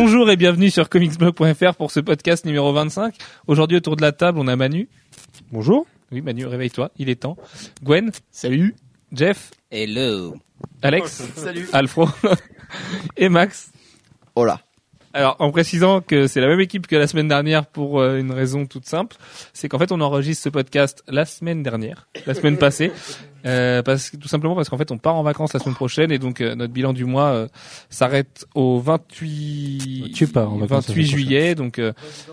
Bonjour et bienvenue sur comicsblog.fr pour ce podcast numéro 25. Aujourd'hui autour de la table, on a Manu. Bonjour. Oui, Manu, réveille-toi, il est temps. Gwen. Salut. Jeff. Hello. Alex. Salut. Alfro. et Max. Hola. Alors, en précisant que c'est la même équipe que la semaine dernière pour euh, une raison toute simple, c'est qu'en fait, on enregistre ce podcast la semaine dernière, la semaine passée, euh, parce que tout simplement parce qu'en fait, on part en vacances la semaine prochaine et donc euh, notre bilan du mois euh, s'arrête au 28 Tu pars en vacances la 28 semaine juillet, donc euh,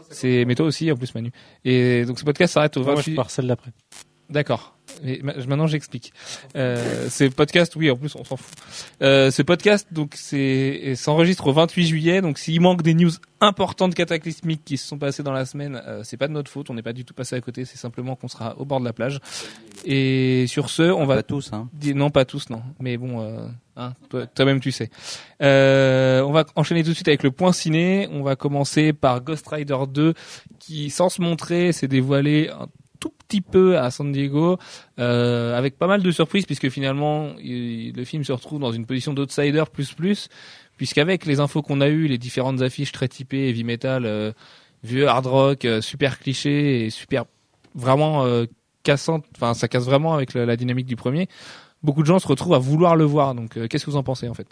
c'est mais toi aussi en plus Manu. Et donc ce podcast s'arrête au Moi, 28 je pars celle d'après. D'accord. Et maintenant j'explique. Euh, ce podcast, oui, en plus on s'en fout. Euh, ce podcast, donc c'est s'enregistre au 28 juillet. Donc s'il manque des news importantes cataclysmiques qui se sont passées dans la semaine, euh, c'est pas de notre faute. On n'est pas du tout passé à côté. C'est simplement qu'on sera au bord de la plage. Et sur ce, on va Pas tous, hein. Non, pas tous, non. Mais bon, euh, hein, toi- toi-même tu sais. Euh, on va enchaîner tout de suite avec le point ciné. On va commencer par Ghost Rider 2, qui, sans se montrer, s'est dévoilé petit peu à San Diego, euh, avec pas mal de surprises, puisque finalement, il- le film se retrouve dans une position d'outsider plus plus, puisqu'avec les infos qu'on a eues, les différentes affiches très typées, heavy metal, euh, vieux hard rock, euh, super cliché et super vraiment euh, cassante, enfin ça casse vraiment avec la, la dynamique du premier. Beaucoup de gens se retrouvent à vouloir le voir. Donc euh, qu'est-ce que vous en pensez en fait?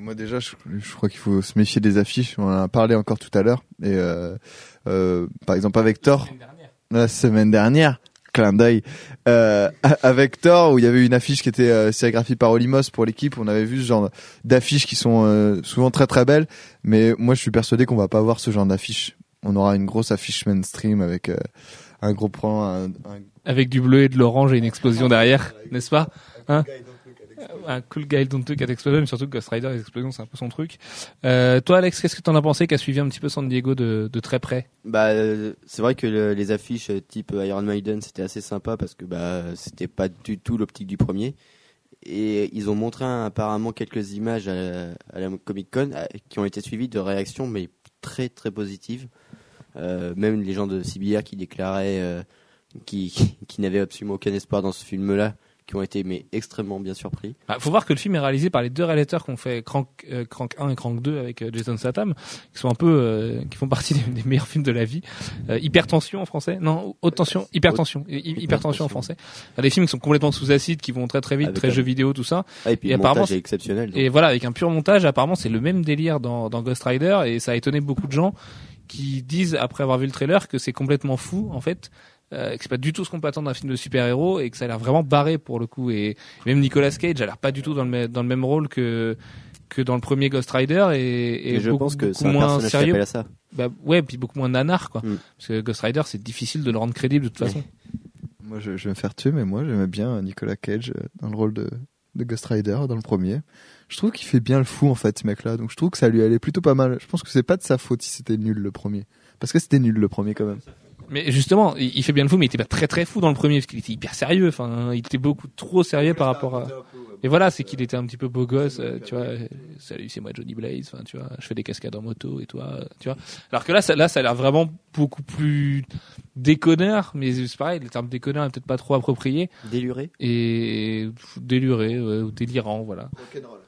Moi déjà, je, je crois qu'il faut se méfier des affiches. On en a parlé encore tout à l'heure. Et euh, euh, par exemple avec Thor, la semaine dernière, clin d'œil, euh, avec Thor où il y avait une affiche qui était euh, sérigraphiée par Olimos pour l'équipe. On avait vu ce genre d'affiches qui sont euh, souvent très très belles. Mais moi, je suis persuadé qu'on va pas voir ce genre d'affiche. On aura une grosse affiche mainstream avec euh, un gros plan, Avec du bleu et de l'orange et une explosion derrière, n'est-ce pas? Hein? Un cool guy don't look at explosion, surtout que Ghost Rider, explosions, c'est un peu son truc. Euh, toi, Alex, qu'est-ce que t'en as pensé, qui a suivi un petit peu San Diego de, très près? Bah, euh, c'est vrai que le- les affiches euh, type euh, Iron Maiden c'était assez sympa parce que bah c'était pas du tout l'optique du premier. Et ils ont montré apparemment quelques images à la, Comic Con euh, qui ont été suivies de réactions mais très très positives. Euh, même les gens de CBR qui déclaraient euh, qui n'avaient absolument aucun espoir dans ce film-là, qui ont été mais extrêmement bien surpris. bah, Faut voir que le film est réalisé par les deux réalisateurs qui ont fait Crank, euh, Crank 1 et Crank 2 avec euh, Jason Statham, qui sont un peu, euh, qui font partie des, des meilleurs films de la vie. Euh, hypertension en français? Non, haute tension, hypertension, Hy- hy- hypertension en français. Enfin, des films qui sont complètement sous acide, qui vont très très vite, Avec très un- jeux vidéo, tout ça. Ah, et puis Et le apparemment, montage est exceptionnel. donc. Et voilà, avec un pur montage, apparemment, c'est le même délire dans, dans Ghost Rider, et ça a étonné beaucoup de gens qui disent, après avoir vu le trailer, que c'est complètement fou, en fait, euh, que c'est pas du tout ce qu'on peut attendre d'un film de super-héros, et que ça a l'air vraiment barré pour le coup. Et même Nicolas Cage a l'air pas du tout dans le, dans le même rôle que que dans le premier Ghost Rider, et, et, Et je beaucoup, pense que beaucoup c'est un moins sérieux. à ça. Bah, ouais, puis beaucoup moins nanar, quoi. Mm. Parce que Ghost Rider, c'est difficile de le rendre crédible de toute façon. Moi, je, je vais me faire tuer, mais moi, j'aimais bien Nicolas Cage euh, dans le rôle de, de Ghost Rider dans le premier. Je trouve qu'il fait bien le fou, en fait, ce mec-là. Donc, je trouve que ça lui allait plutôt pas mal. Je pense que c'est pas de sa faute si c'était nul le premier. Parce que c'était nul le premier, quand même. Mais justement, il il fait bien le fou, mais il était pas très très fou dans le premier, parce qu'il était hyper sérieux. Enfin, il était beaucoup trop sérieux par rapport à. Et voilà, c'est qu'il était un petit peu beau gosse, euh, tu vois. Salut, c'est moi Johnny Blaze. Enfin, tu vois, je fais des cascades en moto et toi, euh, tu vois. Alors que là, ça, là, ça a l'air vraiment beaucoup plus déconneur, mais c'est pareil, le terme déconneur est peut-être pas trop approprié Déluré. et déluré ouais, ou délirant, voilà.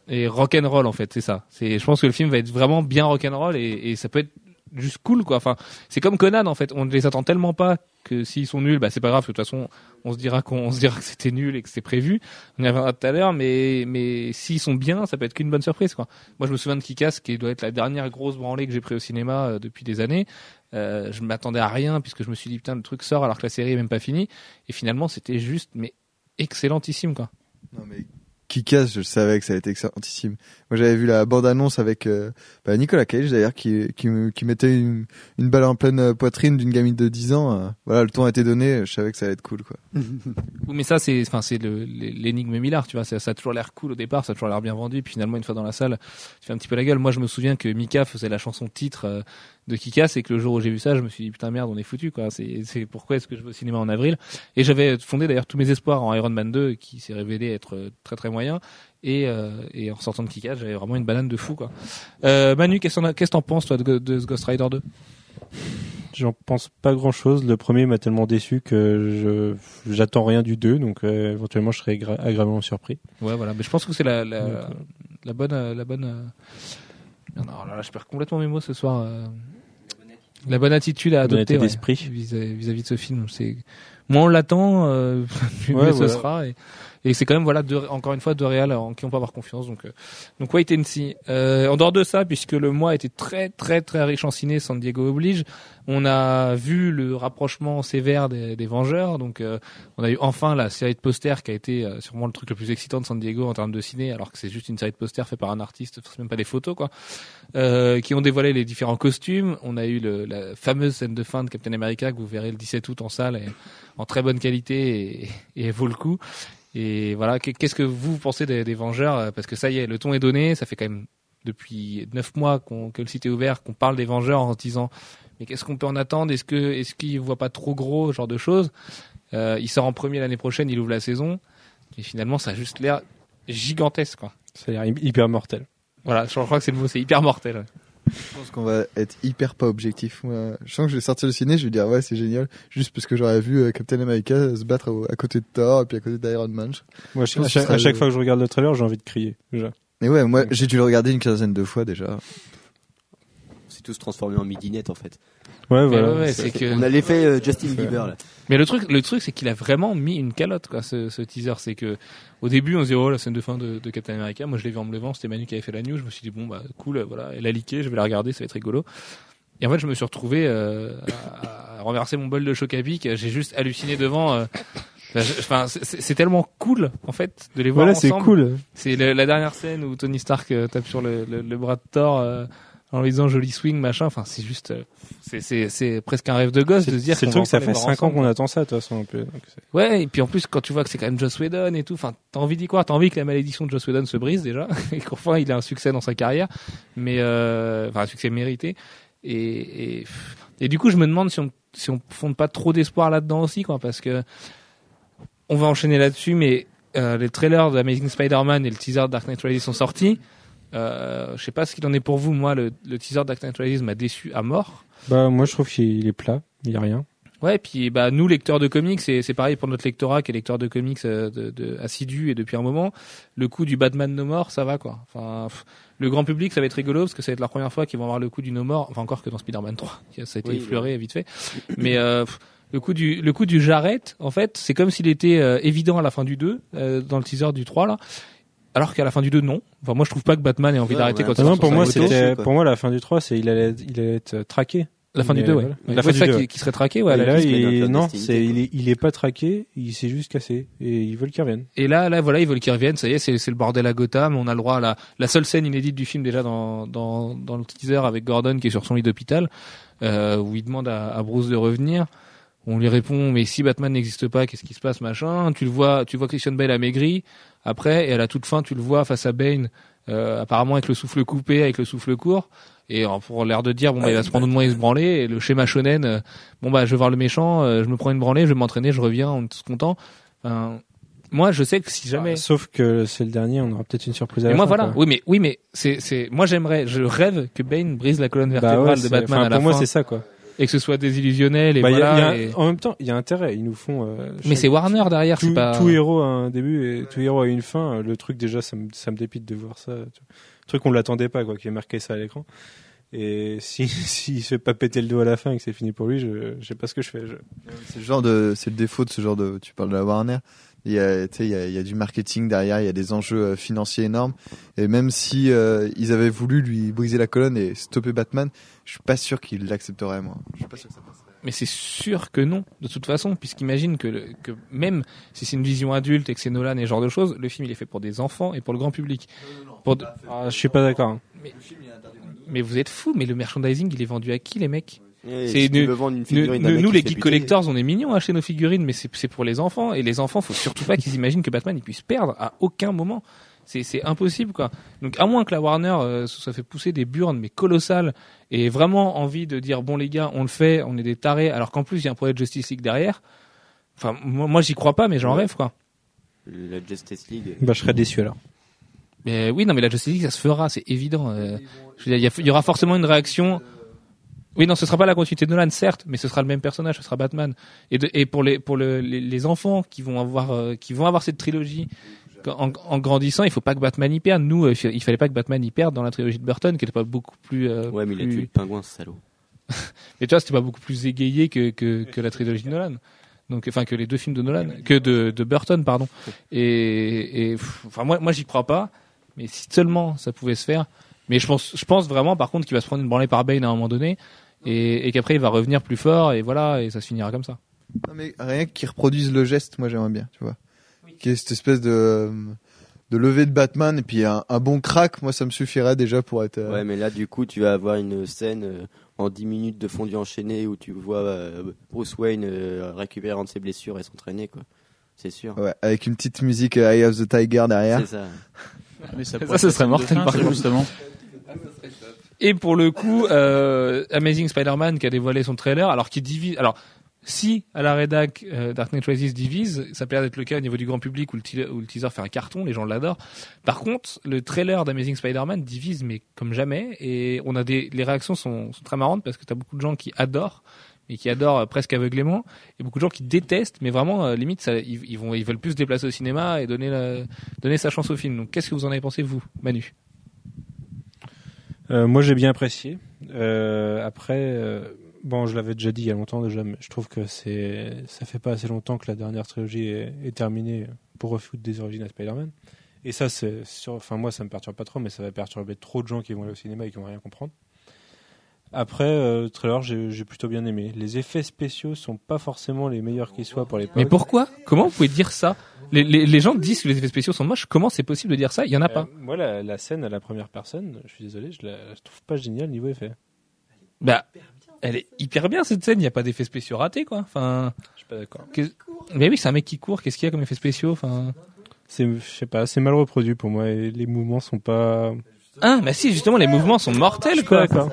Et rock'n'roll en fait, c'est ça. C'est, je pense que le film va être vraiment bien rock'n'roll et, et ça peut être juste cool quoi. Enfin, c'est comme Conan en fait. On ne les attend tellement pas que s'ils sont nuls, bah c'est pas grave. De toute façon, on se dira qu'on on se dira que c'était nul et que c'était prévu. On y reviendra tout à l'heure, mais mais s'ils sont bien, ça peut être qu'une bonne surprise quoi. Moi, je me souviens de Kick-Ass qui doit être la dernière grosse branlée que j'ai pris au cinéma euh, depuis des années. Euh, je m'attendais à rien puisque je me suis dit putain le truc sort alors que la série est même pas finie. Et finalement, c'était juste mais excellentissime quoi. Qui casse, je savais que ça allait être excellentissime. Moi, j'avais vu la bande-annonce avec euh, bah, Nicolas Cage, d'ailleurs, qui, qui, me- qui mettait une, une balle en pleine euh, poitrine d'une gamine de 10 ans. euh, voilà, le ton a été donné, je savais que ça allait être cool, quoi. Mais ça, c'est, c'est l'énigme Millard, tu vois. Ça, ça a toujours l'air cool au départ, ça a toujours l'air bien vendu. Puis finalement, une fois dans la salle, tu fais un petit peu la gueule. Moi, je me souviens que Mika faisait la chanson titre de Kikas et que le jour où j'ai vu ça, je me suis dit putain merde, on est foutu quoi. C'est, c'est pourquoi est-ce que je vais au cinéma en avril? Et j'avais fondé d'ailleurs tous mes espoirs en Iron Man 2, qui s'est révélé être euh, très très moyen. Et, euh, et en sortant de Kikas, j'avais vraiment une banane de fou quoi. Euh, Manu, qu'est-ce que que t'en penses toi de, de ce Ghost Rider 2 J'en pense pas grand chose. Le premier m'a tellement déçu que je j'attends rien du 2, donc euh, éventuellement je serai gra- agréablement surpris. Ouais, voilà. Mais je pense que c'est la, la, Donc, la bonne, la bonne, Non, non, là, je perds complètement mes mots ce soir. euh. La bonne attitude à adopter ouais, vis- vis-à-vis de ce film. C'est moins on l'attend, euh, Ouais, mieux ce voilà. sera. Et, et c'est quand même voilà deux, encore une fois deux réals en qui on peut avoir confiance. Donc euh, donc wait and see. Euh, en dehors de ça, puisque le mois était très très très riche en ciné, San Diego oblige. On a vu le rapprochement sévère des, des Vengeurs. Donc euh, on a eu enfin la série de posters qui a été sûrement le truc le plus excitant de San Diego en termes de ciné, alors que c'est juste une série de posters fait par un artiste, c'est même pas des photos quoi, euh, qui ont dévoilé les différents costumes. On a eu le, la fameuse scène de fin de Captain America que vous verrez le 17 août en salle et en très bonne qualité et, et vaut le coup. Et voilà, qu'est- qu'est-ce que vous pensez des, des Vengeurs? Parce que ça y est, le ton est donné, ça fait quand même depuis neuf mois qu'on, que le site est ouvert, qu'on parle des Vengeurs en se disant mais qu'est-ce qu'on peut en attendre? Est-ce que est-ce qu'ils voient pas trop gros, ce genre de choses? Euh, Il sort en premier l'année prochaine, il ouvre la saison, et finalement ça a juste l'air gigantesque quoi. Ça a l'air hy- hyper mortel. Voilà, je crois que c'est le mot, c'est hyper mortel. Je pense qu'on va être hyper pas objectif. Moi, je sens que je vais sortir du ciné, je vais dire ouais c'est génial, juste parce que j'aurais vu euh, Captain America se battre à côté de Thor et puis à côté d'Iron Man. Moi, Je à pense chaque, à chaque le- fois que je regarde le trailer, j'ai envie de crier. Déjà. Mais ouais, moi j'ai dû le regarder une quinzaine de fois déjà. C'est tous transformé en midinette en fait. Ouais, voilà. ouais, ouais, C'est- c'est que On a l'effet euh, Justin Bieber là. Mais le truc, le truc, c'est qu'il a vraiment mis une calotte, quoi, ce, ce teaser. C'est que, au début, on se dit, oh, la scène de fin de, de Captain America. Moi, je l'ai vu en me levant. C'était Manu qui avait fait la news. Je me suis dit, bon, bah, cool, voilà. Elle a leaké. Je vais la regarder. Ça va être rigolo. Et en fait, je me suis retrouvé, euh, à, à renverser mon bol de choc à pic. J'ai juste halluciné devant, euh, Enfin, c'est- c'est c'est tellement cool en fait de les voir Voilà, c'est ensemble. cool. C'est le- la dernière scène où Tony Stark euh, tape sur le, le- le bras de Thor euh, en lui disant joli swing machin. Enfin, c'est juste, euh, c'est- c'est c'est presque un rêve de gosse de se dire. C'est le truc, ça fait les voir 5 ans qu'on attend ça, de toute façon. un peu. Donc, c'est- Ouais, et puis en plus quand tu vois que c'est quand même Joss Whedon et tout, enfin, t'as envie d'y croire, t'as envie que la malédiction de Joss Whedon se brise déjà, et qu'enfin il a un succès dans sa carrière, mais euh, enfin un succès mérité. Et, et et du coup, je me demande si on si on fonde pas trop d'espoir là-dedans aussi, quoi, parce que on va enchaîner là-dessus, mais euh, les trailers d'Amazing Spider-Man et le teaser de Dark Knight Rises sont sortis. Euh, je sais pas ce qu'il en est pour vous. Moi, le, le teaser Knight Rises m'a déçu à mort. Bah, moi, je trouve qu'il est plat. Il y a rien. Ouais, puis bah nous lecteurs de comics, c'est c'est pareil pour notre lectorat qui est lecteur de comics euh, de, de assidu et depuis un moment. Le coup du Batman No More, ça va quoi. Enfin, pff, le grand public, ça va être rigolo parce que ça va être la première fois qu'ils vont avoir le coup du No More. Enfin encore que dans Spider-Man 3, qui a- ça a été Oui, effleuré vite fait. Mais euh, pff, le coup du le coup du j'arrête, en fait, c'est comme s'il était euh, évident à la fin du 2, euh, dans le teaser du 3 là. Alors qu'à la fin du 2, non. Enfin, moi, je trouve pas que Batman ait envie Ouais, d'arrêter ouais. quand il non, pour moi, c'était, pour moi, la fin du 3, c'est, il allait, être- il allait être euh, traqué. La fin du Mais 2, ouais. voilà. Ouais, La fin ça du qui, serait traqué, ouais. à et la là, il, non, c'est, il est, il est pas traqué, il s'est juste cassé. Et ils veulent qu'il revienne. Et là, là, voilà, ils veulent qu'ils reviennent. Ça y est, c'est, c'est le bordel à Gotham. On a le droit à la, la seule scène inédite du film déjà dans, dans, dans le teaser avec Gordon qui est sur son lit d'hôpital, euh, où il demande à, à Bruce de revenir. On lui répond, mais si Batman n'existe pas, qu'est-ce qui se passe, machin. Tu le vois, tu vois Christian Bale a maigri. Après, et à la toute fin, tu le vois face à Bane, euh, apparemment avec le souffle coupé, avec le souffle court. Et pour l'air de dire, bon, bah, il va se prendre une moins et se branler. Et le schéma shonen, euh, bon, bah, je vais voir le méchant, euh, je me prends une branlée, je vais m'entraîner, je reviens, on est tous contents. Enfin, moi, je sais que si jamais. Ah, Sauf que c'est le dernier, on aura peut-être une surprise à la moi fin, voilà, quoi. oui mais oui mais c'est c'est moi j'aimerais je rêve que Bane brise la colonne Bah vertébrale ouais, de Batman enfin, à la pour moi, fin c'est ça, quoi. Et que ce soit désillusionnel et Bah, il y a- voilà. il y a- et- En même temps, il y a intérêt. Ils nous font. euh, Mais c'est Warner derrière, tout, c'est pas tout héros a un début et tout héros a une fin. Le truc déjà, ça me, ça me dépite de voir ça. tu vois. Le truc on l'attendait pas, quoi, qui est marqué ça à l'écran. Et si s'il se fait pas péter le dos à la fin et que c'est fini pour lui, je, je sais pas ce que je fais. Je... C'est le genre de, c'est le défaut de ce genre de, tu parles de la Warner. Il y a, tu sais, il y a, il y a du marketing derrière, il y a des enjeux euh, financiers énormes. Et même si euh, ils avaient voulu lui briser la colonne et stopper Batman, je suis pas sûr qu'il l'accepterait, moi. Je suis pas sûr que ça passerait. Mais c'est sûr que non, de toute façon, puisqu'imagine que, le- que même si c'est une vision adulte et que c'est Nolan et ce genre de choses, le film il est fait pour des enfants et pour le grand public. Pour de- Ah, je suis pas d'accord. hein. Mais vous êtes fous, mais le merchandising il est vendu à qui les mecs? Et C'est si nous- vendre une figurine nous, nous, les geeks collectors, on est mignons à acheter nos figurines, mais c'est c'est pour les enfants. Et les enfants, faut surtout pas qu'ils imaginent que Batman il puisse perdre à aucun moment. C'est c'est impossible quoi. Donc à moins que la Warner euh, se soit fait pousser des burnes mais colossales et vraiment envie de dire bon les gars on le fait, on est des tarés, alors qu'en plus il y a un projet de Justice League derrière. Enfin moi, moi, j'y crois pas mais j'en Ouais. rêve quoi. La Justice League. Bah, je serais déçu alors. Mais oui non mais la Justice League ça se fera, c'est évident. euh. je veux dire, il y, a- il y aura forcément une réaction. Oui, non, ce sera pas la continuité de Nolan, certes, mais ce sera le même personnage, ce sera Batman. Et, de- et pour les pour le- les, les enfants qui vont avoir euh, qui vont avoir cette trilogie en, en grandissant, il faut pas que Batman y perde. Nous, euh, il fallait pas que Batman y perde dans la trilogie de Burton, qui était pas beaucoup plus. euh, Ouais, mais il a plus- tué le pingouin, ce salaud. Mais tu vois, c'était pas beaucoup plus égayé que, que, que la trilogie de Nolan. Donc, enfin, que les deux films de Nolan, que de, de Burton, pardon. Et, et pff, enfin, moi, moi, j'y crois pas. Mais si seulement ça pouvait se faire. Mais je pense, je pense vraiment, par contre, qu'il va se prendre une branlée par Bane à un moment donné. Et, et qu'après, il va revenir plus fort. Et voilà, et ça se finira comme ça. Non, mais rien qu'ils reproduisent le geste, moi j'aimerais bien, tu vois. Qu'il y ait cette espèce de, de levée de Batman et puis un, un bon crack, moi ça me suffirait déjà pour être. euh, Ouais, mais là, du coup, tu vas avoir une scène euh, en 10 minutes de fondu enchaîné où tu vois euh, Bruce Wayne récupérer un de ses blessures et s'entraîner, quoi. C'est sûr. ouais, avec une petite musique Eye of the Tiger derrière. C'est ça. Mais ça, Ça, ce être serait mortel, par ça, contre. justement. Et pour le coup, euh, Amazing Spider-Man qui a dévoilé son trailer, alors qui divise. Alors, si à la rédac euh, Dark Knight Rises divise, ça peut d'être le cas au niveau du grand public où le, teaser- fait un carton, les gens l'adorent. Par contre, le trailer d'Amazing Spider-Man divise, mais comme jamais. Et on a des, les réactions sont, très marrantes parce que t'as beaucoup de gens qui adorent et qui adorent euh, presque aveuglément, et beaucoup de gens qui détestent, mais vraiment euh, limite, ils, vont, ils veulent plus se déplacer au cinéma et donner donner sa chance au film. Donc, qu'est-ce que vous en avez pensé vous, Manu? Euh, moi, j'ai bien apprécié. Euh, après, euh, bon, je l'avais déjà dit il y a longtemps déjà, mais je trouve que c'est, ça fait pas assez longtemps que la dernière trilogie est, terminée pour refoutre des origines à Spider-Man. Et ça, c'est enfin, moi, ça me perturbe pas trop, mais ça va perturber trop de gens qui vont aller au cinéma et qui vont rien comprendre. Après, euh, le trailer, j'ai, j'ai plutôt bien aimé. Les effets spéciaux sont pas forcément les meilleurs qui soient pour les Mais pourquoi? Comment vous pouvez dire ça? Les, les, les gens disent que les effets spéciaux sont moches. Comment c'est possible de dire ça? Il y en a pas. moi, la, la scène à la première personne, je suis désolé, je la je trouve pas géniale niveau effet. Bah, elle est hyper bien cette scène. Il n'y a pas d'effets spéciaux ratés, quoi. Enfin, Je suis pas d'accord. qu'est- mais oui, c'est un mec qui court. Qu'est-ce qu'il y a comme effets spéciaux? Enfin, C'est, je sais pas, c'est mal reproduit pour moi et les mouvements sont pas. ah, bah si, justement, les mouvements sont mortels, quoi. D'accord.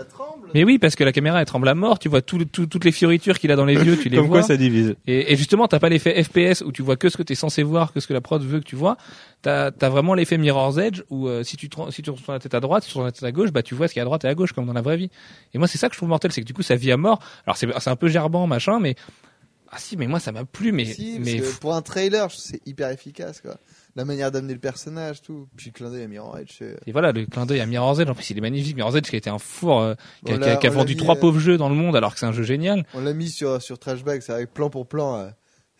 Mais oui, parce que la caméra elle tremble à mort. Tu vois tout, tout- toutes les fioritures qu'il a dans les yeux, tu les Comme vois. quoi ça divise. Et, et justement, t'as pas l'effet FPS où tu vois que ce que t'es censé voir, que ce que la prod veut que tu vois. T'as as vraiment l'effet Mirror's Edge où euh, si tu te- si tu tournes la tête à droite, si tu tournes la tête à gauche, bah tu vois ce qu'il y a à droite et à gauche comme dans la vraie vie. Et moi, c'est ça que je trouve mortel, c'est que du coup, ça vit à mort. Alors c'est c'est un peu gerbant machin, mais ah si, mais moi ça m'a plu, mais Si, parce mais que pour un trailer, c'est hyper efficace, quoi. La manière d'amener le personnage, tout. Puis le clin d'œil à Mirror Edge, c'est- et voilà le clin d'œil à Mirror's Edge. En plus, il est magnifique. Mirror's Edge qui a été un four, euh, qui a, qui qui vendu mis, trois euh, pauvres jeux dans le monde alors que c'est un jeu génial. On l'a mis sur, sur Trashback, c'est avec plan pour plan, euh,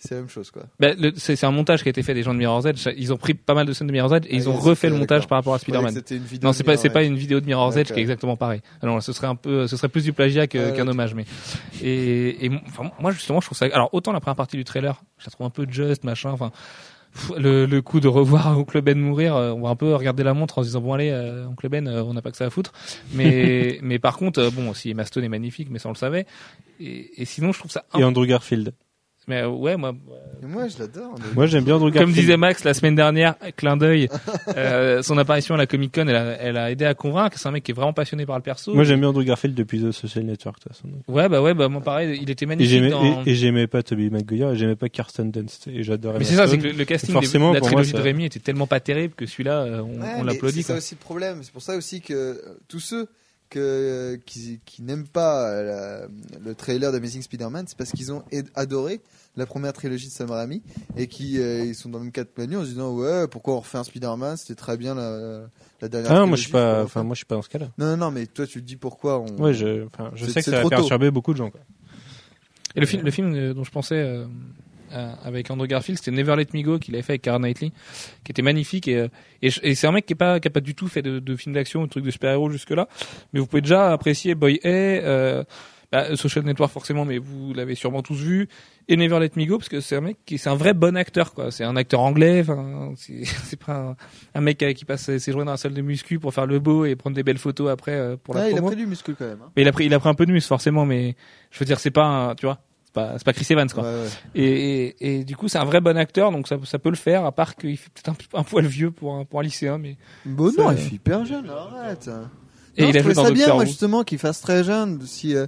c'est la même chose, quoi. Bah, c'est un montage qui a été fait des gens de Mirror's Edge. Ils ont pris pas mal de scènes de Mirror's Edge et ils Ah, ont yes, refait le montage par rapport à Spider-Man. Non, c'est pas c'est pas une vidéo de Mirror's Edge qui est exactement pareil. Alors ce serait un peu ce serait plus du plagiat Ah, qu'un hommage mais et, et enfin, moi justement je trouve ça alors autant la première partie du trailer, je la trouve un peu juste machin enfin le, le coup de revoir Oncle Ben mourir, euh, on va un peu regarder la montre en se disant bon allez euh, Oncle Ben euh, on n'a pas que ça à foutre. Mais mais par contre bon si Emma Stone est magnifique mais ça on le savait. Et, et sinon je trouve ça un- Et Andrew Garfield. Mais euh, ouais moi moi, je l'adore. Moi, j'aime bien Andrew Garfield. comme disait Max la semaine dernière, clin d'œil, euh, son apparition à la Comic Con, elle a, elle a aidé à convaincre. C'est un mec qui est vraiment passionné par le perso. Moi, j'aime bien Andrew Garfield depuis The Social Network, de toute façon. Ouais, bah ouais, bah moi pareil, il était Et magnifique. j'aimais, dans... et, j'aimais pas Toby Maguire, et j'aimais pas Kirsten Dunst, et j'adorais Mais c'est ça, c'est que le, le casting de la moi, trilogie ça- de Rémi était tellement pas terrible que celui-là, euh, on, Ouais, on l'applaudit. C'est ça aussi le problème. C'est pour ça aussi que euh, tous ceux que, qui, qui n'aiment pas euh, la- le trailer d'Amazing Spider-Man, c'est parce qu'ils ont adoré la première trilogie de Sam Raimi et qui euh, ils sont dans le même cas de Manu en se disant ouais pourquoi on refait un Spider-Man? C'était très bien la, la dernière Ah, trilogie, moi, je suis pas, enfin, moi, je suis pas dans ce cas-là. non non non mais toi tu te dis pourquoi on Ouais, je, sais que ça a trop tôt. perturbé beaucoup de gens, quoi. Et le film, le film euh, dont je pensais euh, euh, avec Andrew Garfield, c'était Never Let Me Go qu'il avait fait avec Cara Knightley, qui était magnifique. Et, euh, et, et c'est un mec qui est pas, qui a pas du tout fait de, de film d'action ou de trucs de super-héros jusque-là. Mais vous pouvez déjà apprécier Boy A, euh, bah, Social Network forcément, mais vous l'avez sûrement tous vu. Et Never Let Me Go, parce que c'est un mec qui, c'est un vrai bon acteur, quoi. C'est un acteur anglais, c'est pas un, un mec qui passe ses journées dans la salle de muscu pour faire le beau et prendre des belles photos après euh, pour la Ouais, il a promo. pris du muscle quand même hein. Mais il a pris, il a pris un peu de muscle forcément, mais je veux dire, c'est pas, un, tu vois, pas, c'est pas Chris Evans quoi. Ouais, ouais. Et, et, et du coup, c'est un vrai bon acteur, donc ça, ça peut le faire, à part qu'il fait peut-être un, un poil vieux pour un, pour un lycéen, mais. Bon Ça, non il fait hyper jeune arrête Et Non, il je a joué trouvais dans ça bien moi justement qu'il fasse très jeune si euh,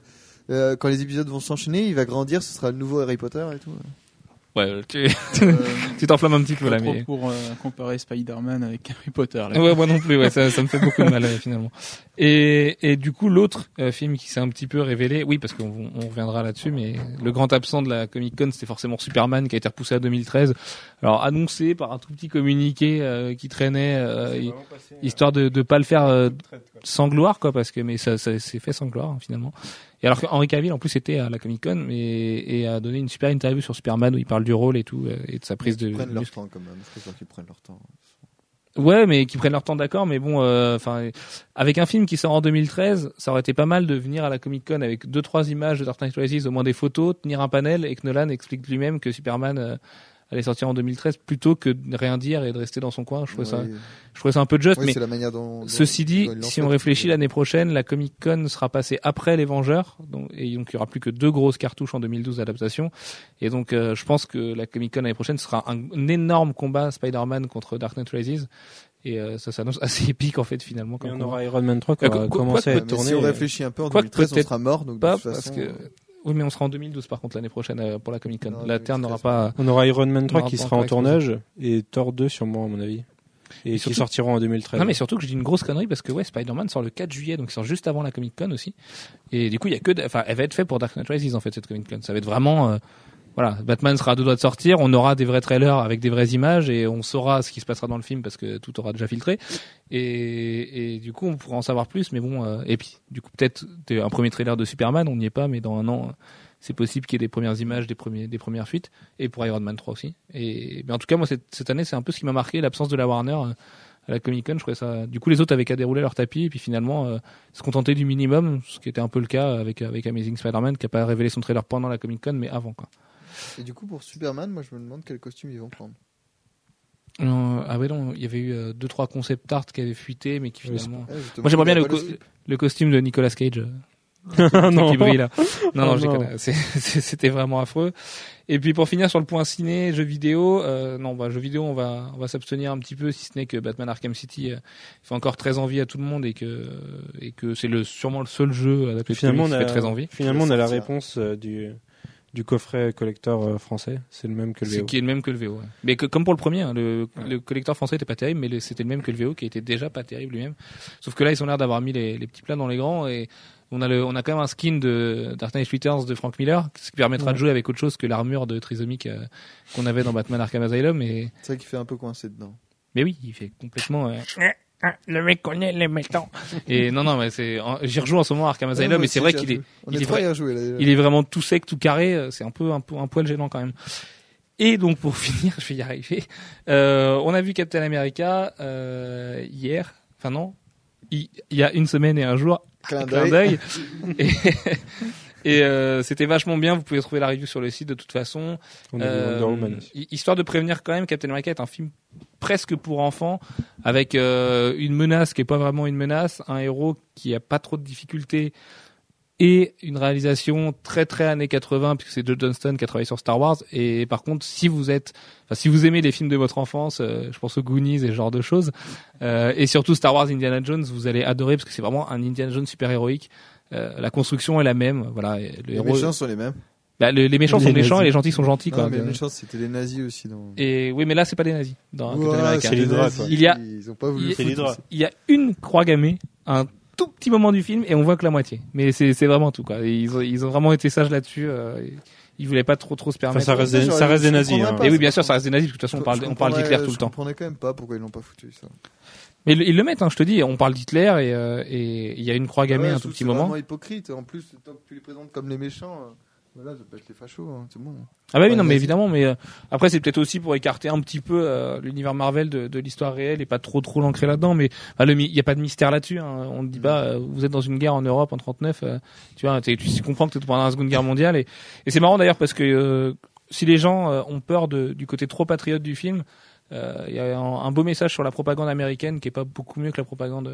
euh, quand les épisodes vont s'enchaîner il va grandir ce sera le nouveau Harry Potter et tout Ouais, tu Euh, tu t'enflammes un petit peu là, trop mais. pour euh, comparer Spider-Man avec Harry Potter. Là. Ouais, moi non plus, ouais, ça, ça me fait beaucoup de mal euh, finalement. Et, et du coup, l'autre euh, film qui s'est un petit peu révélé, oui, parce qu'on on reviendra là-dessus, mais le grand absent de la Comic Con, c'était forcément Superman qui a été repoussé à 2013. Alors annoncé par un tout petit communiqué euh, qui traînait, euh, hi- histoire de de pas le faire euh, sans gloire, quoi, parce que mais ça, ça s'est fait sans gloire hein, finalement. Et alors que Henry Cavill en plus était à la Comic Con et, et a donné une super interview sur Superman où il parle du rôle et tout euh, et de sa prise de Ils prennent leur temps quand même. Je préfère qu'ils prennent leur temps. Ouais, mais qui prennent leur temps, d'accord. Mais bon, euh, enfin, avec un film qui sort en 2013, ça aurait été pas mal de venir à la Comic Con avec deux trois images de Dark Knight Rises, au moins des photos, tenir un panel et que Nolan explique lui-même que Superman euh, allait sortir en 2013, plutôt que de rien dire et de rester dans son coin. Je trouvais ça, je trouvais ça un peu juste. Mais c'est la manière dont. dont- Ceci dit, dont si on réfléchit l'année prochaine, la Comic Con sera passée après les Vengeurs, donc, et donc il y aura plus que deux grosses cartouches en 2012 d'adaptation. Et donc euh, je pense que la Comic Con l'année prochaine sera un, un énorme combat Spider-Man contre Dark Knight Rises. Et euh, ça s'annonce assez épique en fait finalement. Comme on aura Iron Man 3 qui Euh, commencé à tourné. si on euh, réfléchit un peu, en Quoique 2013, on peut-être sera mort. Donc de toute parce façon, que euh, oui, mais on sera en 2012 par contre l'année prochaine euh, pour la Comic Con. Non, La Terre n'aura 2013, pas. On aura Iron Man 3 On qui sera en tournage et Thor 2 sûrement à mon avis. Et, Et qui sortira en 2013. Non mais surtout que je dis une grosse connerie parce que ouais Spider-Man sort le 4 juillet donc il sort juste avant la Comic Con aussi et du coup il y a que de- enfin elle va être faite pour Dark Knight Rises en fait cette Comic Con ça va être vraiment euh, voilà Batman sera à deux doigts de sortir on aura des vrais trailers avec des vraies images et on saura ce qui se passera dans le film parce que tout aura déjà filtré et, du coup on pourra en savoir plus mais bon euh, et puis du coup peut-être un premier trailer de Superman on n'y est pas mais dans un an c'est possible qu'il y ait des premières images des premiers des premières fuites et pour Iron Man 3 aussi et mais en tout cas moi cette, année c'est un peu ce qui m'a marqué l'absence de la Warner euh, à la Comic Con. Du coup, les autres avaient qu'à dérouler leur tapis et puis finalement euh, se contenter du minimum, ce qui était un peu le cas avec avec Amazing Spider-Man, qui a pas révélé son trailer pendant la Comic Con, mais avant quoi. Et du coup, pour Superman, moi, je me demande quel costume ils vont prendre. Euh, ah ouais non, il y avait eu euh, deux trois concept art qui avaient fuité, mais qui finalement. Ouais, Moi j'aimerais bien le, a co- le costume de Nicolas Cage. euh, non. qui brille là. Non, non, non. C'était vraiment affreux. Et puis pour finir sur le point ciné, jeux vidéo, euh, non, bah, jeux vidéo, on va, on va s'abstenir un petit peu, si ce n'est que Batman Arkham City euh, fait encore très envie à tout le monde et que, et que c'est le, sûrement le seul jeu adapté de Finalement, on comics qui a, fait très envie. finalement, on a la réponse euh, du, du coffret collector euh, français. C'est le même que le C'est VO. qui est le même que le VO. ouais. Mais que, comme pour le premier, hein, le, le collecteur français était pas terrible, mais c'était le même que le VO qui était déjà pas terrible lui-même. Sauf que là, ils ont l'air d'avoir mis les, les petits plats dans les grands et on a le, on a quand même un skin de Knight Returns de Frank Miller, ce qui permettra de jouer avec autre chose que l'armure de trisomique euh, qu'on avait dans Batman Arkham Asylum. Et C'est ça qui fait un peu coincer dedans. mais oui, il fait complètement. euh, le mec connaît les métaux. Et non, non, mais c'est. J'y rejoue en ce moment à Arkham Asylum, mais c'est vrai qu'il est, il est est trois vrai- à jouer là. il est vraiment tout sec, tout carré. C'est un peu, un peu, un poil gênant quand même. Et donc pour finir, je vais y arriver. Euh, on a vu Captain America euh, hier. Enfin non, il, il y a une semaine et un jour. Clin d'œil. et et euh, c'était vachement bien. Vous pouvez trouver la review sur le site de toute façon. On a vu Euh, Wonder Woman histoire de prévenir quand même, Captain America est un film presque pour enfants, avec euh, une menace qui est pas vraiment une menace, un héros qui a pas trop de difficultés et une réalisation très très années 80 puisque c'est Joe Johnston qui a travaillé sur Star Wars et par contre si vous êtes enfin si vous aimez les films de votre enfance euh, je pense aux Goonies et ce genre de choses euh, et surtout Star Wars Indiana Jones vous allez adorer parce que c'est vraiment un Indiana Jones super héroïque euh, la construction est la même voilà le Les héros méchants sont les mêmes. Bah, le- les méchants Les sont méchants nazis. et les gentils sont gentils Non, quoi mais les méchants, c'était les nazis aussi. Dans... et oui mais là c'est pas des nazis dans America. c'est les les quoi. Il y a- Ils ont pas voulu. il- C'est il y a une croix gammée, un tout petit moment du film, et on voit que la moitié. Mais c'est c'est vraiment tout, quoi. Ils, ont, ils ont vraiment été sages là-dessus. euh, ils voulaient pas trop trop se Enfin, permettre. ça reste Ça, des, j'aurais- ça reste je des nazis. hein. pas. et oui, bien sûr, ça reste des nazis. De toute façon, on parle, Je on parle comprenais- d'Hitler tout le Je temps. comprenais quand même pas pourquoi ils l'ont pas foutu ça. Mais ils le mettent, hein, je te dis. On parle d'Hitler et euh, et il y a une croix gammée Ah Ouais, un je tout petit que c'est moment. vraiment hypocrite. En plus, tant que tu les présentes comme les méchants, euh, voilà, ça peut être les fachos. hein, c'est bon. Ah bah oui, Ouais, non, mais évidemment. Mais euh, après, c'est peut-être aussi pour écarter un petit peu euh, l'univers Marvel de, de l'histoire réelle et pas trop trop l'ancrer là-dedans. Mais il y a pas de mystère là-dessus. Hein. On ne dit pas, euh, vous êtes dans une guerre en Europe en 39. euh, tu vois, tu comprends que tu es pendant la Seconde Guerre mondiale. Et, et c'est marrant d'ailleurs parce que euh, si les gens euh, ont peur de, du côté trop patriote du film, euh, il y a un, un beau message sur la propagande américaine qui est pas beaucoup mieux que la propagande.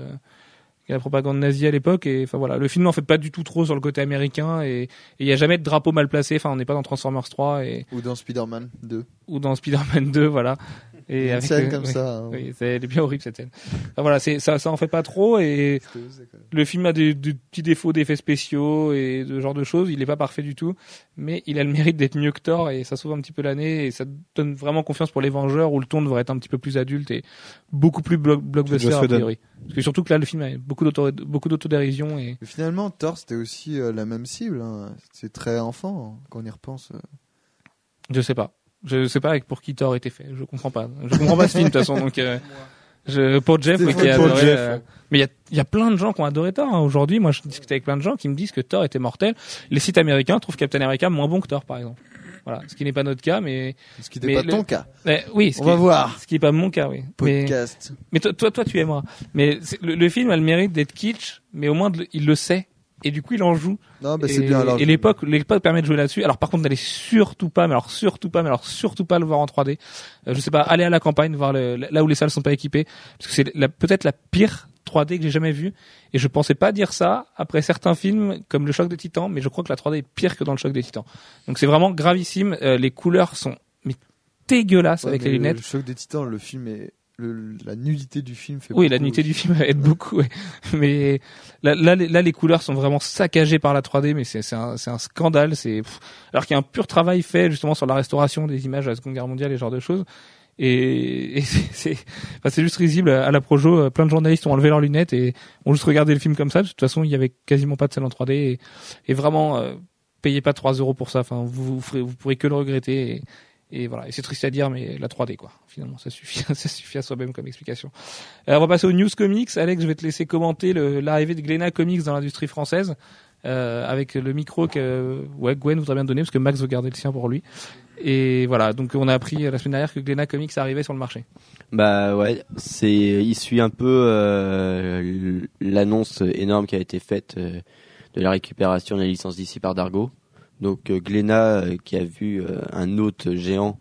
La propagande nazie à l'époque et enfin voilà le film n'en fait pas du tout trop sur le côté américain et il y a jamais de drapeau mal placé enfin on n'est pas dans Transformers 3 et Ou dans Spider-Man 2. ou dans Spider-Man 2, voilà. Et Une avec scène euh, comme oui. ça. hein. Oui, c'est elle est bien horrible cette scène. Enfin, voilà, c'est ça, ça en fait pas trop et le film a des, des petits défauts d'effets spéciaux et de ce genre de choses. Il est pas parfait du tout, mais il a le mérite d'être mieux que Thor et ça sauve un petit peu l'année et ça donne vraiment confiance pour les Vengeurs où le ton devrait être un petit peu plus adulte et beaucoup plus block- blockbuster a priori. Parce que surtout que là le film a beaucoup d'auto beaucoup d'autodérision et Mais finalement, Thor, c'était aussi euh, la même cible. hein. C'est très enfant hein, quand on y repense. euh. je sais pas. Je sais pas pour qui Thor était fait. Je comprends pas. Je comprends pas ce film de toute façon. Donc euh, je, pour Jeff oui, qui a pour adoré. Jeff, euh, mais il y a, y a plein de gens qui ont adoré Thor hein. aujourd'hui. Moi, je discutais avec plein de gens qui me disent que Thor était mortel. Les sites américains trouvent Captain America moins bon que Thor, par exemple. Voilà, ce qui n'est pas notre cas, mais, Ce qui Mais pas le- ton cas. mais oui, ce On qui, va voir. ce qui est pas mon cas, oui. Mais, Podcast. mais toi, toi, toi, tu aimeras. Mais le, le film a le mérite d'être kitsch, mais au moins de il le sait. Et du coup, il en joue. Non, bah, et, c'est bien. Alors, et l'époque, l'époque permet de jouer là-dessus. Alors par contre, n'allez surtout pas, mais alors surtout pas, mais alors surtout pas le voir en 3D. Euh, je sais pas, allez à la campagne voir le, là où les salles sont pas équipées, parce que c'est peut-être la pire 3D que j'ai jamais vue. Et je pensais pas dire ça après certains films comme le Choc des Titans, mais je crois que la 3D est pire que dans le Choc des Titans. Donc c'est vraiment gravissime. Euh, les couleurs sont mais dégueulasses Ouais, avec mais les lunettes. Le choc des titans, le film est. le- la nudité du film fait Oui, beaucoup la nudité aussi. du film aide beaucoup. ouais. Mais là, là, les- là, les couleurs sont vraiment saccagées par la 3D, mais c'est c'est un, un scandale. C'est alors qu'il y a un pur travail fait justement sur la restauration des images de la Seconde Guerre mondiale et ce genre de choses. Et, et c'est enfin, c'est juste risible à la Projo. euh, Plein de journalistes ont enlevé leurs lunettes et ont juste regardé le film comme ça. De toute façon, il y avait quasiment pas de scène en 3D et, et vraiment euh, payez pas 3 euros pour ça. Enfin, vous vous, ferez, vous pourrez que le regretter. Et, et voilà, et c'est triste à dire, mais la 3D quoi. Finalement, ça suffit, ça suffit à soi-même comme explication. Euh, on va passer aux news comics. Alex, je vais te laisser commenter l'arrivée de Glénat Comics dans l'industrie française. Euh, avec le micro que Gwen voudrait bien donner parce que Max veut garder le sien pour lui. Et voilà, donc on a appris la semaine dernière que Glénat Comics arrivait sur le marché. Bah ouais, c'est il suit un peu euh, l'annonce énorme qui a été faite de la récupération de la licence d'ici par Dargo. Donc euh, Glénat euh, qui a vu euh, un hôte géant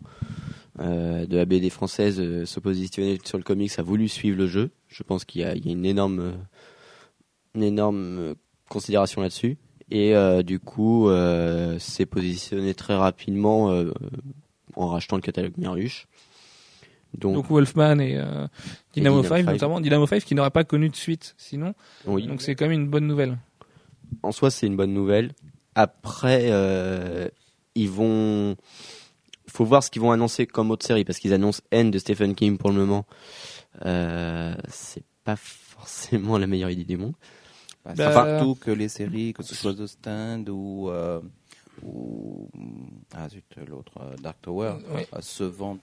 de la BD française se positionner sur le comics a voulu suivre le jeu. Je pense qu'il y a, il y a une énorme une énorme considération là-dessus et euh, du coup euh, s'est positionné très rapidement euh, en rachetant le catalogue Miruche. Donc, Donc Wolfman et euh, Dynamo Dynamo 5 5. notamment. Dynamo 5 qui n'aurait pas connu de suite sinon. oui. Donc c'est quand même une bonne nouvelle. en soi, c'est une bonne nouvelle. Après, euh, ils vont. faut voir ce qu'ils vont annoncer comme autre série, parce qu'ils annoncent N de Stephen King pour le moment. Euh, c'est pas forcément la meilleure idée du monde. Bah, Bah, surtout que les séries, que ce soit The Stand ou, euh, ou ah zut, l'autre euh, Dark Tower, Oui. euh, se vendent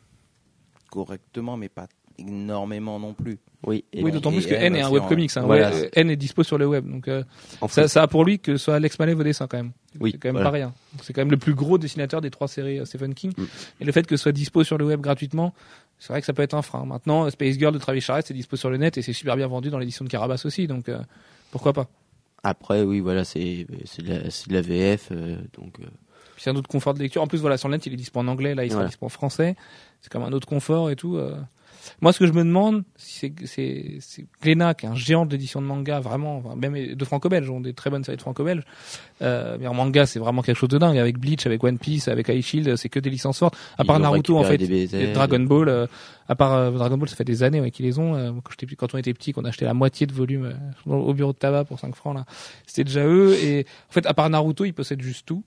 correctement, mais pas énormément non plus. Oui, d'autant plus que N est un webcomics. Hein. voilà. Ouais, euh, N est dispo sur le web. Donc euh, en ça, fait, ça a pour lui que ce soit Alex Malev au dessin quand même. Oui, c'est quand même voilà. pas rien. C'est quand même le plus gros dessinateur des trois séries euh, Stephen King. Mm. Et le fait que ce soit dispo sur le web gratuitement, c'est vrai que ça peut être un frein. Maintenant, euh, Space Girl de Travis Charest est dispo sur le net et c'est super bien vendu dans l'édition de Carabas aussi. Donc euh, pourquoi pas après, oui, voilà, c'est c'est de, la- c'est de la VF, euh, donc euh, Puis c'est un autre confort de lecture. En plus, voilà, sur le net, il est dispo en anglais. Là, il sera Voilà. dispo en français. C'est comme un autre confort et tout. euh. Moi, ce que je me demande, c'est c'est c'est Glénat, qui est un géant de l'édition de manga, vraiment, enfin, même de franco-belge, ont des très bonnes séries de franco-belge. Euh, mais en manga, c'est vraiment quelque chose de dingue. Avec Bleach, avec One Piece, avec High Shield, c'est que des licences fortes. À part Naruto, en fait, et Dragon Ball, euh, à part euh, Dragon Ball, ça fait des années ouais, qu'ils les ont. Euh, quand, on était petit, qu'on achetait la moitié de volume euh, au bureau de tabac pour 5 francs là, c'était déjà eux. Et en fait, à part Naruto, ils possèdent juste tout.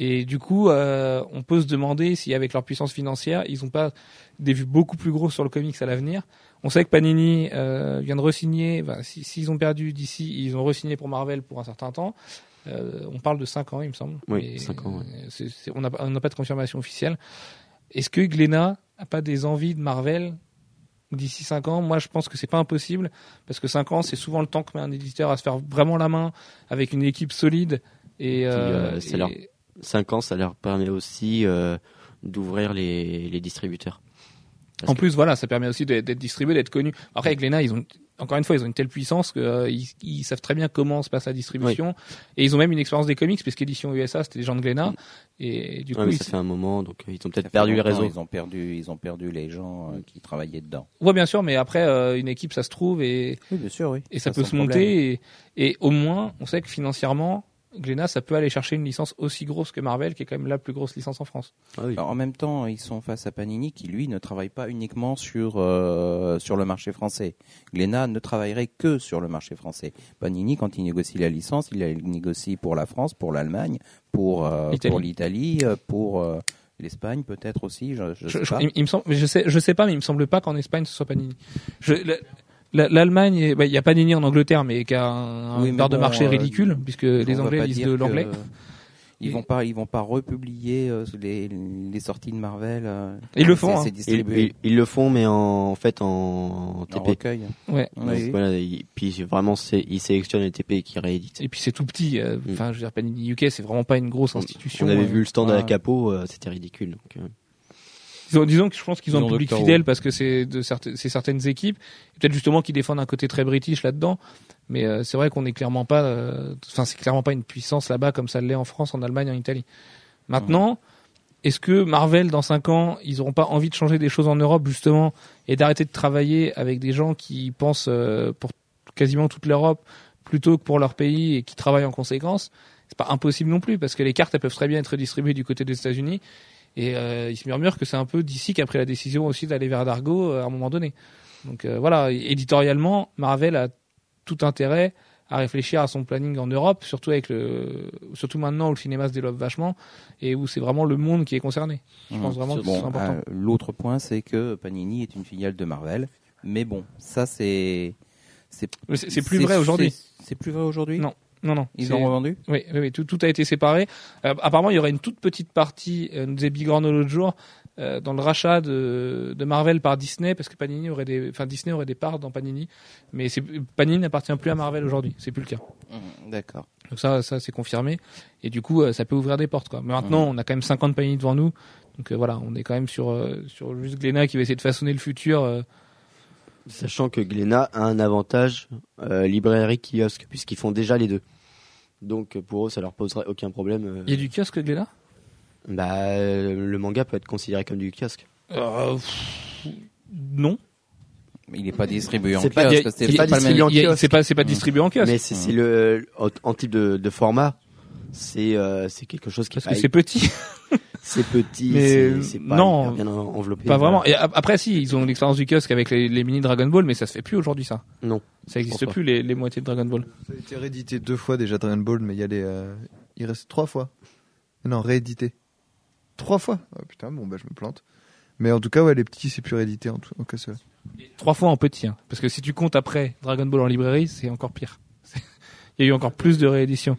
Et du coup, euh, on peut se demander si, avec leur puissance financière, ils n'ont pas des vues beaucoup plus grosses sur le comics à l'avenir. On sait que Panini euh, vient de re-signer. ben, si- S'ils ont perdu d'ici, ils ont re-signé pour Marvel pour un certain temps. Euh, on parle de 5 ans, il me semble. Oui, Mais, cinq ans, ouais. on n'a pas on n'a pas de confirmation officielle. Est-ce que Glénat a pas des envies de Marvel d'ici 5 ans? Moi, je pense que c'est pas impossible parce que 5 ans, c'est souvent le temps que met un éditeur à se faire vraiment la main avec une équipe solide. Et, euh, euh, et- 5 ans, ça leur permet aussi euh, d'ouvrir les, les distributeurs. Parce En que- plus, voilà, ça permet aussi d'être distribué, d'être connu. Après, avec Lena, ils ont encore une fois, ils ont une telle puissance que euh, ils, savent très bien comment se passe la distribution, et ils ont même une expérience des comics, puisqu'édition USA, c'était des gens de Glénat, et du coup, Ouais, mais ils, ça fait un moment, donc euh, ils ont peut-être perdu les réseaux. Ils ont perdu, ils ont perdu les gens euh, qui travaillaient dedans. ouais, bien sûr, mais après, euh, une équipe, ça se trouve, et, Oui, bien sûr, oui. et ça, Ça, peut se monter, et, et au moins, on sait que financièrement, Glénat, ça peut aller chercher une licence aussi grosse que Marvel, qui est quand même la plus grosse licence en France. Ah oui. Alors, en même temps, ils sont face à Panini qui, lui, ne travaille pas uniquement sur, euh, sur le marché français. Glénat ne travaillerait que sur le marché français. Panini, quand il négocie la licence, il la négocie pour la France, pour l'Allemagne, pour, euh, L'Italie. pour l'Italie, euh, pour euh, l'Espagne peut-être aussi. Je, je sais je- pas. il, il me semble, je sais, je sais pas, mais il me semble pas qu'en Espagne ce soit Panini. Je, L'Allemagne, est- bah, il y a Panini en Angleterre, mais qui a un, Oui, part de bon, marché euh, ridicule, puisque les Anglais pas lisent de l'anglais. Ils Et- vont pas, ils vont pas republier euh, les, les sorties de Marvel. euh, Ils le font, hein. Ils, distribué ils- ils le font, mais en, en fait en, en TP. recueil. Ouais. Donc, Oui. voilà, il- puis vraiment, ils sélectionnent les TP qui rééditent. Et puis c'est tout petit. euh, Mm. Enfin, je veux dire, Panini UK, c'est vraiment pas une grosse institution. On avait euh, vu le stand à la capo, euh, c'était ridicule. Donc, euh, Disons, disons que je pense qu'ils ont Ils un public fidèle parce que c'est de certaines, c'est certaines équipes. Peut-être justement qu'ils défendent un côté très british là-dedans. Mais euh, c'est vrai qu'on est clairement pas, euh, enfin c'est clairement pas une puissance là-bas comme ça l'est en France, en Allemagne, en Italie. Maintenant, est-ce que Marvel dans 5 ans, ils auront pas envie de changer des choses en Europe justement et d'arrêter de travailler avec des gens qui pensent euh, pour quasiment toute l'Europe plutôt que pour leur pays et qui travaillent en conséquence? C'est pas impossible non plus parce que les cartes elles peuvent très bien être distribuées du côté des États-Unis et euh, il se murmure que c'est un peu d'ici qu'a pris la décision aussi d'aller vers Dargo euh, à un moment donné. Donc euh, voilà, éditorialement, Marvel a tout intérêt à réfléchir à son planning en Europe, surtout avec le, surtout maintenant où le cinéma se développe vachement et où c'est vraiment le monde qui est concerné. Je pense vraiment que Bon, c'est important. euh, L'autre point, c'est que Panini est une filiale de Marvel. Mais bon, ça c'est. C'est plus vrai aujourd'hui. C'est plus vrai aujourd'hui? Non. Non, non. Ils ont revendu Oui, oui, oui, tout, tout a été séparé. Euh, apparemment, il y aurait une toute petite partie, euh, nous disait Bigorneau l'autre jour, euh, dans le rachat de, de Marvel par Disney, parce que Panini aurait des, enfin Disney aurait des parts dans Panini, mais Panini n'appartient plus à Marvel aujourd'hui, c'est plus le cas. Mmh, D'accord. Donc ça, ça c'est confirmé, et du coup, euh, ça peut ouvrir des portes, quoi. Mais maintenant, on a quand même 50 Panini devant nous, donc voilà, on est quand même sur sur juste Glénat qui va essayer de façonner le futur. Sachant que Glénat a un avantage euh, librairie kiosque puisqu'ils font déjà les deux. Donc pour eux, ça leur poserait aucun problème. euh, Il y a du kiosque Glénat? Bah, euh, le manga peut être considéré comme du kiosque. euh, pff, Non. Mais il n'est pas distribué en C'est pas- kiosque. c'est il pas le même- distribué en Il y a- kiosque. C'est pas c'est pas distribué en kiosque. Mais c'est c'est le en, en type de, de format, c'est euh, c'est quelque chose qui Parce est que c'est petit. c'est petit, c'est pas non, bien enveloppé. Pas voilà. vraiment. Et ap- après, si, ils ont l'expérience du kiosque avec les, les mini Dragon Ball, mais ça se fait plus aujourd'hui, ça. Non. Ça existe pense pas. plus, les, les moitiés de Dragon Ball. Ça a été réédité deux fois déjà Dragon Ball, mais il y a les, euh, il reste trois fois. Non, réédité. Trois fois. Oh putain, bon bah je me plante. Mais en tout cas, ouais, les petits c'est plus réédité en tout en cas ceux Trois fois en petit, hein. Parce que si tu comptes après Dragon Ball en librairie, c'est encore pire. Il y a eu encore plus de rééditions.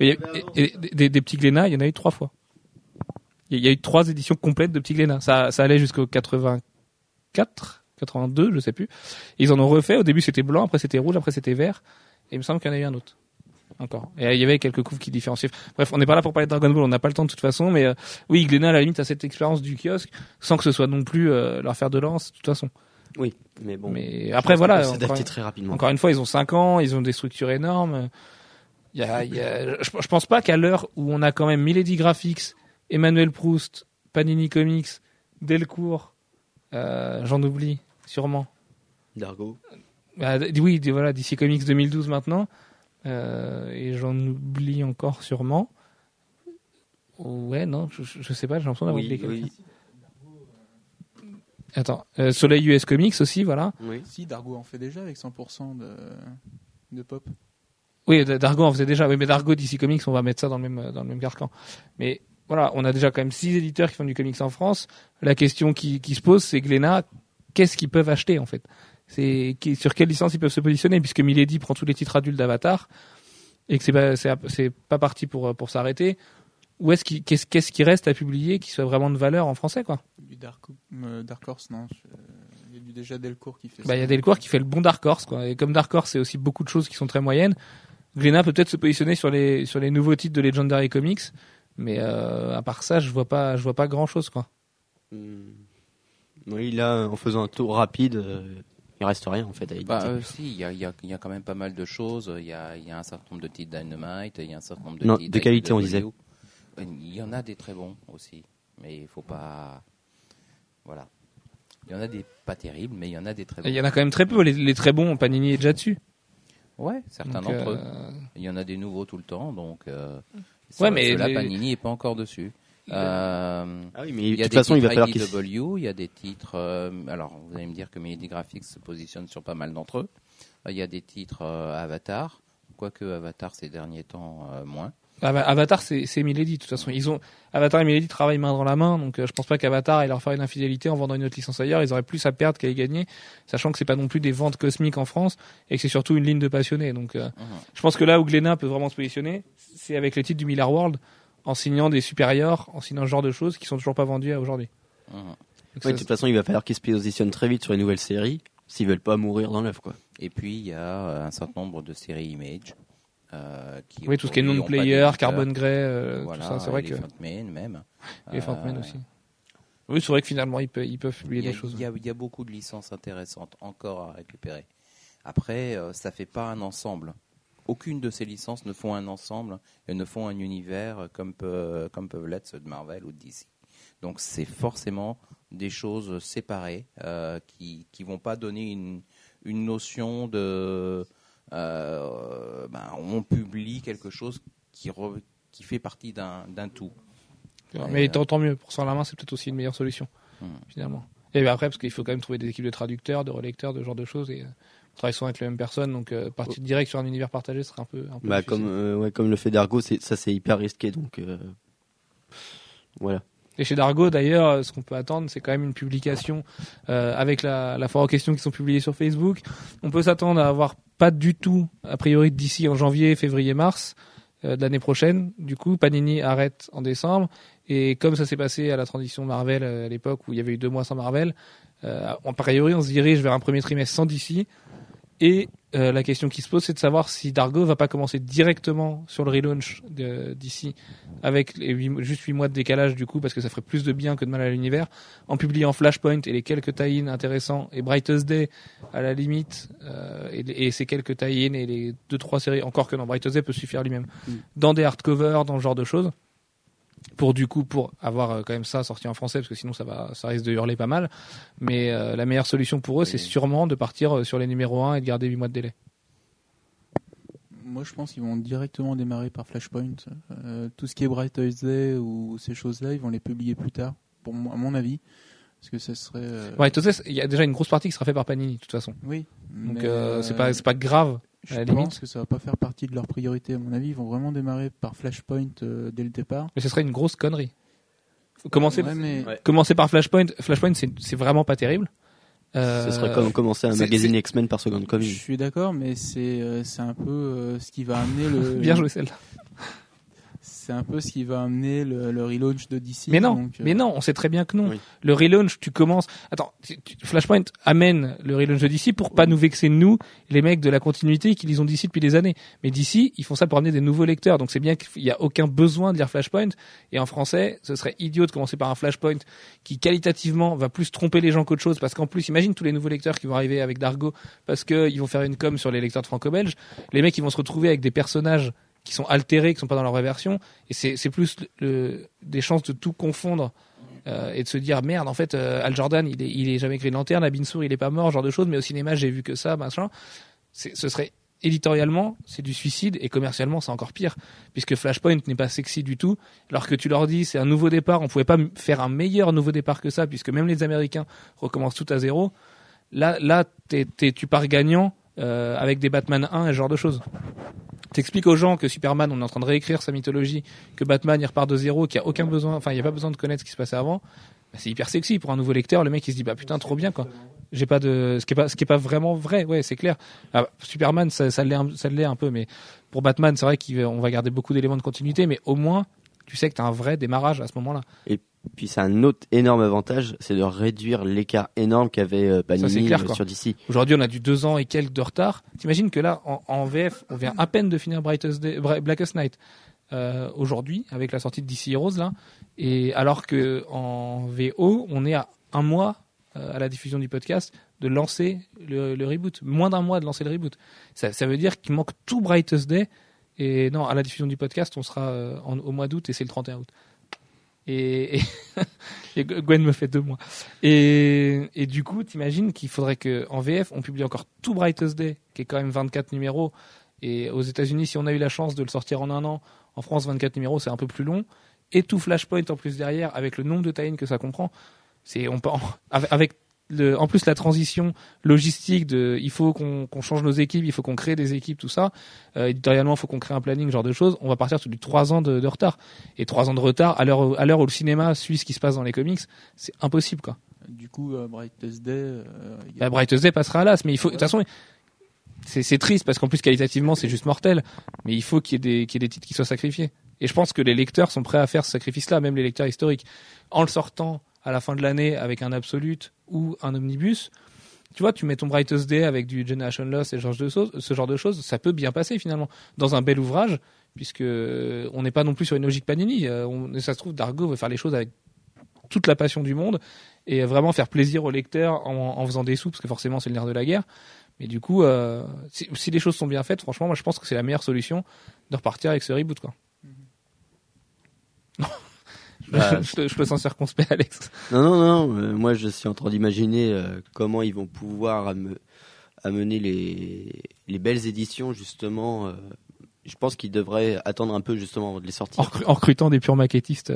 Et, et- et des, des- des petits Glénat, il y en a eu trois fois. Il y a- eu trois éditions complètes de petits Glénat. Ça, ça allait jusqu'au 84, 82, je sais plus. Et ils en ont refait. Au début, c'était blanc, après c'était rouge, après c'était vert. Et il me semble qu'il y en a eu un autre. Encore. Et euh, il y avait quelques couves qui différenciaient. Bref, on n'est pas là pour parler de Dragon Ball, on n'a pas le temps de toute façon, mais euh, oui, Glénat, à la limite, a cette expérience du kiosque, sans que ce soit non plus euh, leur faire de lance, de toute façon. Oui, mais bon. mais après, voilà. s'adapter encore- très rapidement. encore une fois, ils ont 5 ans, ils ont des structures énormes. Il y a, il y a- je, je pense pas qu'à l'heure où on a quand même Milady Graphics, Emmanuel Proust, Panini Comics, Delcourt, euh, j'en oublie sûrement. Dargo. Bah, oui, voilà, DC Comics 2012 maintenant, euh, et j'en oublie encore sûrement. Ouais, non, je, je- sais pas, j'ai l'impression d'avoir oublié quelqu'un. oui, Attends, euh, Soleil US Comics aussi, voilà. oui. Si, Dargo en fait déjà avec 100% de, de pop. Oui, Dargo en faisait déjà. Oui, mais Dargo DC Comics, on va mettre ça dans le même dans le même carcan. Mais voilà, on a déjà quand même six éditeurs qui font du comics en France. La question qui, qui se pose, c'est Glénat, qu'est-ce qu'ils peuvent acheter en fait? C'est sur quelle licence ils peuvent se positionner? Puisque Milady prend tous les titres adultes d'Avatar et que c'est pas c'est pas parti pour pour s'arrêter. Où est-ce qui qu'est-ce qu'est-ce qui reste à publier qui soit vraiment de valeur en français quoi? Du Dark, euh, Dark Horse, non. Il y a déjà Delcourt qui fait Bah, il y a. Delcourt qui fait le bon Dark Horse, quoi. Et comme Dark Horse, c'est aussi beaucoup de choses qui sont très moyennes. Glénat peut peut-être se positionner sur les, sur les nouveaux titres de Legendary Comics. Mais, euh, à part ça, je vois pas, je vois pas grand chose, quoi. Hmm. Oui, là, en faisant un tour rapide, euh, il reste rien en fait à éditer. Bah, euh, si, il y a, il y, y a quand même pas mal de choses. Il y a, il y a un certain nombre de titres Dynamite, il y a un certain nombre de Non, titres de qualité, on disait. Il y en a des très bons aussi, mais il faut pas. Voilà. Il y en a des pas terribles, mais il y en a des très bons. Il y en a quand même très peu. Les, les très bons, Panini est déjà dessus. Ouais, certains d'entre eux. Il y en a des nouveaux tout le temps, donc. Euh, Ouais, mais les- Panini est pas encore dessus. Euh, Ah oui, mais il de y a toute des façon, il va titres falloir qu'il il y a des titres. euh, alors, vous allez me dire que Milady Graphics se positionne sur pas mal d'entre eux. Euh, Il y a des titres euh, Avatar, quoique Avatar ces derniers temps euh, moins. Ava- Avatar, c'est Milady, de toute façon. Ils ont Avatar et Milady travaillent main dans la main, donc euh, je pense pas qu'Avatar ait leur faire une infidélité en vendant une autre licence ailleurs. Ils auraient plus à perdre qu'à y gagner, sachant que c'est pas non plus des ventes cosmiques en France et que c'est surtout une ligne de passionnés. Donc, euh, Mhm. je pense que là où Glénat peut vraiment se positionner, c'est avec les titres du Miller World, en signant des supérieurs, en signant ce genre de choses qui sont toujours pas vendues à aujourd'hui. Ouais, ça, de toute façon, il va falloir qu'ils se positionnent très vite sur les nouvelles séries s'ils veulent pas mourir dans l'œuf, quoi. Et puis, il y a un certain nombre de séries Image. Euh, qui oui, tout ce qui est non-player. Carbon Grey, euh, Voilà, tout ça, c'est vrai que Man même. Elephant Man Euh, aussi. Oui, c'est vrai que finalement ils peuvent, ils peuvent publier a, des choses. il y a- il y a beaucoup de licences intéressantes encore à récupérer. Après, euh, ça fait pas un ensemble. Aucune de ces licences ne font un ensemble et ne font un univers comme, peut- comme peuvent l'être ceux de Marvel ou de DC. Donc c'est forcément des choses séparées euh, qui qui vont pas donner une, une notion de euh, ben, on publie quelque chose qui re- qui fait partie d'un tout. Mais Et, tant, mieux. Pour ça la main, c'est peut-être aussi une meilleure solution, Hmm. finalement. Et bien après, parce qu'il faut quand même trouver des équipes de traducteurs, de relecteurs, de ce genre de choses. Et euh, on travaille souvent avec les mêmes personnes, donc euh, partir direct sur un univers partagé serait un peu. Un peu Bah, difficile. comme, euh, ouais, comme le fait Dargo, ça c'est hyper risqué, donc euh, voilà. Et chez Dargo, d'ailleurs, ce qu'on peut attendre, c'est quand même une publication euh, avec la, la foire aux questions qui sont publiées sur Facebook. On peut s'attendre à avoir pas du tout, a priori, d'ici en janvier, février, mars euh, de l'année prochaine. Du coup, Panini arrête en décembre. Et comme ça s'est passé à la transition Marvel euh, à l'époque où il y avait eu deux mois sans Marvel, euh, a priori, on se dirige vers un premier trimestre sans DC. Et euh, la question qui se pose, c'est de savoir si Dargo va pas commencer directement sur le relaunch d'ici avec les huit- juste 8 mois de décalage du coup, parce que ça ferait plus de bien que de mal à l'univers, en publiant Flashpoint et les quelques tie-in intéressants et Brightest Day à la limite, euh, et, et ces quelques tie-in et les deux trois séries, encore que non, Brightest Day peut suffire lui-même, Mm. dans des hardcovers, dans ce genre de choses pour du coup pour avoir euh, quand même ça sorti en français parce que sinon ça va ça risque de hurler pas mal mais euh, la meilleure solution pour eux c'est sûrement de partir euh, sur les numéros 1 et de garder 8 mois de délai Moi, je pense qu'ils vont directement démarrer par Flashpoint. Euh, tout ce qui est Bright Eyes Day ou ces choses-là, ils vont les publier plus tard, pour à mon avis. Parce que ce serait. euh, ouais il y a déjà une grosse partie qui sera faite par Panini de toute façon Oui. donc c'est pas c'est pas grave Je à la pense limite. que ça va pas faire partie de leur priorité, à mon avis. Ils vont vraiment démarrer par Flashpoint euh, dès le départ. mais ce serait une grosse connerie commencer Ouais, mais Ouais. commencer par Flashpoint Flashpoint c'est vraiment pas terrible Euh, Ce serait comme commencer magazine c'est- X-Men par seconde je commune. suis d'accord, mais c'est euh, un peu euh, ce qui va amener le. bien joué celle-là C'est un peu ce qui va amener le, le relaunch de DC. Mais non, donc, euh, mais non, on sait très bien que non. Oui. Le relaunch, tu commences. Attends, tu- tu- Flashpoint amène le relaunch de DC pour pas nous vexer nous, les mecs de la continuité qui lisent DC depuis des années. Mais DC, ils font ça pour amener des nouveaux lecteurs. Donc c'est bien qu'il y a aucun besoin de lire Flashpoint. Et en français, ce serait idiot de commencer par un Flashpoint qui qualitativement va plus tromper les gens qu'autre chose. Parce qu'en plus, imagine tous les nouveaux lecteurs qui vont arriver avec Dargo parce que ils vont faire une com sur les lecteurs de franco-belge. Les mecs, ils vont se retrouver avec des personnages qui sont altérés, qui sont pas dans leur vraie version. Et c'est plus des chances de tout confondre euh, et de se dire merde en fait euh, Al Jordan il est il est jamais Green Lantern, Abin Sur il est pas mort, genre de choses. Mais au cinéma j'ai vu que ça, machin. Ce serait éditorialement c'est du suicide et commercialement c'est encore pire puisque Flashpoint n'est pas sexy du tout. Alors que tu leur dis c'est un nouveau départ, on pouvait pas faire un meilleur nouveau départ que ça puisque même les Américains recommencent tout à zéro. Là là tu pars gagnant euh, avec des Batman 1 et ce genre de choses. T'expliques aux gens que Superman, on est en train de réécrire sa mythologie, que Batman, il repart de zéro, qu'il y a aucun besoin, enfin, il n'y a pas besoin de connaître ce qui se passait avant. Bah, c'est hyper sexy pour un nouveau lecteur. Le mec, il se dit, bah putain, trop bien, quoi. J'ai pas de, ce qui est pas, ce qui est pas vraiment vrai, ouais, c'est clair. Ah, Superman, ça, ça l'est un peu, mais pour Batman, c'est vrai qu'on va garder beaucoup d'éléments de continuité, mais au moins, tu sais que t'as un vrai démarrage à ce moment-là. Puis c'est un autre énorme avantage, c'est de réduire l'écart énorme qu'avait euh, Panini euh, sur DC. Aujourd'hui, on a du deux ans et quelques de retard. T'imagines que là, en, en VF, on vient à peine de finir Brightest Day- Blackest Night euh, aujourd'hui avec la sortie de DC Heroes là, et alors que en VO, on est à un mois euh, à la diffusion du podcast de lancer le, le reboot, moins d'un mois de lancer le reboot. Ça, ça veut dire qu'il manque tout Brightest Day. Et non, à la diffusion du podcast, on sera euh, au mois d'août et c'est le 31 août. Et, et, et Gwen me fait deux mois. Et, et du coup, t'imagines qu'il faudrait que en VF, on publie encore tout Brightest Day, qui est quand même 24 numéros. Et aux États-Unis, si on a eu la chance de le sortir en un an, en France, 24 numéros, c'est un peu plus long. Et tout Flashpoint en plus derrière, avec le nombre de tie que ça comprend. C'est, on peut, avec le, en plus la transition logistique de, il faut qu'on change nos équipes, il faut qu'on crée des équipes, tout ça. Euh, éditorialement, il faut qu'on crée un planning, ce genre de choses. On va partir sur du trois ans de, de retard. Et trois ans de retard, à l'heure, à l'heure où le cinéma suit ce qui se passe dans les comics, c'est impossible, quoi. Du coup, euh, Brightest Day. euh, a- Bah, Brightest Day passera à l'as, mais il faut, de toute façon, c'est, triste parce qu'en plus qualitativement c'est juste mortel, mais il faut qu'il y ait des, qu'il y ait des titres qui soient sacrifiés. Et je pense que les lecteurs sont prêts à faire ce sacrifice-là, même les lecteurs historiques. En le sortant à la fin de l'année avec un absolute ou un omnibus, tu vois, tu mets ton Brightest Day avec du Generation Lost et ce genre de choses, ça peut bien passer finalement dans un bel ouvrage, puisque euh, on n'est pas non plus sur une logique Panini. Euh, on, ça se trouve, Dargo veut faire les choses avec toute la passion du monde et vraiment faire plaisir aux lecteurs en, en faisant des sous, parce que forcément c'est le nerf de la guerre. Mais du coup, euh, si, si les choses sont bien faites, franchement, moi je pense que c'est la meilleure solution de repartir avec ce reboot, quoi. Bah, je, te, je te sens circonspect, Alex. Non, non, non. euh, moi, je suis en train d'imaginer euh, comment ils vont pouvoir ame- amener les, les belles éditions, justement. euh, je pense qu'ils devraient attendre un peu, justement, avant de les sortir. en recrutant des purs maquettistes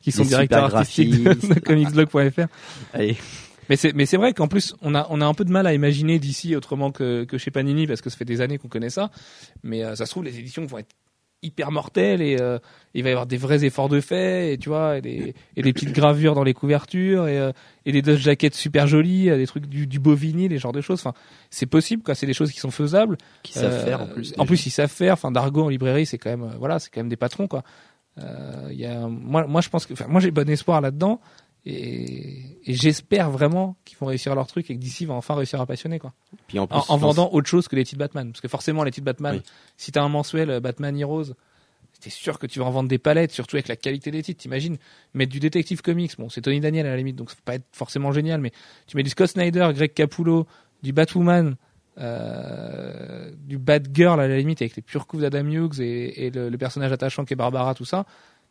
qui sont directeurs artistiques de, de comicsblog.fr. Mais c'est mais c'est vrai qu'en plus on a on a un peu de mal à imaginer d'ici autrement que que chez Panini parce que ça fait des années qu'on connaît ça. Mais euh, ça se trouve les éditions vont être hyper mortelles et euh, il va y avoir des vrais efforts de fait et tu vois et des et des petites gravures dans les couvertures et euh, et des dust jackets super jolies, euh, des trucs du du beau vinyle, les genres de choses. Enfin c'est possible quoi, c'est des choses qui sont faisables. Qui savent Euh, faire, en plus. En plus, ils savent faire. Enfin, Dargo en librairie, c'est quand même, euh, voilà, c'est quand même des patrons, quoi. Euh, il y a, moi, moi, je pense que, enfin, moi, j'ai bon espoir là-dedans, et, et j'espère vraiment qu'ils vont réussir leur truc et que d'ici va enfin réussir à passionner, quoi. Puis en, plus, En, en je pense- vendant autre chose que les titres Batman, parce que forcément, les titres Batman, Oui. si t'as un mensuel euh, Batman Heroes, t'es sûr que tu vas en vendre des palettes, surtout avec la qualité des titres. T'imagines? Mettre du Detective Comics, bon, c'est Tony Daniel à la limite, donc ça peut pas être forcément génial, mais tu mets du Scott Snyder, Greg Capullo, du Batwoman, euh, du Batgirl à la limite avec les pures coups d'Adam Hughes et, et le, le personnage attachant qui est Barbara, tout ça.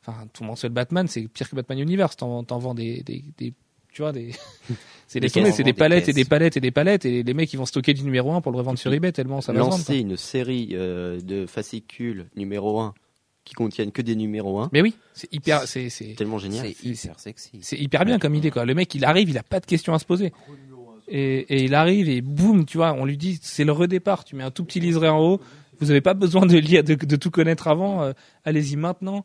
Enfin, ton mensuel Batman, c'est pire que Batman Universe. T'en, t'en vends des, des, des- tu vois, des, c'est des, Des caisses. c'est des Des palettes et des palettes et des palettes et les mecs ils vont stocker du numéro 1 pour le revendre sur eBay tellement ça va se vendre. quoi. lancer une série euh, de fascicules numéro 1 qui contiennent que des numéros 1, Mais oui, c'est hyper, c'est, c'est, tellement génial. C'est hyper sexy. c'est hyper bien comme idée quoi. Le mec il arrive, il a pas de questions à se poser. Et, et il arrive et boum, tu vois, on lui dit c'est le redépart. Tu mets un tout petit liseré en haut. Vous avez pas besoin de lire, de, de tout connaître avant. euh, allez-y maintenant.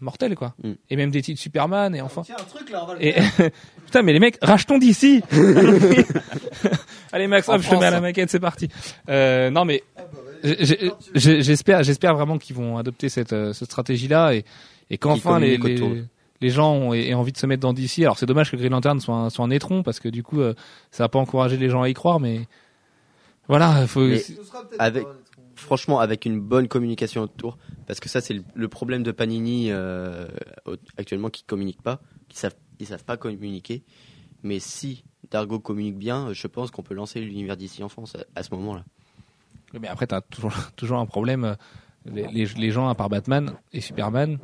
Mortel quoi. Mm. Et même des titres Superman et enfin. Tiens, un truc là, on va le Et putain, mais les mecs, rachetons d'ici. Allez Max, En hop, je te mets à la maquette, c'est parti. Euh, non mais j'ai- j'ai- j'espère, j'espère vraiment qu'ils vont adopter cette, euh, cette stratégie-là et, et qu'enfin les, les, les gens ont, aient envie de se mettre dans DC. Alors c'est dommage que Green Lantern soit un, soit un étron parce que du coup euh, ça va pas encourager les gens à y croire, mais voilà, faut. Mais- Avec- Franchement, avec une bonne communication autour, parce que ça, c'est le, problème de Panini euh, actuellement qui communique pas, qui savent, savent pas communiquer. Mais si Dargo communique bien, je pense qu'on peut lancer l'univers d'ici en France à, ce moment-là. Mais après t'as toujours toujours un problème. euh, Les, gens à part Batman et Superman,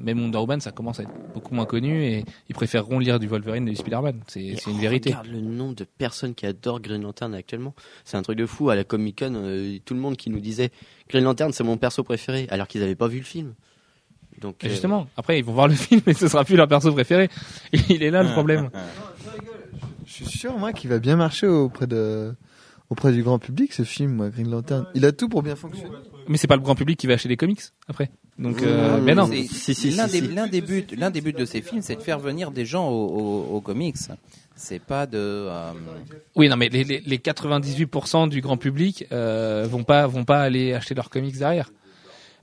même Wonder Woman, ça commence à être beaucoup moins connu et ils préféreront lire du Wolverine et du Spider-Man. C'est une vérité. Regarde le nombre de personnes qui adorent Green Lantern actuellement. C'est un truc de fou. À la Comic Con, euh, tout le monde qui nous disait Green Lantern, c'est mon perso préféré, alors qu'ils n'avaient pas vu le film. Donc Et euh, justement, après ils vont voir le film et ce sera plus leur perso préféré. Il est là le problème. Je suis sûr, moi, qu'il va bien marcher auprès de auprès du grand public ce film, moi, Green Lantern. Il a tout pour bien fonctionner. Mais c'est pas le grand public qui va acheter des comics après. Donc, euh, Mmh. mais non. C'est- Si, si, l'un si, des, si. l'un des buts, l'un des buts de ces films, c'est de faire venir des gens au- au- aux comics. C'est pas de. euh, Oui, non, mais les, les, les 98% du grand public euh, vont pas vont pas aller acheter leurs comics derrière.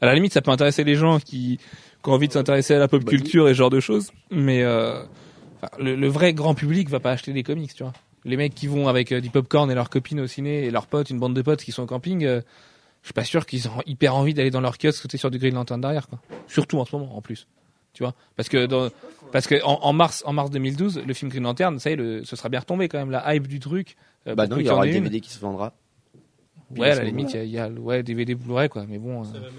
À la limite, ça peut intéresser les gens qui, qui ont envie de s'intéresser à la pop culture et ce genre de choses. Mais euh, le, le vrai grand public va pas acheter des comics, tu vois. Les mecs qui vont avec euh, du popcorn et leurs copines au ciné et leurs potes, une bande de potes qui sont au camping, euh, je suis pas sûr qu'ils ont hyper envie d'aller dans leur kiosque sauter sur du Green Lantern derrière, quoi. Surtout en ce moment, en plus. Tu vois, parce que dans, parce que en, en mars en mars 2012, le film Green Lantern, ça y est, le, ce sera bien retombé quand même la hype du truc. euh, bah non, il y y aura le une. DVD qui se vendra. Puis Ouais, à la limite, il y a, y ouais, DVD Blu-ray, quoi. Mais bon. euh,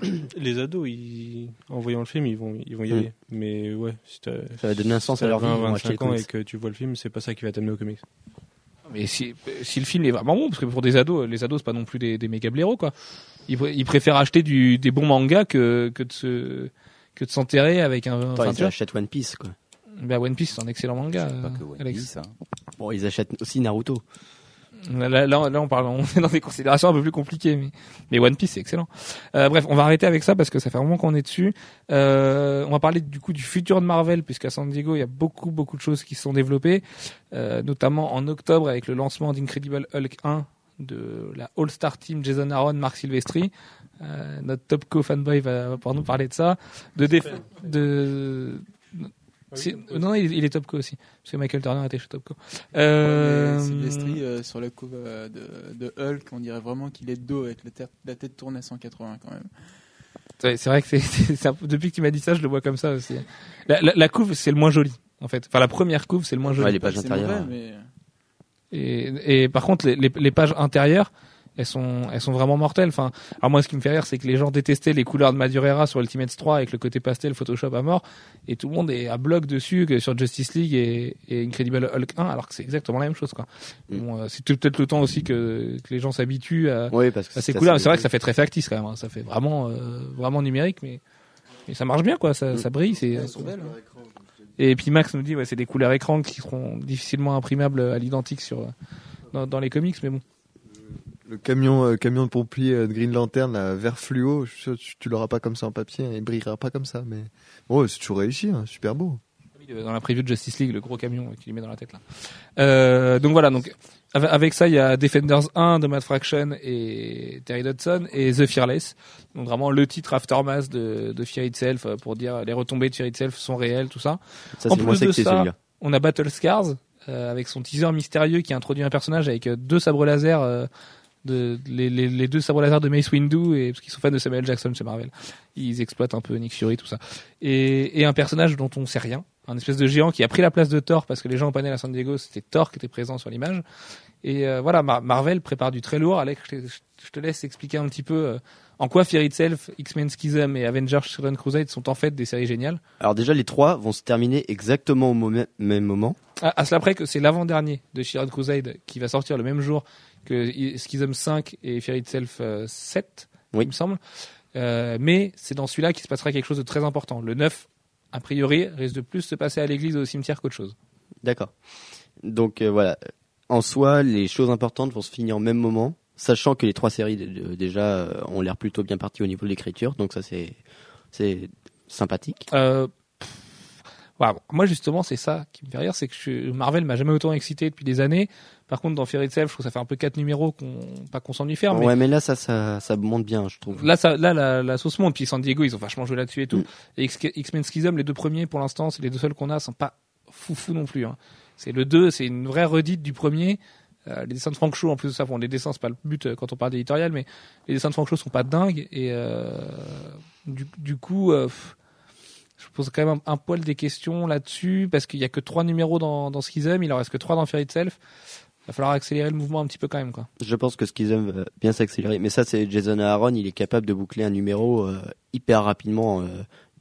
Les ados, ils, en voyant le film, ils vont, ils vont y Mm. aller. Mais ouais, si Ça va donner un sens si à leur vie. 20, ils vont acheter 25 les ans et que tu vois le film, c'est pas ça qui va t'amener au comics. Mais si, si le film est vraiment bon, parce que pour des ados, les ados c'est pas non plus des, des méga blaireaux quoi. Ils, pr- ils préfèrent acheter du, des bons mangas que que de se que de s'enterrer avec un. Attends, ils achètent One Piece, quoi. bah, One Piece c'est un excellent manga. Pas euh, que One Alex. Piece, hein. Bon, ils achètent aussi Naruto. Là, là, là, là, on parle, on est dans des considérations un peu plus compliquées, mais, mais One Piece c'est excellent. Euh, bref, on va arrêter avec ça parce que ça fait un moment qu'on est dessus. Euh, on va parler du coup du futur de Marvel puisqu'à San Diego il y a beaucoup beaucoup de choses qui se sont développées, euh, notamment en octobre avec le lancement d'Incredible Hulk 1 de la All Star Team Jason Aaron, Mark Silvestri. Notre top co fanboy va, va pouvoir nous parler de ça. De si- non, non, il, il est top co aussi parce que Michael Turner était chez top co. Euh, Silvestri, euh, sur la couve euh, de, de Hulk, on dirait vraiment qu'il est de dos avec la tête, la tête tournée à 180 quand même. Ouais, C'est vrai que c'est, c'est- c'est un peu- depuis que tu m'as dit ça, je le vois comme ça aussi. La, la, la couve, c'est le moins joli, en fait. Enfin, la première couve, c'est le moins Ouais, joli. les pages intérieures. mauvais, mais Et, et par contre, les, les, les pages intérieures, elles sont, elles sont vraiment mortelles. Enfin, alors moi, ce qui me fait rire, c'est que les gens détestaient les couleurs de Madureira sur Ultimate 3 avec le côté pastel Photoshop à mort, et tout le monde est à bloc dessus que sur Justice League et, et Incredible Hulk 1, alors que c'est exactement la même chose, quoi. Mm. Bon, euh, c'est peut-être le temps aussi que, que les gens s'habituent à, Oui, parce que à ces couleurs. C'est vrai que ça fait très factice quand même. hein. Ça fait vraiment, euh, vraiment numérique, mais, mais ça marche bien, quoi. Ça, Mm. ça brille. C'est, elles sont belles. hein. et puis Max nous dit, ouais, c'est des couleurs écran qui seront difficilement imprimables à l'identique sur dans, dans les comics, mais bon. Le camion, euh, camion de pompier euh, de Green Lantern, là, vert fluo, je suis sûr que tu, tu l'auras pas comme ça en papier, hein, il brillera pas comme ça, mais bon, c'est toujours réussi, hein, super beau. Dans la preview de Justice League, le gros camion euh, qu'il lui met dans la tête là. Euh, donc voilà, donc avec- ça, il y a Defenders 1 de Matt Fraction et Terry Dodson et The Fearless. Donc vraiment le titre aftermath de, de Fear Itself euh, pour dire les retombées de Fear Itself sont réelles, tout ça. Ça, En plus de ça. On a Battle Scars euh, avec son teaser mystérieux qui introduit un personnage avec euh, deux sabres laser, euh, de, les, les, les deux sabres laser de Mace Windu et parce qu'ils sont fans de Samuel Jackson chez Marvel, ils exploitent un peu Nick Fury tout ça. Et, et un personnage dont on sait rien, un espèce de géant qui a pris la place de Thor parce que les gens au panel à San Diego c'était Thor qui était présent sur l'image. Et euh, voilà, Mar- Marvel prépare du très lourd. Alex, je te, je te laisse expliquer un petit peu euh, en quoi Fear Itself, X-Men Schism et Avengers Children Crusade sont en fait des séries géniales. Alors déjà, les trois vont se terminer exactement au même moment. À, à cela près que c'est l'avant-dernier de Children Crusade qui va sortir le même jour que Schism 5 et Itself euh, 7, Oui. il me semble. Euh, mais c'est dans celui-là qu'il se passera quelque chose de très important. Le 9, a priori, risque de plus se passer à l'église ou au cimetière qu'autre chose. D'accord. Donc euh, voilà. En soi, les choses importantes vont se finir au même moment, sachant que les trois séries déjà euh, ont l'air plutôt bien parties au niveau de l'écriture. Donc ça, c'est c'est sympathique. Euh, pff. Moi, justement, c'est ça qui me fait rire, c'est que je- Marvel m'a jamais autant excité depuis des années. Par contre, dans Fear Itself, je trouve que ça fait un peu quatre numéros qu'on, pas qu'on s'ennuie faire, mais Ouais, mais là, ça, ça, ça monte bien, je trouve. Là, ça, là, la, la sauce monte. Puis San Diego, ils ont vachement joué là-dessus et tout. Mm. Et X- X-Men Schism, les deux premiers, pour l'instant, c'est les deux seuls qu'on a, sont pas foufou non plus. Hein. C'est le 2, c'est une vraie redite du premier. Euh, les dessins de Frank Shaw, en plus de ça, bon, les dessins, c'est pas le but euh, quand on parle d'éditorial, mais les dessins de Frank Shaw sont pas dingues. Et euh, du, du coup, euh, pff, je pose quand même un, un poil des questions là-dessus, parce qu'il y a que trois numéros dans, dans Schism, il en reste que trois dans Fear Itself. Il va falloir accélérer le mouvement un petit peu quand même, quoi. Je pense que Schism va bien s'accélérer. Mais ça, c'est Jason Aaron, il est capable de boucler un numéro euh, hyper rapidement. euh,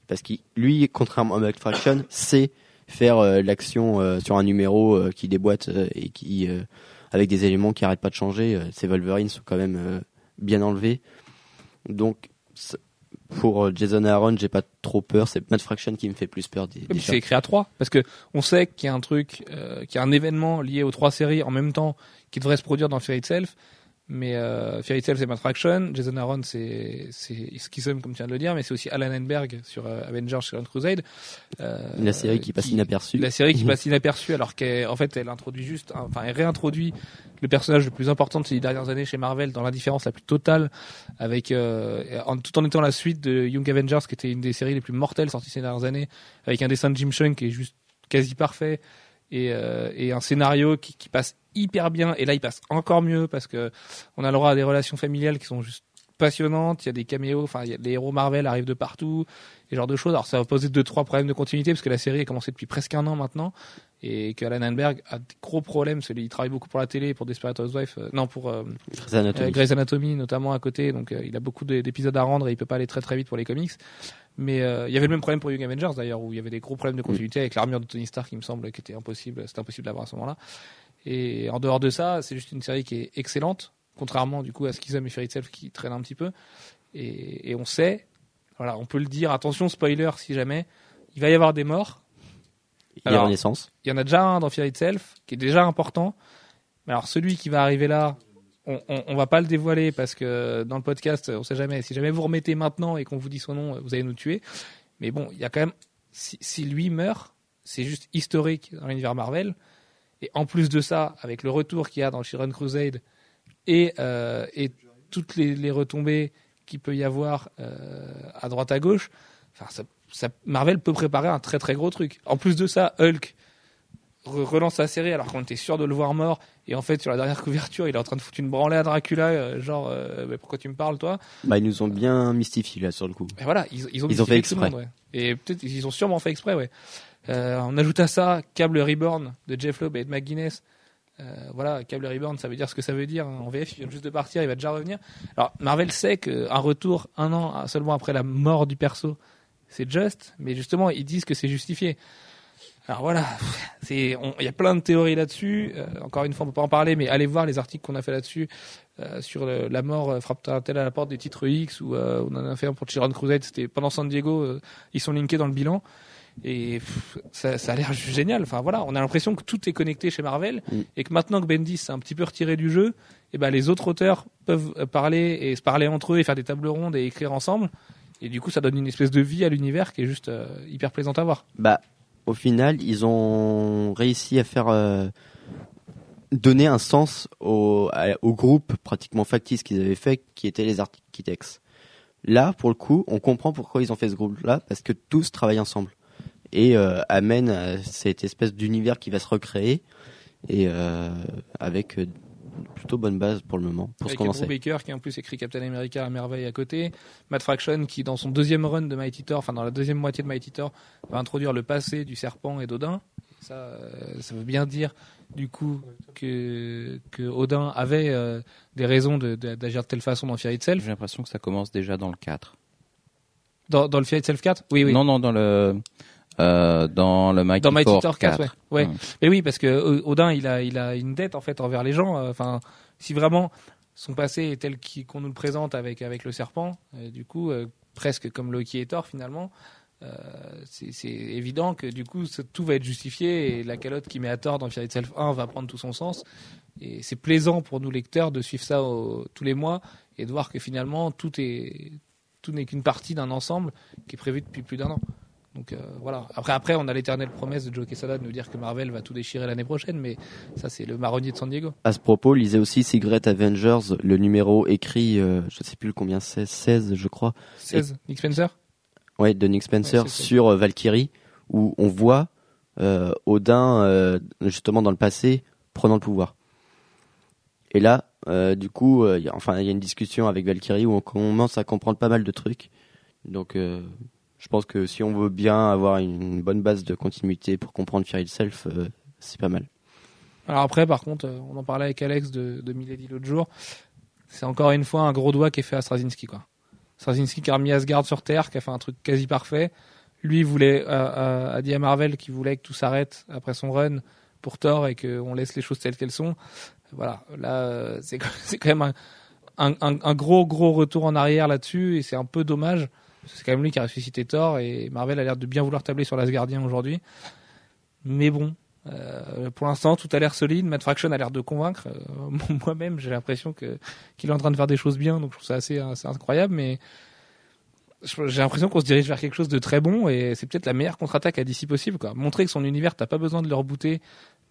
parce qu'il, lui, contrairement à Matt Fraction, sait faire euh, l'action euh, sur un numéro euh, qui déboîte euh, et qui, euh, avec des éléments qui arrêtent pas de changer. Euh, ces Wolverines sont quand même euh, bien enlevés. Donc, pour euh, Jason Aaron, j'ai pas trop peur. C'est Matt Fraction qui me fait plus peur. des- c'est écrit à trois parce que on sait qu'il y a un truc, euh, qu'il y a un événement lié aux trois séries en même temps qui devrait se produire dans Fear Itself. Mais euh, Fear Itself c'est Matt Fraction, Jason Aaron c'est Schism comme tu viens de le dire, mais c'est aussi Alan Enberg sur euh, Avengers Children Crusade. Euh, La série qui passe inaperçue. La série qui passe inaperçue alors qu'en fait elle introduit juste, enfin elle réintroduit le personnage le plus important de ces dernières années chez Marvel dans l'indifférence la plus totale, avec euh, en, tout en étant la suite de Young Avengers qui était une des séries les plus mortelles sorties ces dernières années, avec un dessin de Jim Chung qui est juste quasi parfait et, euh, et un scénario qui, qui passe hyper bien et là il passe encore mieux parce que on a le droit à des relations familiales qui sont juste passionnantes il y a des caméos enfin les héros Marvel arrivent de partout et ce genre de choses alors ça va poser deux trois problèmes de continuité parce que la série a commencé depuis presque un an maintenant et que Alan Heinberg a des gros problèmes. Celui, il travaille beaucoup pour la télé, pour Desperate Housewives, euh, non pour euh, Grey's Anatomy. euh, Grey's Anatomy notamment à côté, donc euh, il a beaucoup d'é- d'épisodes à rendre et il peut pas aller très très vite pour les comics. Mais euh, il y avait le même problème pour Young Avengers d'ailleurs, où il y avait des gros problèmes de continuité avec l'armure de Tony Stark, il me semble, qui était impossible, c'était impossible d'avoir à ce moment-là. Et en dehors de ça, c'est juste une série qui est excellente, contrairement du coup à Schism et Fairy Tail qui traînent un petit peu. Et, et on sait, voilà, on peut le dire, attention spoiler si jamais, il va y avoir des morts. Il y a Renaissance. Il y en a déjà un dans Fear Itself qui est déjà important. Mais alors celui qui va arriver là, on, on, va pas le dévoiler parce que dans le podcast, on sait jamais. Si jamais vous remettez maintenant et qu'on vous dit son nom, vous allez nous tuer. Mais bon, il y a quand même. Si, lui meurt, c'est juste historique dans l'univers Marvel. Et en plus de ça, avec le retour qu'il y a dans Chiron Crusade et, euh, et toutes les, retombées qu'il peut y avoir euh, à droite à gauche, Marvel peut préparer un très très gros truc. En plus de ça, Hulk relance la série alors qu'on était sûr de le voir mort et en fait sur la dernière couverture il est en train de foutre une branlée à Dracula euh, genre euh, mais pourquoi tu me parles toi? Bah, ils nous ont bien mystifié là sur le coup. et voilà ils, ils ont Ils ont fait monde, ouais. et peut-être ils ont sûrement fait exprès ouais euh, on ajoute à ça Cable Reborn de Jeff Loeb et de McGuinness euh, voilà, Cable Reborn, ça veut dire ce que ça veut dire. hein. En VF, il vient juste de partir, il va déjà revenir. Alors, Marvel sait qu'un retour un an seulement après la mort du perso, c'est juste, mais justement, ils disent que c'est justifié. Alors voilà, c'est, il y a plein de théories là-dessus. Euh, encore une fois, on peut pas en parler, mais allez voir les articles qu'on a fait là-dessus euh, sur le- la mort euh, frappe-t-elle à la porte des titres X ou euh, on en a fait un pour Chiron Crusade. C'était pendant San Diego, ils sont linkés dans le bilan et pff, ça, ça a l'air génial. Enfin voilà, on a l'impression que tout est connecté chez Marvel Mm. et que maintenant que Bendis s'est un petit peu retiré du jeu, et ben les autres auteurs peuvent parler et se parler entre eux et faire des tables rondes et écrire ensemble. Et du coup, ça donne une espèce de vie à l'univers qui est juste hyper plaisante à voir. Bah, au final, ils ont réussi à faire euh, donner un sens au, au groupe pratiquement factice qu'ils avaient fait, qui était les Architects. Là, pour le coup, on comprend pourquoi ils ont fait ce groupe-là, parce que tous travaillent ensemble et euh, amènent à cette espèce d'univers qui va se recréer et euh, avec euh, plutôt bonne base pour le moment pour Avec sait. Baker qui en plus écrit Captain America à merveille à côté. Matt Fraction qui dans son deuxième run de Mighty Thor, enfin dans la deuxième moitié de Mighty Thor, va introduire le passé du serpent et d'Odin. Ça, euh, ça veut bien dire du coup que, que Odin avait euh, des raisons de- de- d'agir de, telle façon dans Fear Itself. J'ai l'impression que ça commence déjà dans le 4. Dans, dans le Fear Itself 4 Oui, oui. Non, non, dans le, euh, dans le Mighty, dans Mighty Thor Thor 4, ouais. ouais. Mm. Mais oui, parce que Odin, il a, il a une dette en fait envers les gens. euh, Enfin, si vraiment son passé est tel qu'on nous le présente avec avec le serpent, euh, du coup, presque comme Loki et Thor finalement, euh, c'est c'est évident que du coup, ça- tout va être justifié et la calotte qui met à tort dans Fear Itself 1 va prendre tout son sens. Et c'est plaisant pour nous lecteurs de suivre ça au- tous les mois et de voir que finalement tout est tout n'est qu'une partie d'un ensemble qui est prévu depuis plus d'un an. Donc euh, voilà. Après, après, on a l'éternelle promesse de Joe Quesada de nous dire que Marvel va tout déchirer l'année prochaine, mais ça, c'est le marronnier de San Diego. À ce propos, lisez aussi Secret Avengers, le numéro écrit, euh, je sais plus combien c'est, 16 je crois, 16, Nick Spencer? Ouais, de Nick Spencer Ouais, sur euh, Valkyrie, où on voit euh, Odin euh, justement dans le passé prenant le pouvoir. Et là, du coup, il y a- enfin, il y a une discussion avec Valkyrie où on commence à comprendre pas mal de trucs. Donc, je pense que si on veut bien avoir une bonne base de continuité pour comprendre Fear Itself, euh, c'est pas mal. Alors après, par contre, euh, on en parlait avec Alex de, de Milady l'autre jour. C'est encore une fois un gros doigt qui est fait à Straczynski, quoi. Straczynski qui a remis Asgard sur Terre, qui a fait un truc quasi parfait. Lui voulait, euh, a dit à Marvel qu'il voulait que tout s'arrête après son run pour Thor et qu'on laisse les choses telles qu'elles sont. Voilà, là, euh, c'est quand- même un, un- un gros, gros retour en arrière là-dessus et c'est un peu dommage. C'est quand même lui qui a ressuscité Thor et Marvel a l'air de bien vouloir tabler sur l'Asgardien aujourd'hui. Mais bon, euh, pour l'instant, tout a l'air solide. Matt Fraction a l'air de convaincre. Euh, Moi-même, j'ai l'impression que qu'il est en train de faire des choses bien, donc je trouve ça assez, assez incroyable. Mais j'ai l'impression qu'on se dirige vers quelque chose de très bon et c'est peut-être la meilleure contre-attaque à DC possible. Quoi. Montrer que son univers, t'as pas besoin de le rebooter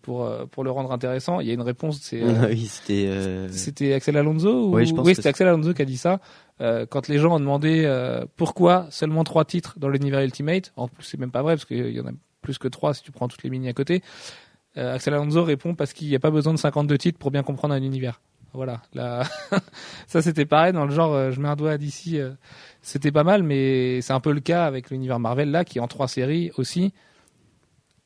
pour euh, pour le rendre intéressant. Il y a une réponse, c'est euh, oui, c'était. c'était Axel Alonso ou... Oui, oui c'était Axel Alonso qui a dit ça. Euh, quand les gens ont demandé euh, pourquoi seulement trois titres dans l'univers Ultimate, en plus c'est même pas vrai parce qu'il y en a plus que trois si tu prends toutes les mini à côté. Euh, Axel Alonso répond parce qu'il n'y a pas besoin de 52 titres pour bien comprendre un univers. Voilà, là, ça c'était pareil dans le genre euh, je mets un doigt d'ici, euh, c'était pas mal, mais c'est un peu le cas avec l'univers Marvel là qui en trois séries aussi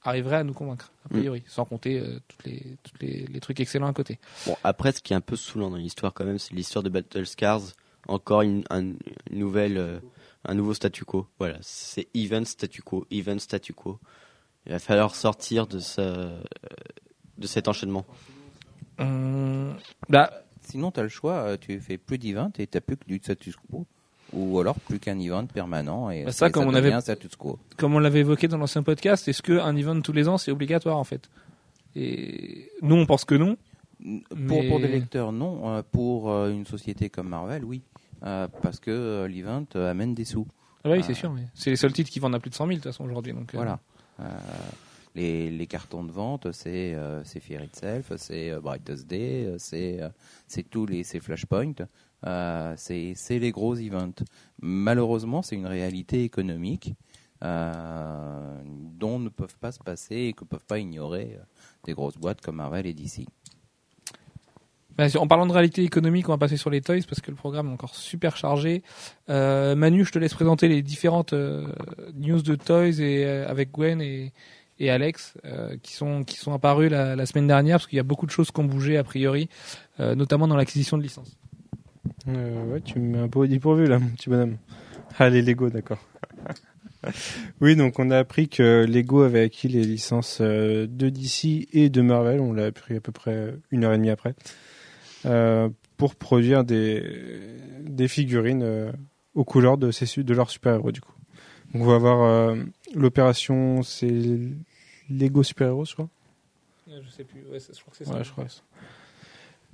arriverait à nous convaincre, a priori, sans compter euh, toutes les, toutes les, les trucs excellents à côté. Bon, après, ce qui est un peu saoulant dans l'histoire, quand même, c'est l'histoire de Battle Scars. Encore une, un, une nouvelle, euh, un nouveau statu quo. Voilà, c'est event statu quo, event statu quo. Il va falloir sortir de ce, euh, de cet enchaînement. Hum, bah, Sinon, tu as le choix, euh, tu fais plus d'event et tu plus que du status quo. Ou alors plus qu'un event permanent et Bah, ça, et comme on avait- un status quo. comme on l'avait évoqué dans l'ancien podcast, est-ce qu'un event tous les ans, c'est obligatoire en fait? Et nous, on pense que non. Pour, Mais- pour des lecteurs, non. Euh, Pour euh, une société comme Marvel, oui. Euh, parce que euh, l'event euh, amène des sous. Ah oui, Ah. c'est sûr. mais C'est les seuls titres qui vendent à plus de 100 000 de toute façon aujourd'hui. Donc, euh, Voilà. Euh, les, les cartons de vente, c'est euh, c'est Fear Itself, c'est euh, Brightest Day, euh, c'est euh, c'est tous les c'est Flashpoint, euh, c'est c'est les gros events. Malheureusement, c'est une réalité économique euh, dont ne peuvent pas se passer et que peuvent pas ignorer euh, des grosses boîtes comme Marvel et DC. En parlant de réalité économique, on va passer sur les toys parce que le programme est encore super chargé. Euh, Manu, je te laisse présenter les différentes euh, news de toys et euh, avec Gwen et, et Alex euh, qui sont qui sont apparus la, semaine dernière parce qu'il y a beaucoup de choses qui ont bougé a priori, notamment dans l'acquisition de licences. Ouais, tu me mets un peu au dépourvu là, mon petit bonhomme. Ah, les Lego, d'accord. oui, donc on a appris que Lego avait acquis les licences de DC et de Marvel. On l'a appris à peu près une heure et demie après. Euh, pour produire des, des figurines euh, aux couleurs de, leurs super-héros, du coup. Donc on va avoir euh, l'opération, c'est Lego super-héros, je crois. Je sais plus. je crois que c'est Ouais, je crois.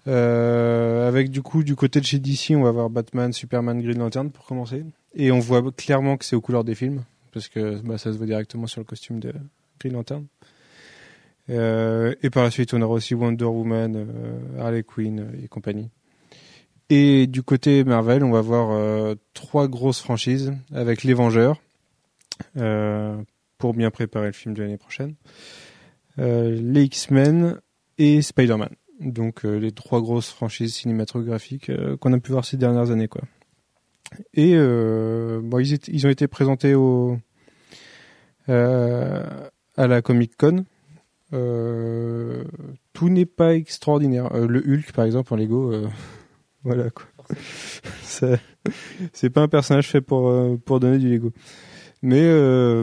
Euh, avec du coup du côté de chez DC, on va voir Batman, Superman, Green Lantern pour commencer, et on voit clairement que c'est aux couleurs des films parce que bah, ça se voit directement sur le costume de Green Lantern. Euh, et par la suite, on aura aussi Wonder Woman, euh, Harley Quinn euh, et compagnie. Et du côté Marvel, on va voir euh, trois grosses franchises avec les Vengeurs pour bien préparer le film de l'année prochaine, les X-Men et Spider-Man. Donc les trois grosses franchises cinématographiques qu'on a pu voir ces dernières années quoi. Et euh, bon, ils, étaient- ils ont été présentés au euh, à la Comic Con. Euh, tout n'est pas extraordinaire. Euh, le Hulk par exemple en Lego, euh, voilà quoi. C'est pas un personnage fait pour pour donner du Lego. Mais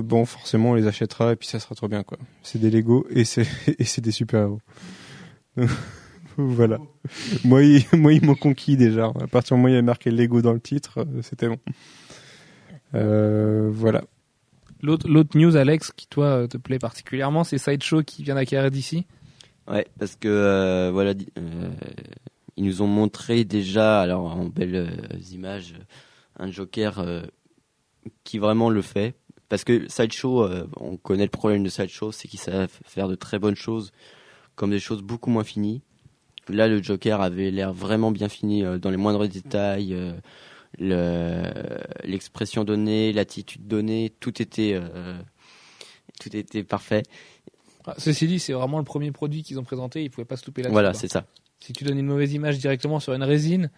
bon, forcément, on les achètera et puis ça sera trop bien quoi. C'est des Lego et c'est des super héros. Voilà. Moi, ils, moi, m'ont conquis déjà. À partir du moment où il y avait marqué Lego dans le titre, c'était bon. Voilà. L'autre news, Alex, qui toi te plaît particulièrement, c'est Sideshow qui vient d'acquérir d'ici. Ouais, parce que euh, voilà, euh, ils nous ont montré déjà, alors en belles euh, images, un Joker qui vraiment le fait. Parce que Sideshow, on connaît le problème de Sideshow, c'est qu'ils savent faire de très bonnes choses, comme des choses beaucoup moins finies. Là, le Joker avait l'air vraiment bien fini dans les moindres détails. Le- l'expression donnée, l'attitude donnée, tout était, euh, tout était parfait. Ah, Ceci dit, c'est vraiment le premier produit qu'ils ont présenté. Ils pouvaient pas se louper là-dessus. Voilà, quoi. c'est ça. Si tu donnes une mauvaise image directement sur une résine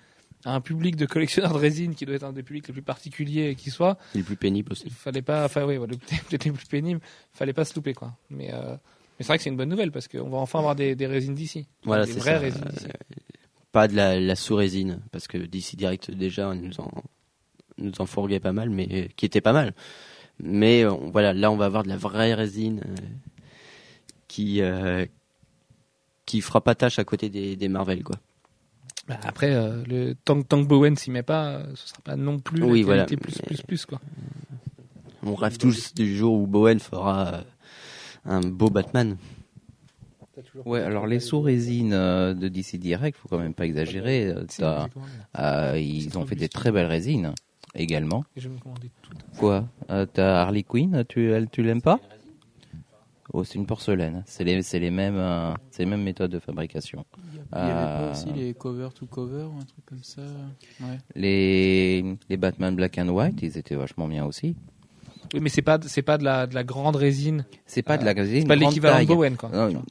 à un public de collectionneurs de résine qui doit être un des publics les plus particuliers qui soit, C'est le plus pénible aussi. il fallait pas, enfin oui, peut-être les plus pénibles, fallait pas se louper quoi. Mais, euh, mais c'est vrai que c'est une bonne nouvelle parce qu'on va enfin avoir des, des résines d'ici. Voilà, des vraies ça. résines d'ici. Pas de la, la sous-résine, parce que d'ici direct déjà nous en nous en fourguait pas mal, mais euh, qui était pas mal. Mais euh, voilà, là on va avoir de la vraie résine euh, qui euh, qui fera pas tâche à côté des, des Marvel quoi. Bah, après, euh, le tant que Bowen s'y met pas, ce sera pas non plus Oui, voilà, plus plus plus quoi. On rêve tous du jour où Bowen fera un beau Batman. Ouais, alors les sous-résines euh, de DC Direct, faut quand même pas exagérer. euh, t'as- euh, ils ont fait des très belles résines également. Et je vais me commander tout. Quoi? Euh, T'as Harley Quinn, tu, elle, tu l'aimes pas? Oh, c'est une porcelaine. C'est les, c'est les mêmes, euh, c'est les mêmes méthodes de fabrication. Il y avait pas Euh, aussi les cover to cover ou un truc comme ça? Ouais. Les, les Batman Black and White, ils étaient vachement bien aussi. Oui, mais c'est pas c'est pas de la de la grande résine. C'est pas de la résine C'est pas l'équivalent de. Bowen quoi. Non,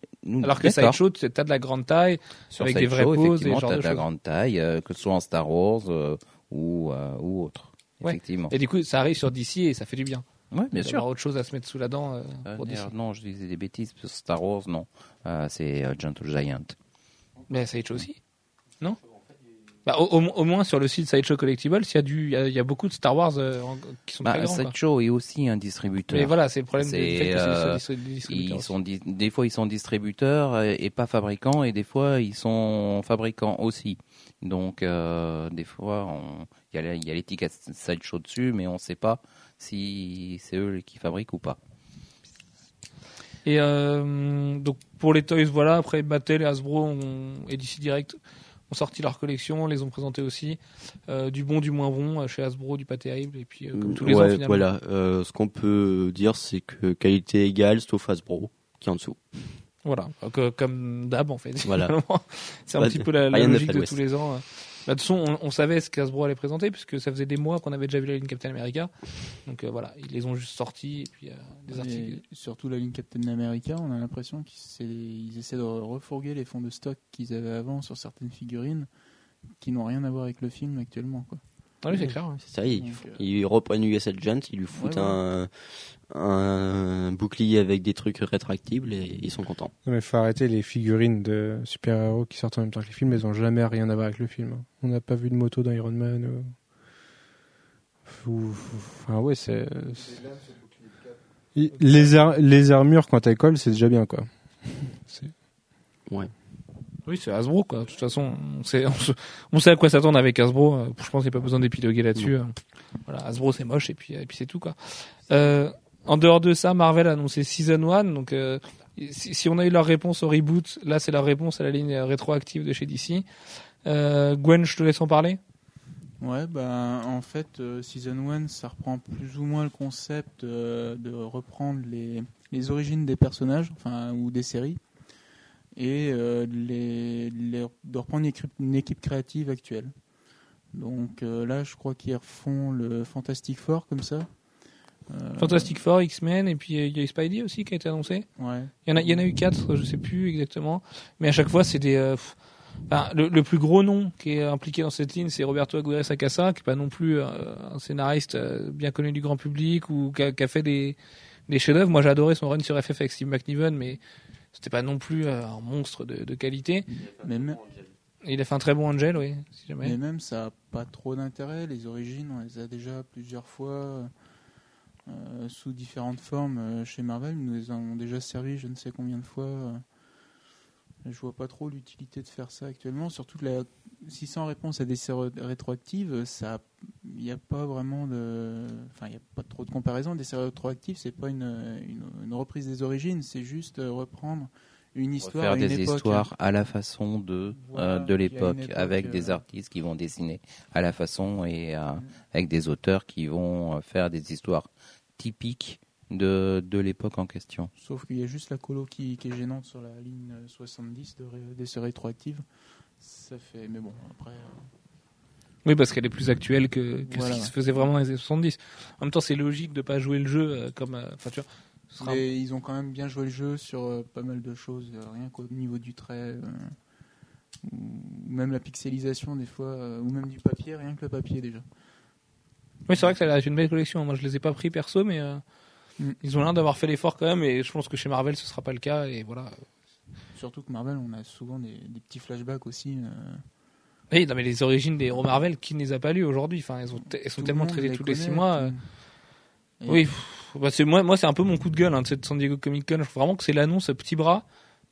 Alors que. Sideshow, t'as de la grande taille. Sur avec des vraies poses, genres t'as de de la grande taille, euh, que ce soit en Star Wars euh, ou, euh, ou autre. Ouais. Effectivement. Et du coup, ça arrive sur DC et ça fait du bien. Ouais, bien sûr. autre chose à se mettre sous la dent. euh, Euh, pour DC. non, je disais des bêtises. Star Wars, non. Euh, c'est euh, Gentle Giant. Mais Sideshow aussi, non? Bah, au, moins sur le site Sideshow Collectibles, il y a du, il y a, il y a beaucoup de Star Wars euh, qui sont Bah, très grands. quoi. Sideshow est aussi un distributeur. Mais voilà, c'est le problème C'est, euh, Ils sont des fois ils sont distributeurs euh, et pas fabricants et des fois ils sont fabricants aussi. Donc euh, des fois il y a l'étiquette Sideshow dessus mais on ne sait pas si c'est eux qui fabriquent ou pas. Et donc pour les toys, voilà. Après Mattel et Hasbro ont, et DC Direct ont sorti leur collection, les ont présentés aussi. Euh, du bon, du moins bon. Chez Hasbro, du pas terrible. Et puis euh, comme tous les ouais, ans finalement. voilà. Euh, ce qu'on peut dire, c'est que qualité égale, sauf Hasbro, qui est en dessous. Voilà, comme d'hab en fait. Voilà. c'est un Bah, petit peu la, la logique de l'Ouest. tous les ans. Bah, de toute façon, on, on savait ce qu'Hasbro allait présenter puisque ça faisait des mois qu'on avait déjà vu la ligne Captain America. Donc euh, voilà, ils les ont juste sortis et puis euh, des Et articles. surtout la ligne Captain America, on a l'impression qu'ils essaient de refourguer les fonds de stock qu'ils avaient avant sur certaines figurines qui n'ont rien à voir avec le film actuellement. Quoi. Ah oui, c'est clair. ouais. C'est ça, ils, Donc, euh, ils reprennent US Agent, ils lui foutent Ouais, un, un bouclier avec des trucs rétractibles et ils sont contents. Non, mais faut arrêter les figurines de super-héros qui sortent en même temps que les films, elles ont jamais rien à voir avec le film. hein. On n'a pas vu de moto dans Iron Man. ou- Enfin, ouais, c'est. Les, ar- les armures, quand elles collent, c'est déjà bien, quoi. Oui, c'est Hasbro quoi. De toute façon, on sait, on, se- on sait à quoi s'attendre avec Hasbro. Euh, Je pense qu'il n'y a pas besoin d'épiloguer là-dessus. Euh, Voilà, Hasbro c'est moche et puis et puis c'est tout quoi. Euh, en dehors de ça, Marvel a annoncé Season 1. Donc euh, si, si on a eu leur réponse au reboot, là c'est leur réponse à la ligne rétroactive de chez DC. Euh, Gwen, je te laisse en parler. Ouais, ben en fait, euh, Season 1, ça reprend plus ou moins le concept de reprendre les, les origines des personnages, enfin, ou des séries, et euh, de les, les- de reprendre une équipe, une équipe créative actuelle. Donc euh, là, je crois qu'ils refont le Fantastic Four comme ça. Euh, Fantastic Four, X-Men et puis il y a Spidey aussi qui a été annoncé. Ouais. Il y en a, il y en a eu quatre, je sais plus exactement. Mais à chaque fois, c'est des. euh, enfin, le, le plus gros nom qui est impliqué dans cette ligne, c'est Roberto Aguirre Sacasa, qui est pas non plus un scénariste bien connu du grand public ou qui a, qui a fait des, des chefs-d'œuvre. Moi, j'ai adoré son run sur FF avec Steve McNiven, mais c'était pas non plus euh, un monstre de, de qualité. Mais, même- il a fait un très bon Angel, oui. Si jamais. mais même, ça n'a pas trop d'intérêt. Les origines, on les a déjà plusieurs fois euh, sous différentes formes euh, chez Marvel. Ils nous les ont déjà servi je ne sais combien de fois. Euh. Je vois pas trop l'utilité de faire ça actuellement. Surtout que la 600 réponses à des séries rétroactives, ça, il n'y a pas vraiment de, enfin, il a pas trop de comparaison. Des séries rétroactives, c'est pas une, une, une reprise des origines, c'est juste euh, reprendre une histoire Faire des époque. histoires à la façon de Voilà, euh, de l'époque époque, avec euh, des artistes qui vont dessiner à la façon et euh, avec des auteurs qui vont euh, faire des histoires typiques de de l'époque en question. Sauf qu'il y a juste la colo qui, qui est gênante sur la ligne euh, 70 de ré- des séries rétroactives. Ça fait, mais bon, après. euh, Oui, parce qu'elle est plus actuelle que, que Voilà. ce qui se faisait vraiment dans les années 70. En même temps, c'est logique de pas jouer le jeu euh, comme. euh, Enfin, tu vois. sera Mais ils ont quand même bien joué le jeu sur euh, pas mal de choses, euh, rien qu'au niveau du trait, euh, ou même la pixelisation des fois, euh, ou même du papier, rien que le papier déjà. Oui, c'est vrai que ça a l'air d'être une belle collection. Moi, je les ai pas pris perso, mais. Ils ont l'air d'avoir fait l'effort quand même. Et je pense que chez Marvel, ce sera pas le cas. Et voilà. Surtout que Marvel, on a souvent des, des petits flashbacks aussi. euh, Oui, non, mais les origines des héros Marvel, qui ne les a pas lus aujourd'hui? Enfin, elles, ont t- elles sont tout tellement traitées tous les six mois. euh. Oui, pff, bah, c'est moi, moi c'est un peu mon coup de gueule hein, de cette San Diego Comic Con. Je trouve vraiment que c'est l'annonce ce petit bras.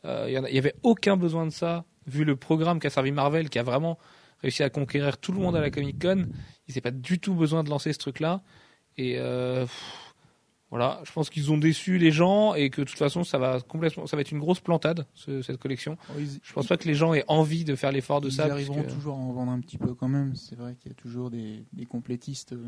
Euh, Il y en a- il y avait aucun besoin de ça, vu le programme qu'a servi Marvel, qui a vraiment réussi à conquérir tout le monde à la Comic Con. Il n'avaient pas du tout besoin de lancer ce truc-là. Et euh, pff, voilà, je pense qu'ils ont déçu les gens et que de toute façon, ça va complètement, ça va être une grosse plantade ce- cette collection. Oh, ils- Je pense pas que les gens aient envie de faire l'effort de ils ça. arriveront puisque- toujours à en vendre un petit peu quand même. C'est vrai qu'il y a toujours des, des complétistes. euh,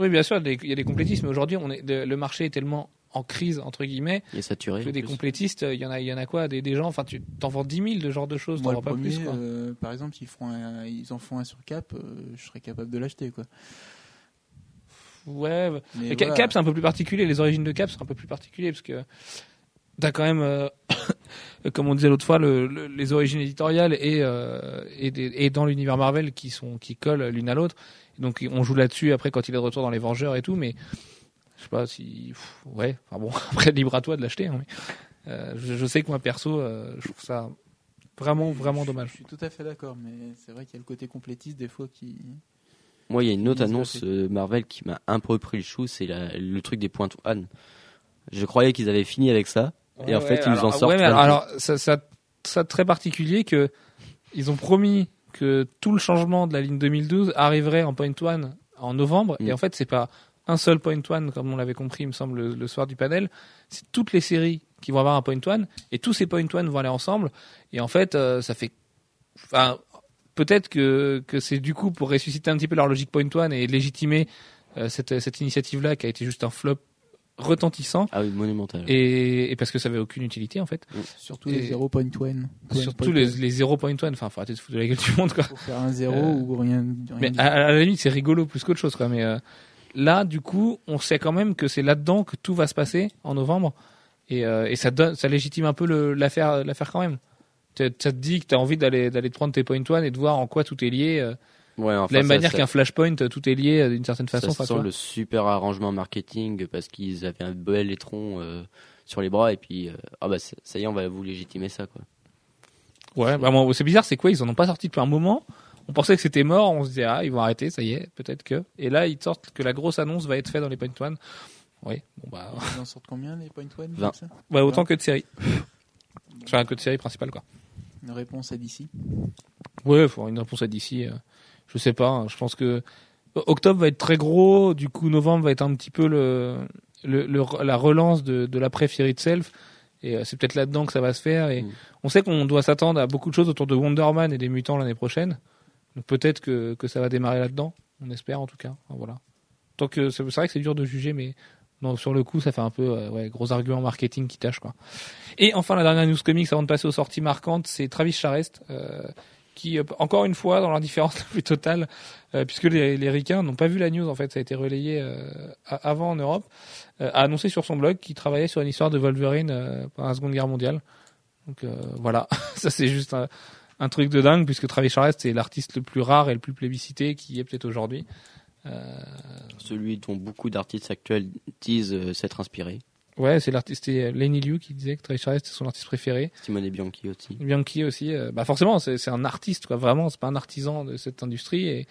Oui, bien sûr, il y a des complétistes, mais aujourd'hui, on est, le marché est tellement en crise entre guillemets Il est saturé. que des plus. complétistes, il y en a, il y en a quoi, des, des gens, enfin, tu t'en vends 10 000 de ce genre de choses, t'en vends le pas premier, plus, quoi. euh, par exemple, s'ils feront un- ils en font un sur Cap, euh, je serais capable de l'acheter. quoi. Ouais, Mais voilà. Cap, c'est un peu plus particulier. Les origines de Cap sont un peu plus particuliers parce que t'as quand même, euh, comme on disait l'autre fois, le, le- les origines éditoriales et, euh, et, des- et dans l'univers Marvel qui sont qui collent l'une à l'autre. Donc on joue là-dessus après quand il est de retour dans les Vengeurs et tout, mais Je sais pas si, pff, ouais. Enfin bon, après libre à toi de l'acheter. hein, mais, euh, je, je sais que moi perso, je trouve ça vraiment vraiment Je- dommage. Je suis tout à fait d'accord, mais c'est vrai qu'il y a le côté complétiste des fois qui. Moi, il y a une autre annonce euh, Marvel qui m'a un peu pris le chou, c'est le truc des points Anne. Je croyais qu'ils avaient fini avec ça, et en fait, ils nous en alors- sortent. Ouais, mais de alors, ça, ça, ça très particulier que ils ont promis que tout le changement de la ligne 2012 arriverait en Point One en novembre, Mm. et en fait, c'est pas un seul Point One comme on l'avait compris, il me semble, le, le soir du panel. C'est toutes les séries qui vont avoir un Point One, et tous ces Point One vont aller ensemble. Et en fait, euh, ça fait, enfin, peut-être que que c'est du coup pour ressusciter un petit peu leur logique Point One et légitimer euh, cette cette initiative-là qui a été juste un flop retentissant. Ah oui, monumental. Et, et parce que ça avait aucune utilité en fait. Surtout Et- les 0.1. Surtout les, les 0.1, enfin, faut arrêter de se foutre de la gueule du monde, quoi. Pour faire un zéro Euh, ou rien. rien Mais à, à la limite, c'est rigolo plus qu'autre chose, quoi. Mais euh, là, du coup, on sait quand même que c'est là-dedans que tout va se passer en novembre, et, euh, et ça donne, ça légitime un peu l'affaire quand même. Ça ça te dit que t'as envie d'aller, d'aller te prendre tes point one et de voir en quoi tout est lié. euh, Ouais, enfin, de la même ça- manière ça- qu'un flashpoint, tout est lié euh, d'une certaine Ça façon. tu sent le super arrangement marketing parce qu'ils avaient un bel étron euh, sur les bras et puis euh, ah bah ça ça y est on va vous légitimer ça quoi. Ouais, bah, moi, c'est bizarre, c'est quoi Ils en ont pas sorti depuis un moment. On pensait que c'était mort, on se disait ah ils vont arrêter, ça y est, peut-être que. Et là ils sortent que la grosse annonce va être faite dans les point one. Oui, bon bah, Ils en sortent combien les point one 20. comme ça ouais, autant que de série. Enfin que de série principale quoi. Une réponse à d'ici. Ouais, faut avoir une réponse à d'ici. euh, je sais pas. hein, je pense que octobre va être très gros. Du coup, novembre va être un petit peu le, le, le- la relance de, de l'après Fear Itself. Et euh, c'est peut-être là-dedans que ça va se faire. Et Mm. on sait qu'on doit s'attendre à beaucoup de choses autour de Wonder Man et des mutants l'année prochaine. Donc peut-être que, que ça va démarrer là-dedans. On espère en tout cas. Enfin, voilà. Donc c'est c'est vrai que c'est dur de juger, mais non, sur le coup, ça fait un peu euh, ouais, gros argument marketing qui tâche quoi. Et enfin, la dernière news comics avant de passer aux sorties marquantes, c'est Travis Charest. euh, qui euh, encore une fois dans l'indifférence la plus totale euh, puisque les, les ricains n'ont pas vu la news en fait ça a été relayé euh, avant en Europe a annoncé sur son blog qu'il travaillait sur une histoire de Wolverine pendant la Seconde Guerre mondiale donc voilà ça c'est juste un, un truc de dingue puisque Travis Charest c'est l'artiste le plus rare et le plus plébiscité qui est peut-être aujourd'hui Celui dont beaucoup d'artistes actuels disent euh, s'être inspirés. ouais c'est l'artiste c'est Lenny Liu qui disait que Travis Charest c'est son artiste préféré Simone Bianchi aussi. Bianchi aussi, euh, bah forcément, c'est c'est un artiste, quoi. Vraiment, c'est pas un artisan de cette industrie et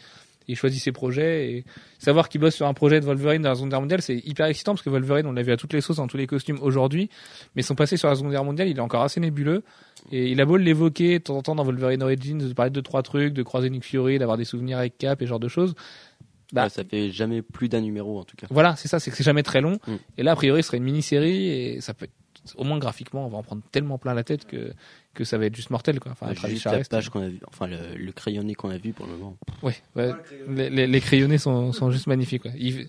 il choisit ses projets et savoir qu'il bosse sur un projet de Wolverine dans la Seconde Guerre mondiale, c'est hyper excitant parce que Wolverine, on l'a vu à toutes les sauces, dans tous les costumes aujourd'hui, mais son passé sur la Seconde Guerre mondiale, il est encore assez nébuleux et il a beau l'évoquer de temps en temps dans Wolverine Origins, de parler de deux trois trucs, de croiser Nick Fury, d'avoir des souvenirs avec Cap et ce genre de choses. Bah. Ouais, ça fait jamais plus d'un numéro en tout cas. Voilà, c'est ça, c'est que c'est jamais très long. Mm. Et là, a priori, ce serait une mini-série et ça peut être, au moins graphiquement, on va en prendre tellement plein la tête que que ça va être juste mortel, quoi. Enfin, Travis juste la page qu'on a vu, enfin le, le crayonné qu'on a vu pour le moment. Ouais, ouais. Les, les, les crayonnés sont, sont juste magnifiques. Ouais.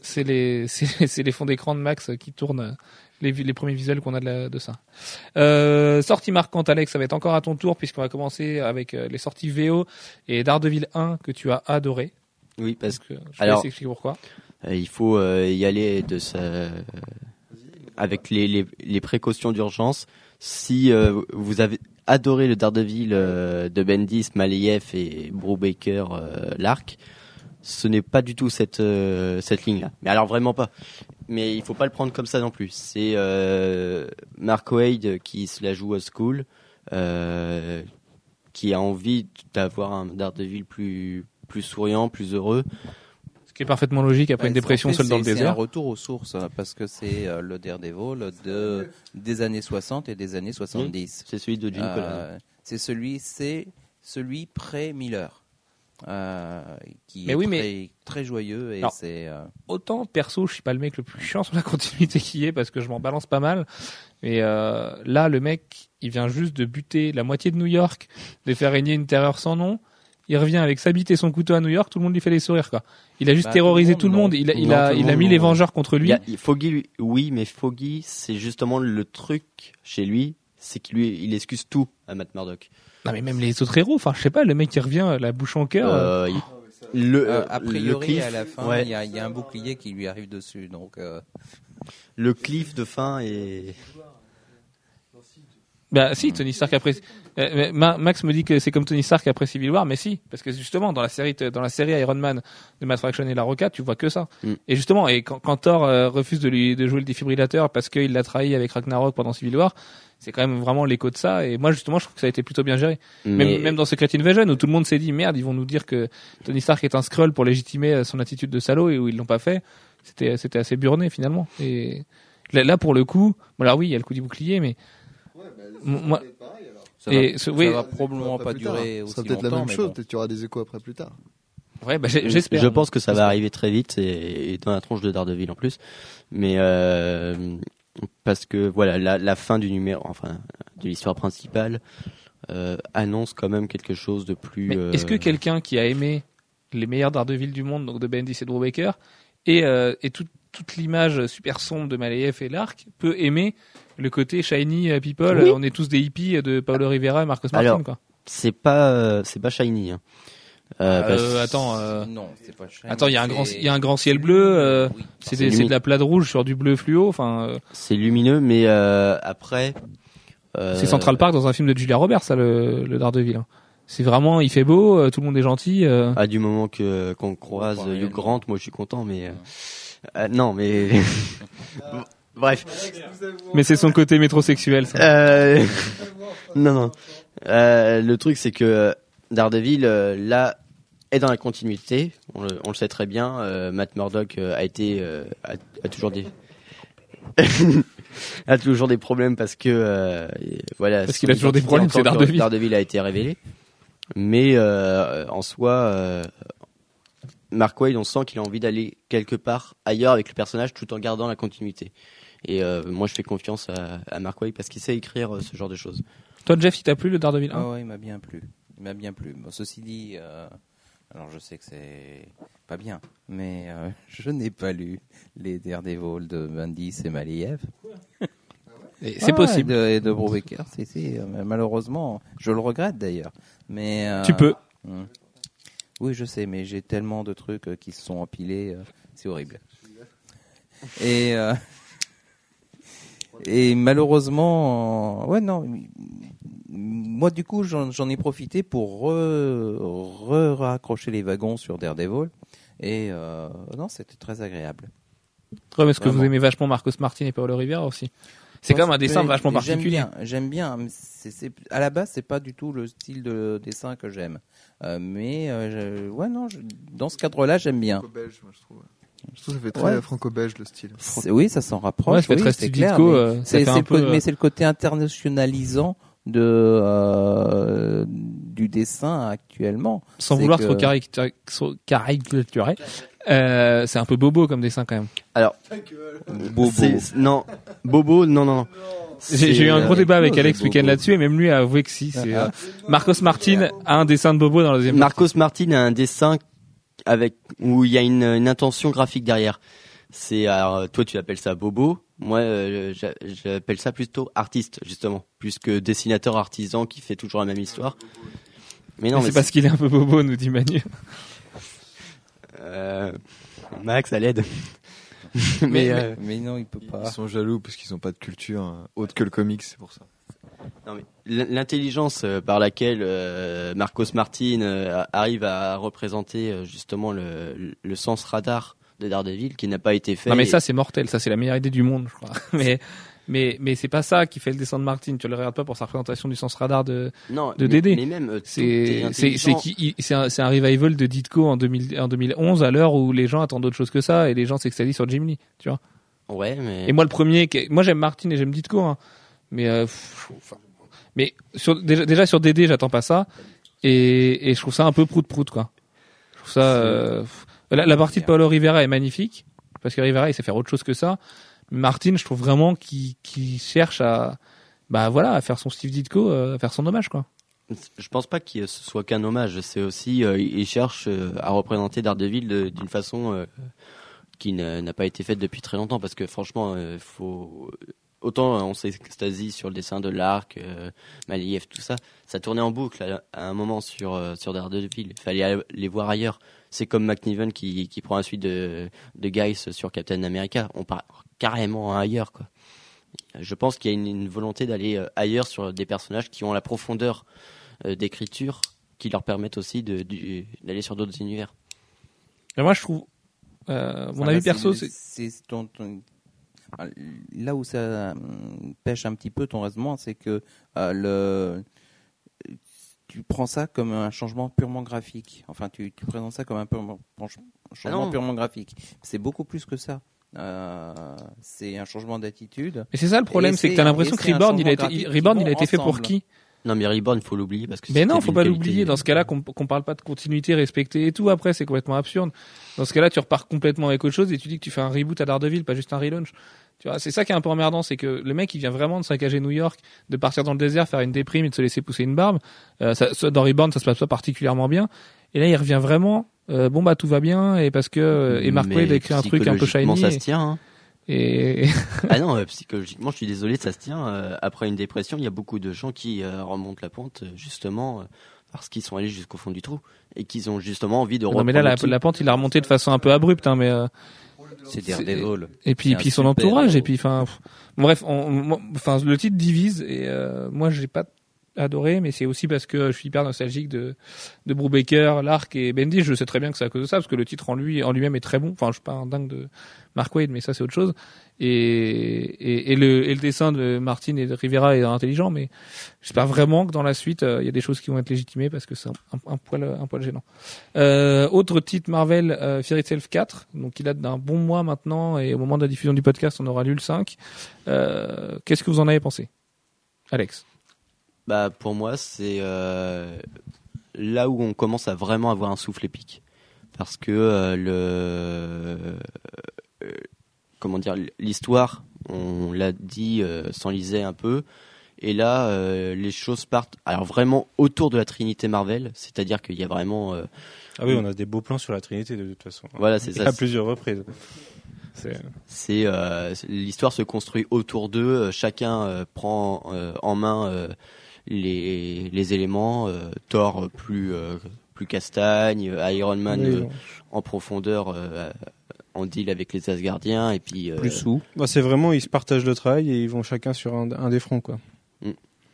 C'est les, c'est, c'est les fonds d'écran de Max qui tournent les, les premiers visuels qu'on a de, la- de ça. Euh, sortie marquante, Alex, ça va être encore à ton tour puisqu'on va commencer avec euh, les sorties VO et Daredevil 1 que tu as adoré. Oui, parce je te alors- expliquer pourquoi. Euh, il faut euh, y aller de sa... avec les, les, les précautions d'urgence. Si euh, vous avez adoré le Daredevil euh, de Bendis, Malayev et Brubaker, euh, l'arc, ce n'est pas du tout cette euh, cette ligne-là. Mais alors vraiment pas. Mais il faut pas le prendre comme ça non plus. C'est euh, Mark Wade qui se la joue à school, euh, qui a envie d'avoir un Daredevil plus plus souriant, plus heureux. Ce qui est parfaitement logique après une Ouais, dépression en fait, seule dans le c'est- C'est un désert. retour aux sources hein, parce que c'est euh, le Daredevil de des années 60 et des années 70. C'est celui de Jim. Euh, c'est celui, c'est celui pré Miller, euh, qui Mais est oui, très, mais- très joyeux et c'est euh, Autant perso, je suis pas le mec le plus chiant sur la continuité qui est parce que je m'en balance pas mal. Mais euh, là, le mec, il vient juste de buter la moitié de New York, de faire régner une terreur sans nom. Il revient avec sa bite et son couteau à New York, tout le monde lui fait des sourires quoi. Il a juste Bah, terrorisé tout le monde, tout le monde. Il a, il Non, a, tout le il a monde, mis non. les Vengeurs contre lui. a- Foggy, oui, mais Foggy, c'est justement le truc chez lui, c'est qu'il lui, il excuse tout à Matt Murdock. Non mais même les autres héros. Enfin, je sais pas, le mec qui revient la bouche en cœur. euh, Euh, il- le, euh, euh, a priori à la fin, il ouais, y, a, il y a un bouclier qui lui arrive dessus. Donc euh, le cliff de fin et Bah si, Tony Stark après. Euh, mais Ma- Max me dit que c'est comme Tony Stark après Civil War, mais si, parce que justement dans la série, dans la série Iron Man de Matt Fraction et La Roca, tu vois que ça. Mm. Et justement, et quand, quand Thor euh, refuse de lui de jouer le défibrillateur parce qu'il l'a trahi avec Ragnarok pendant Civil War, c'est quand même vraiment l'écho de ça. Et moi justement, je trouve que ça a été plutôt bien géré. Mais- Même, même dans Secret Invasion où tout le monde s'est dit merde, ils vont nous dire que Tony Stark est un Skrull pour légitimer euh, son attitude de salaud et où ils l'ont pas fait. C'était c'était assez burné finalement. Et là, là, pour le coup, bon alors oui, il y a le coup du bouclier, mais moi, Ça, Et va, ce- ça oui. va probablement pas, tard. durer Ce aussi sera peut-être la même chose, bon. peut-être qu'il y aura des échos après plus tard. ouais, bah, j'ai- j'espère. Je pense que ça va arriver très vite et, et dans la tronche de Daredevil en plus. Mais euh, parce que voilà, la, la fin du numéro, enfin de l'histoire principale, euh, annonce quand même quelque chose de plus. Euh, est-ce que quelqu'un qui a aimé les meilleurs Daredevil du monde, donc de Bendis et de Brubaker, et, euh, et tout- toute l'image super sombre de Malayev et l'arc, peut aimer le côté shiny euh, people Oui. On est tous des hippies de Paolo Rivera et Marcos Martin, Alors, quoi. c'est pas euh, c'est pas shiny. Hein. Euh, Euh, attends, euh, Non, c'est pas shiny, attends, il y a un grand, c'est- il y a un grand ciel bleu. euh, Oui. c'est de la plate rouge sur du bleu fluo. Enfin, euh, c'est lumineux, mais euh, après. euh, c'est Central Park dans un film de Julia Roberts, ça, le, le Daredevil. hein. C'est vraiment, il fait beau, euh, tout le monde est gentil. euh. À du moment que qu'on croise Hugh. Grant, moi je suis content, mais euh, euh, non, mais bref. Mais c'est son côté métrosexuel. Ça. Euh, non, non. Euh, le truc, c'est que Daredevil, euh, là, est dans la continuité. On le, on le sait très bien. Euh, Matt Murdock euh, a été, euh, a, a toujours des, a toujours des problèmes parce que, euh, voilà. Parce qu'il a toujours des problèmes, c'est Daredevil. Daredevil a été révélé. Mais euh, en soi, euh, Mark Waid, on sent qu'il a envie d'aller quelque part ailleurs avec le personnage tout en gardant la continuité. Et euh, moi, je fais confiance à, à Mark parce qu'il sait écrire euh, ce genre de choses. Toi, Jeff, il t'a plu le Daredevil 1 Ah ouais, il m'a bien plu. Il m'a bien plu. Bon, ceci dit, euh, alors je sais que c'est pas bien, mais euh, je n'ai pas lu les Daredevil de Bendis et Maliev. Et C'est Ah, possible. Et de, et de Brubaker, si, si, malheureusement, je le regrette d'ailleurs. Mais euh, Tu peux. hum. Oui, je sais, mais j'ai tellement de trucs euh, qui se sont empilés, euh, c'est horrible. Et euh, et malheureusement, ouais non, moi du coup j'en ai profité pour re, re- raccrocher les wagons sur Daredevil et euh, non c'était très agréable. Ouais, mais est-ce que vous Vraiment. aimez vachement Marcos Martin et Paolo Rivera aussi C'est quand même un dessin vachement J'aime particulier. bien, j'aime bien. mais c'est- c'est- à la base, c'est pas du tout le style de dessin que j'aime. Euh, mais euh, je- ouais, non, je- dans ce cadre-là, j'aime bien. Franco-belge, moi, je trouve. Je trouve que ça fait très Ouais. franco-belge le style. Oui, ça s'en rapproche. Ouais, ça fait oui, très clair, mais euh, c'est- peu, euh, mais c'est le côté internationalisant de euh, du dessin actuellement. Sans vouloir que- trop caricatur- trop caricaturer. Euh, c'est un peu bobo comme dessin quand même. Alors, c'est- non, Bobo, non, non, non. J'ai eu un gros euh, débat avec chose, Alex bobo. week-end là-dessus et même lui a avoué que si. c'est, euh, Marcos Martin a un dessin de bobo dans la deuxième. Marcos Martin a un dessin avec où il y a une, une intention graphique derrière. C'est alors, toi tu appelles ça bobo, moi euh, j'a- j'appelle ça plutôt artiste justement, plus que dessinateur artisan qui fait toujours la même histoire. Mais non, Mais mais c'est parce qu'il est un peu bobo, nous dit Manu. euh, Max à l'aide. Mais- mais, euh, Mais non, il peut Ils pas. sont jaloux parce qu'ils n'ont pas de culture euh, autre que le comics, c'est pour ça. L'intelligence par laquelle Marcos Martin arrive à représenter justement le, le sens radar de Daredevil qui n'a pas été fait. Non mais et- ça c'est mortel, ça c'est la meilleure idée du monde, je crois. Mais mais mais c'est pas ça qui fait le dessin de Martin. Tu le regardes pas pour sa représentation du sens radar de. non, de mais, Dédé. mais même euh, C'est est c'est c'est un revival de Ditko en 2000 en 2011 à l'heure où les gens attendent autre chose que ça et les gens s'extalient sur Jim Lee, tu vois. Ouais, mais Et moi le premier, moi j'aime Martin et j'aime Ditko, hein. mais euh, pff, enfin, mais sur déjà, déjà sur DD j'attends pas ça et et je trouve ça un peu prout prout quoi. Je trouve ça euh, pff, la, partie de Paulo Rivera est magnifique parce que Rivera il sait faire autre chose que ça. Martin je trouve vraiment qu'il cherche à bah voilà à faire son Steve Ditko, euh, à faire son hommage quoi. je pense pas que ce soit qu'un hommage. C'est aussi, euh, il cherche euh, à représenter Daredevil de- d'une façon qui n'a pas été faite depuis très longtemps. Parce que franchement, faut autant on s'extasie sur le dessin de l'arc, euh, Maliev, tout ça, ça tournait en boucle à, à un moment sur euh, sur Daredevil. Il fallait aller les voir ailleurs. C'est comme McNiven qui, qui prend la suite de, de Geis sur Captain America. On part carrément ailleurs, quoi. Je pense qu'il y a une, une volonté d'aller euh, ailleurs sur des personnages qui ont la profondeur euh, d'écriture qui leur permettent aussi de- d'aller sur d'autres univers. Mais moi, je trouve, euh, mon Enfin, avis là, perso, c'est- ah, là où ça hum, pêche un petit peu ton raisonnement, c'est que euh, le tu prends ça comme un changement purement graphique. Enfin, tu, tu présentes ça comme un, purement- un changement non. purement graphique. C'est beaucoup plus que ça. Euh, c'est un changement d'attitude. Mais c'est ça le problème, Et c'est que c'est- t'as l'impression et que Reborn, il a été, Reborn, il a été fait pour qui? Non, mais Reborn, il faut l'oublier parce que Mais non, faut pas l'oublier. Dans ce cas-là, qu'on qu'on parle pas de continuité respectée et tout, après, c'est complètement absurde. Dans ce cas-là, tu repars complètement avec autre chose et tu dis que tu fais un reboot à Daredevil, pas juste un relaunch. Tu vois, c'est ça qui est un peu emmerdant, c'est que le mec, il vient vraiment de saccager New York, de partir dans le désert, faire une déprime et de se laisser pousser une barbe. Euh, ça, dans Reborn, ça se passe pas particulièrement bien. Et là, il revient vraiment, euh, bon bah tout va bien et parce que euh, et Mark Waid a écrit un truc un peu shiny. ça se tient. hein. Et, et- ah non, euh, psychologiquement, je suis désolé, ça se tient. Euh, après une dépression, il y a beaucoup de gens qui euh, remontent la pente, justement, euh, parce qu'ils sont allés jusqu'au fond du trou et qu'ils ont justement envie de non, reprendre mais là, la, pente, il a remonté de façon un peu abrupte, hein, mais euh, C'est Daredevil. et puis C'est puis son entourage héros. et puis enfin pff. bref enfin le titre divise et euh, moi j'ai pas adoré mais c'est aussi parce que je suis hyper nostalgique de de Brubaker, Lark et Bendy je sais très bien que c'est à cause de ça parce que le titre en lui en lui-même est très bon. Enfin je suis pas un dingue de Mark Wade mais ça c'est autre chose. Et, et et le et le dessin de Martin et de Rivera est intelligent mais j'espère vraiment que dans la suite euh, il y a des choses qui vont être légitimées parce que c'est un, poil un poil gênant. Euh, autre titre Marvel, euh, Fear Itself 4, donc il date d'un bon mois maintenant, et au moment de la diffusion du podcast, on aura lu le 5. Euh, Qu'est-ce que vous en avez pensé? Alex Bah, pour moi, c'est euh, là où on commence à vraiment avoir un souffle épique. Parce que euh, le. euh, comment dire, l'histoire, on l'a dit, euh, s'enlisait un peu. Et là, euh, les choses partent alors vraiment autour de la Trinité Marvel, c'est-à-dire qu'il y a vraiment. euh, Ah oui, on a des beaux plans sur la Trinité de toute façon. Voilà, c'est ça. À plusieurs reprises. C'est C'est euh, l'histoire se construit autour d'eux. euh, Chacun euh, prend euh, en main euh, les, les éléments. euh, Thor plus euh, plus castagne, Iron Man Oui, euh, en profondeur en deal avec les Asgardiens et puis euh, Plus sous. Bah, c'est vraiment, ils se partagent le travail et ils vont chacun sur un, un des fronts, quoi.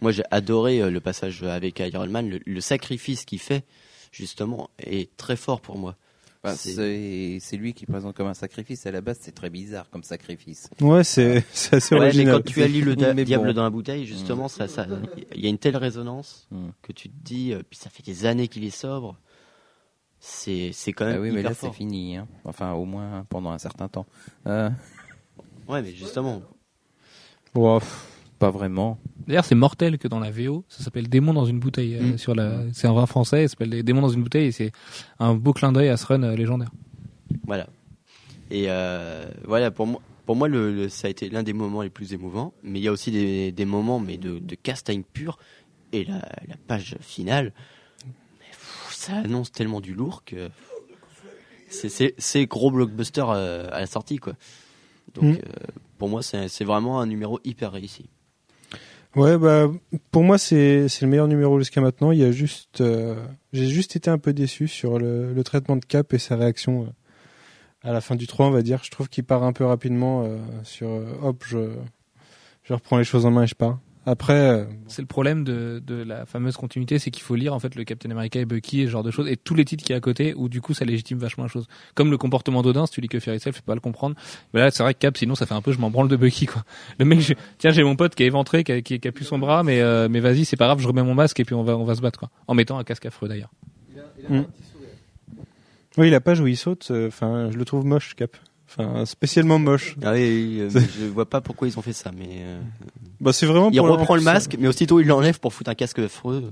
moi j'ai adoré euh, le passage avec Iron Man. Le, le sacrifice qu'il fait justement est très fort pour moi. Bah, C'est- lui qui présente comme un sacrifice. À la base, c'est très bizarre comme sacrifice. Ouais, c'est, assez Ouais, mais original. quand tu allies le da- Mais diable bon. dans la bouteille, justement, ça, ça, il y a une telle résonance Mm. que tu te dis, euh, puis ça fait des années qu'il est sobre. C'est, c'est quand même Ah oui, mais là, c'est fort. fini. hein. Enfin, au moins pendant un certain temps. Euh, Ouais, mais justement, Ouah, pff. pas vraiment. D'ailleurs, c'est mortel que dans la VO, ça s'appelle Démon dans une bouteille. euh, Mm. sur la, c'est un vin français, ça s'appelle Démon dans une bouteille et c'est un beau clin d'œil à ce run euh, légendaire. voilà. Et euh, voilà, pour moi, pour moi, le, le- ça a été l'un des moments les plus émouvants. Mais il y a aussi des, des moments, mais de, de castagne pure. Et la, la page finale, mais, pff, ça annonce tellement du lourd que c'est, c'est, c'est gros blockbuster euh, à la sortie, quoi. Donc, Mm. euh, pour moi, c'est, c'est vraiment un numéro hyper réussi. Ouais, bah, pour moi, c'est, le meilleur numéro jusqu'à maintenant. Il y a juste, euh, j'ai juste été un peu déçu sur le, le traitement de Cap et sa réaction euh, à la fin du 3, on va dire. Je trouve qu'il part un peu rapidement euh, sur, euh, hop, je, je reprends les choses en main et je pars. Après, euh, C'est le problème de, de la fameuse continuité, c'est qu'il faut lire en fait le Captain America et Bucky et ce genre de choses et tous les titres qui y a à côté où du coup ça légitime vachement la chose. Comme le comportement d'Odin, si tu lis que Itself, tu peux pas le comprendre. Mais là, c'est vrai que Cap, sinon ça fait un peu je m'en branle de Bucky quoi. Le mec, je- tiens, j'ai mon pote qui est éventré, qui a, qui, qui a plus son bras, mais euh, mais vas-y, c'est pas grave, je remets mon masque et puis on va on va se battre quoi. En mettant un casque affreux d'ailleurs. oui, la page où il saute, euh, enfin, je le trouve moche, Cap. Enfin, spécialement moche. Ah oui, euh, je vois pas pourquoi ils ont fait ça, mais euh, Bah, c'est vraiment il pour reprend en le masque, mais aussitôt il l'enlève pour foutre un casque affreux.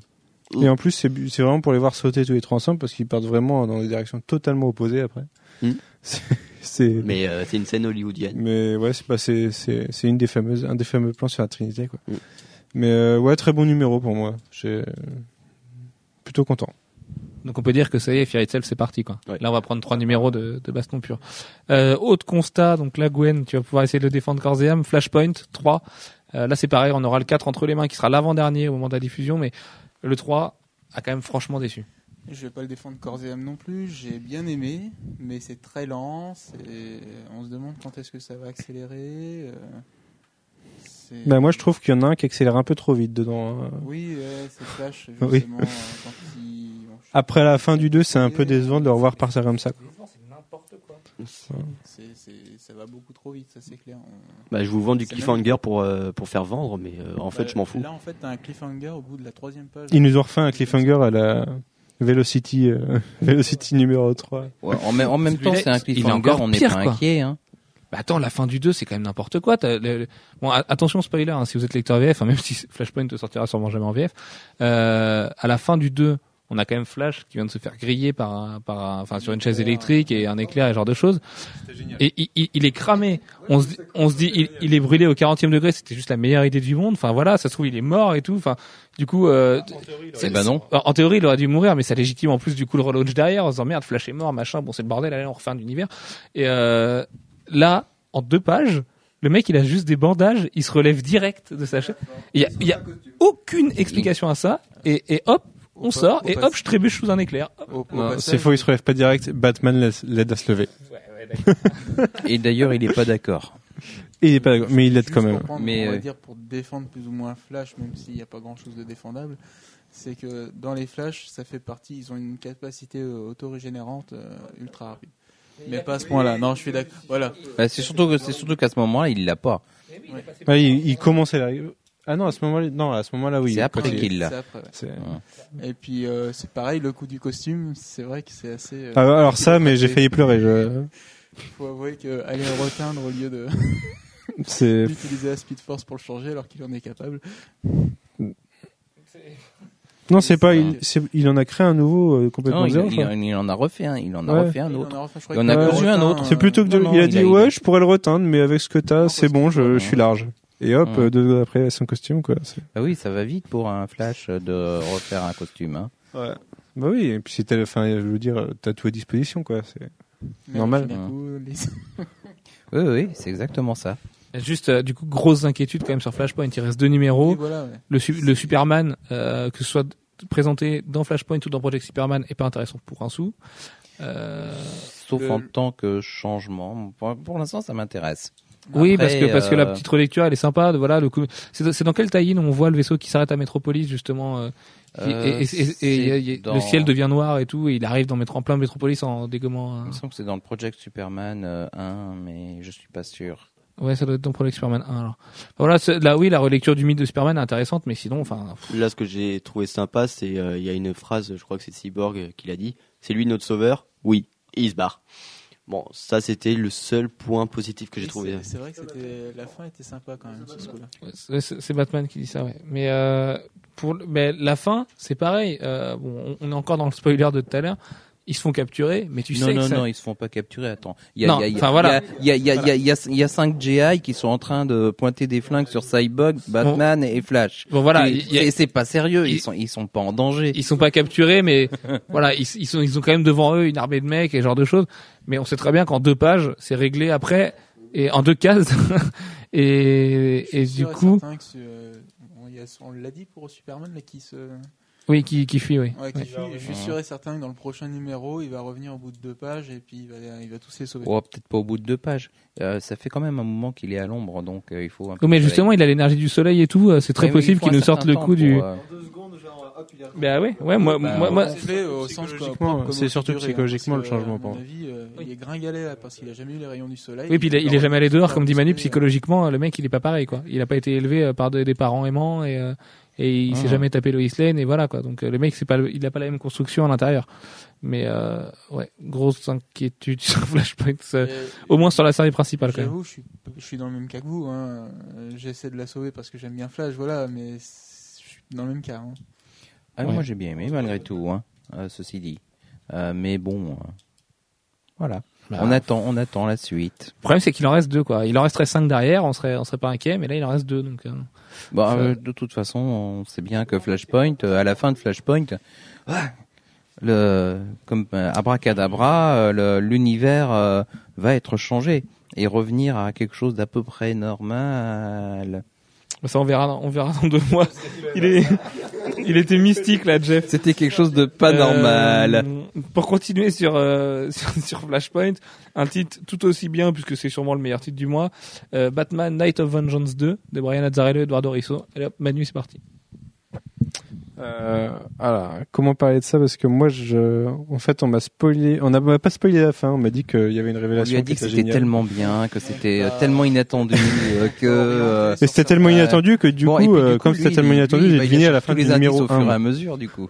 Et en plus, c'est c'est vraiment pour les voir sauter tous les trois ensemble parce qu'ils partent vraiment dans des directions totalement opposées après. Mm. C'est- C'est. Mais euh, c'est une scène hollywoodienne. Mais ouais, c'est bah, c'est c'est une des fameuses un des fameux plans sur la Trinité quoi. Mm. Mais ouais, très bon numéro pour moi. J'ai plutôt content. Donc on peut dire que ça y est, Fear Itself, c'est parti quoi. Ouais. Là, on va prendre trois numéros de, de baston pur. Euh, autre constat, donc là, Gwen, tu vas pouvoir essayer de le défendre corps et âme. Flashpoint 3. Euh, là, c'est pareil, on aura le 4 entre les mains qui sera l'avant-dernier au moment de la diffusion, mais le 3 a quand même franchement déçu. Je vais pas le défendre corps et âme non plus. J'ai bien aimé, mais c'est très lent. c'est- On se demande quand est-ce que ça va accélérer. euh, Bah moi je trouve qu'il y en a un qui accélère un peu trop vite dedans. hein. Oui, c'est Flash, Oui. justement, euh, quand il... Après la fin du 2, c'est un peu décevant de le revoir partir comme ça. quoi. c'est- c'est- ça va beaucoup trop vite, ça c'est clair. On- Bah, je vous vends du cliffhanger pour, euh, pour faire vendre, mais euh, en fait, Bah, je m'en fous. Là, en fait, t'as un cliffhanger au bout de la troisième page. Ils nous ont refait un cliffhanger à la Velocity, euh, Velocity numéro 3. Ouais, en, même- en même temps, c'est un il est cliffhanger, encore on n'est pire, pas quoi. inquiet. Hein. Bah attends, la fin du 2, c'est quand même n'importe quoi. Le- le- Bon, a- attention spoiler, hein, si vous êtes lecteur VF, hein, même si Flashpoint ne sortira sûrement jamais en VF, euh, à la fin du 2, on a quand même Flash qui vient de se faire griller par un, par un, enfin sur une chaise électrique et un éclair et ce genre de choses. Et il, il- il est cramé. On se dit, on se dit il, il est brûlé au 40e degré, c'était juste la meilleure idée du monde. Enfin voilà, ça se trouve il est mort et tout. Enfin du coup, euh, Eh ben non. en en théorie, il aurait dû mourir, mais ça légitime en plus du coup le relaunch derrière en se disant merde, Flash est mort, machin, bon c'est le bordel, allez on refait un univers. Et euh, là, en deux pages, le mec il a juste des bandages, il se relève direct de sa chaise. Il y a, il y a aucune explication à ça, et, et hop, on Au sort, et hop, je trébuche sous un éclair. C'est faux, il se relève pas direct. Batman l'aide à se lever. Et d'ailleurs, il est pas d'accord. Il est pas d'accord, mais il l'aide quand même. Mais, on va euh, dire pour défendre plus ou moins Flash, même s'il n'y a pas grand chose de défendable, c'est que dans les Flash, ça fait partie, ils ont une capacité euh, auto-régénérante euh, ultra rapide. Mais pas à ce point-là. Non, je suis d'accord. Voilà. Bah, c'est surtout que c'est surtout qu'à ce moment-là, il l'a pas. Ouais, il, il commençait là. Ah non, à ce moment-là, non, à ce moment-là, oui. C'est après qu'il l'a. Ouais. Et puis euh, c'est pareil, le coup du costume, c'est vrai que c'est assez. euh, Ah, alors ça, mais j'ai failli pleurer. Je... faut avouer que aller le reteindre au lieu de d'utiliser la Speed Force pour le changer alors qu'il en est capable. non, c'est pas. Il, il en a créé un nouveau euh, complètement Non, il, zéro. il- il en a refait un. Il en a Ouais. refait un Il en autre. Il en a conçu un autre. C'est plutôt que de- non, non, il a il dit a- il ouais, a- je pourrais le reteindre, mais avec ce que t'as, c'est bon, je suis large. Et hop, Mm. euh, deux après son costume quoi. Bah oui, ça va vite pour un Flash de refaire un costume. Hein. Bah oui, et puis c'était, enfin, je veux dire, t'as tout à disposition quoi. C'est Normal. coup, les- Oui, oui, c'est exactement ça. Juste, euh, du coup, grosses inquiétudes quand même sur Flashpoint. Il reste deux numéros. Voilà, ouais. Le, su- le Superman, euh, que ce soit présenté dans Flashpoint ou dans Project Superman, est pas intéressant pour un sou. Euh, Sauf Le- en tant que changement. Pour, pour l'instant, ça m'intéresse. Oui, parce que parce que la euh, petite relecture, elle est sympa. de- Voilà, le coup- c'est dans quel tie-in on voit le vaisseau qui s'arrête à Metropolis justement euh, Euh, et, il il dans- le ciel devient noir et tout, et il arrive dans en plein Metropolis en dégommant. Il un- me semble que c'est dans le Project Superman euh, 1, mais je suis pas sûr. Ouais, ça doit être dans Project Superman 1 alors. Voilà, là oui, la relecture du mythe de Superman est intéressante, mais sinon, enfin, Là, ce que j'ai trouvé sympa, c'est euh, il y a une phrase, je crois que c'est Cyborg qui l'a dit. C'est lui notre sauveur? Oui. Et il se barre. Bon, ça c'était le seul point positif que j'ai trouvé. c'est- vrai que c'était la fin était sympa quand même ce c'est- Batman qui dit ça, ouais. Mais euh, pour mais la fin, c'est pareil. Euh, bon, on on est encore dans le spoiler de tout à l'heure. Ils se font capturer, mais tu non, sais que non, ça- non, ils se font pas capturer. Attends. Il y a, Non, il y a- il voilà. Il y a, il y a, il y a, il y a, il y a cinq GI qui sont en train de pointer des flingues sur Cyborg, Batman et Flash. Bon voilà, Et il a- c'est- c'est pas sérieux. il- Ils sont, ils sont pas en danger. ils sont pas capturés, mais voilà, ils, ils sont, ils ont quand même devant eux une armée de mecs et ce genre de choses. Mais on sait très bien qu'en deux pages, c'est réglé après et en deux cases. et et du coup, euh, on, y a- on l'a dit pour Superman là qui se oui, qui, qui fuit, oui. ouais, qui Ouais. fuit. Je suis sûr et certain que dans le prochain numéro, il va revenir au bout de deux pages et puis il va, il va tous les sauver. Oh, peut-être pas au bout de deux pages. Euh, ça fait quand même un moment qu'il est à l'ombre, donc euh, il faut. Un peu mais justement, il a l'énergie du soleil et tout. euh, C'est très Mais possible qu'il nous sorte le coup du. pour, euh, Bah ouais, ouais, moi, Bah, moi, moi, comme c'est surtout hein, psychologiquement le changement, pour mon moi. avis, euh, il est gringalé là parce qu'il a jamais eu les rayons du soleil. Oui, puis il, est- il est va jamais allé dehors, comme dit Manu. euh, Psychologiquement, le mec, il est pas pareil, quoi. Il a pas été élevé euh, par des, des parents aimants et euh, et il s'est Ah. jamais tapé Lois Lane et voilà quoi. Donc euh, le mec, c'est pas, il a pas la même construction à l'intérieur. Mais euh, ouais, grosse inquiétude sur Flashpoint, euh, euh, au moins sur la série principale quand même. J'avoue, je suis, je suis dans le même cas que vous. Hein. Euh, J'essaie de la sauver parce que j'aime bien Flash, voilà, mais je suis dans le même cas. hein. Ah, Ouais. Moi j'ai bien aimé malgré tout, hein, euh, ceci dit. Euh, mais bon, euh, voilà. Bah, On attend, on attend la suite. Le problème, c'est qu'il en reste deux, quoi. Il en resterait cinq derrière, on serait, on serait pas inquiet, mais là, il en reste deux, donc. euh, Bon, Ça- euh, de toute façon, on sait bien que Flashpoint, euh, à la fin de Flashpoint, ah, le, comme euh, abracadabra, euh, l'univers euh, va être changé et revenir à quelque chose d'à peu près normal. Ça, on verra, on verra dans deux mois. Il est, Il était mystique là, Jeff. C'était quelque chose de pas Euh, normal. Pour continuer sur, euh, sur sur Flashpoint, un titre tout aussi bien puisque c'est sûrement le meilleur titre du mois, euh, Batman Night of Vengeance 2 de Brian Azzarello et Eduardo Risso. Allez hop, Manu, c'est parti. Euh, alors, comment parler de ça? Parce que moi, je, en fait, on m'a spoilé. On n'a m'a pas spoilé la fin. On m'a dit qu'il y avait une On révélation. lui a dit que c'était tellement bien, que c'était euh, tellement inattendu, euh, que. euh, Et c'était tellement inattendu que du bon, coup, et puis, du euh, coup, comme c'était tellement lui, inattendu, il j'ai y deviné à la fin tous du numéro au fur et à 1. mesure, du coup.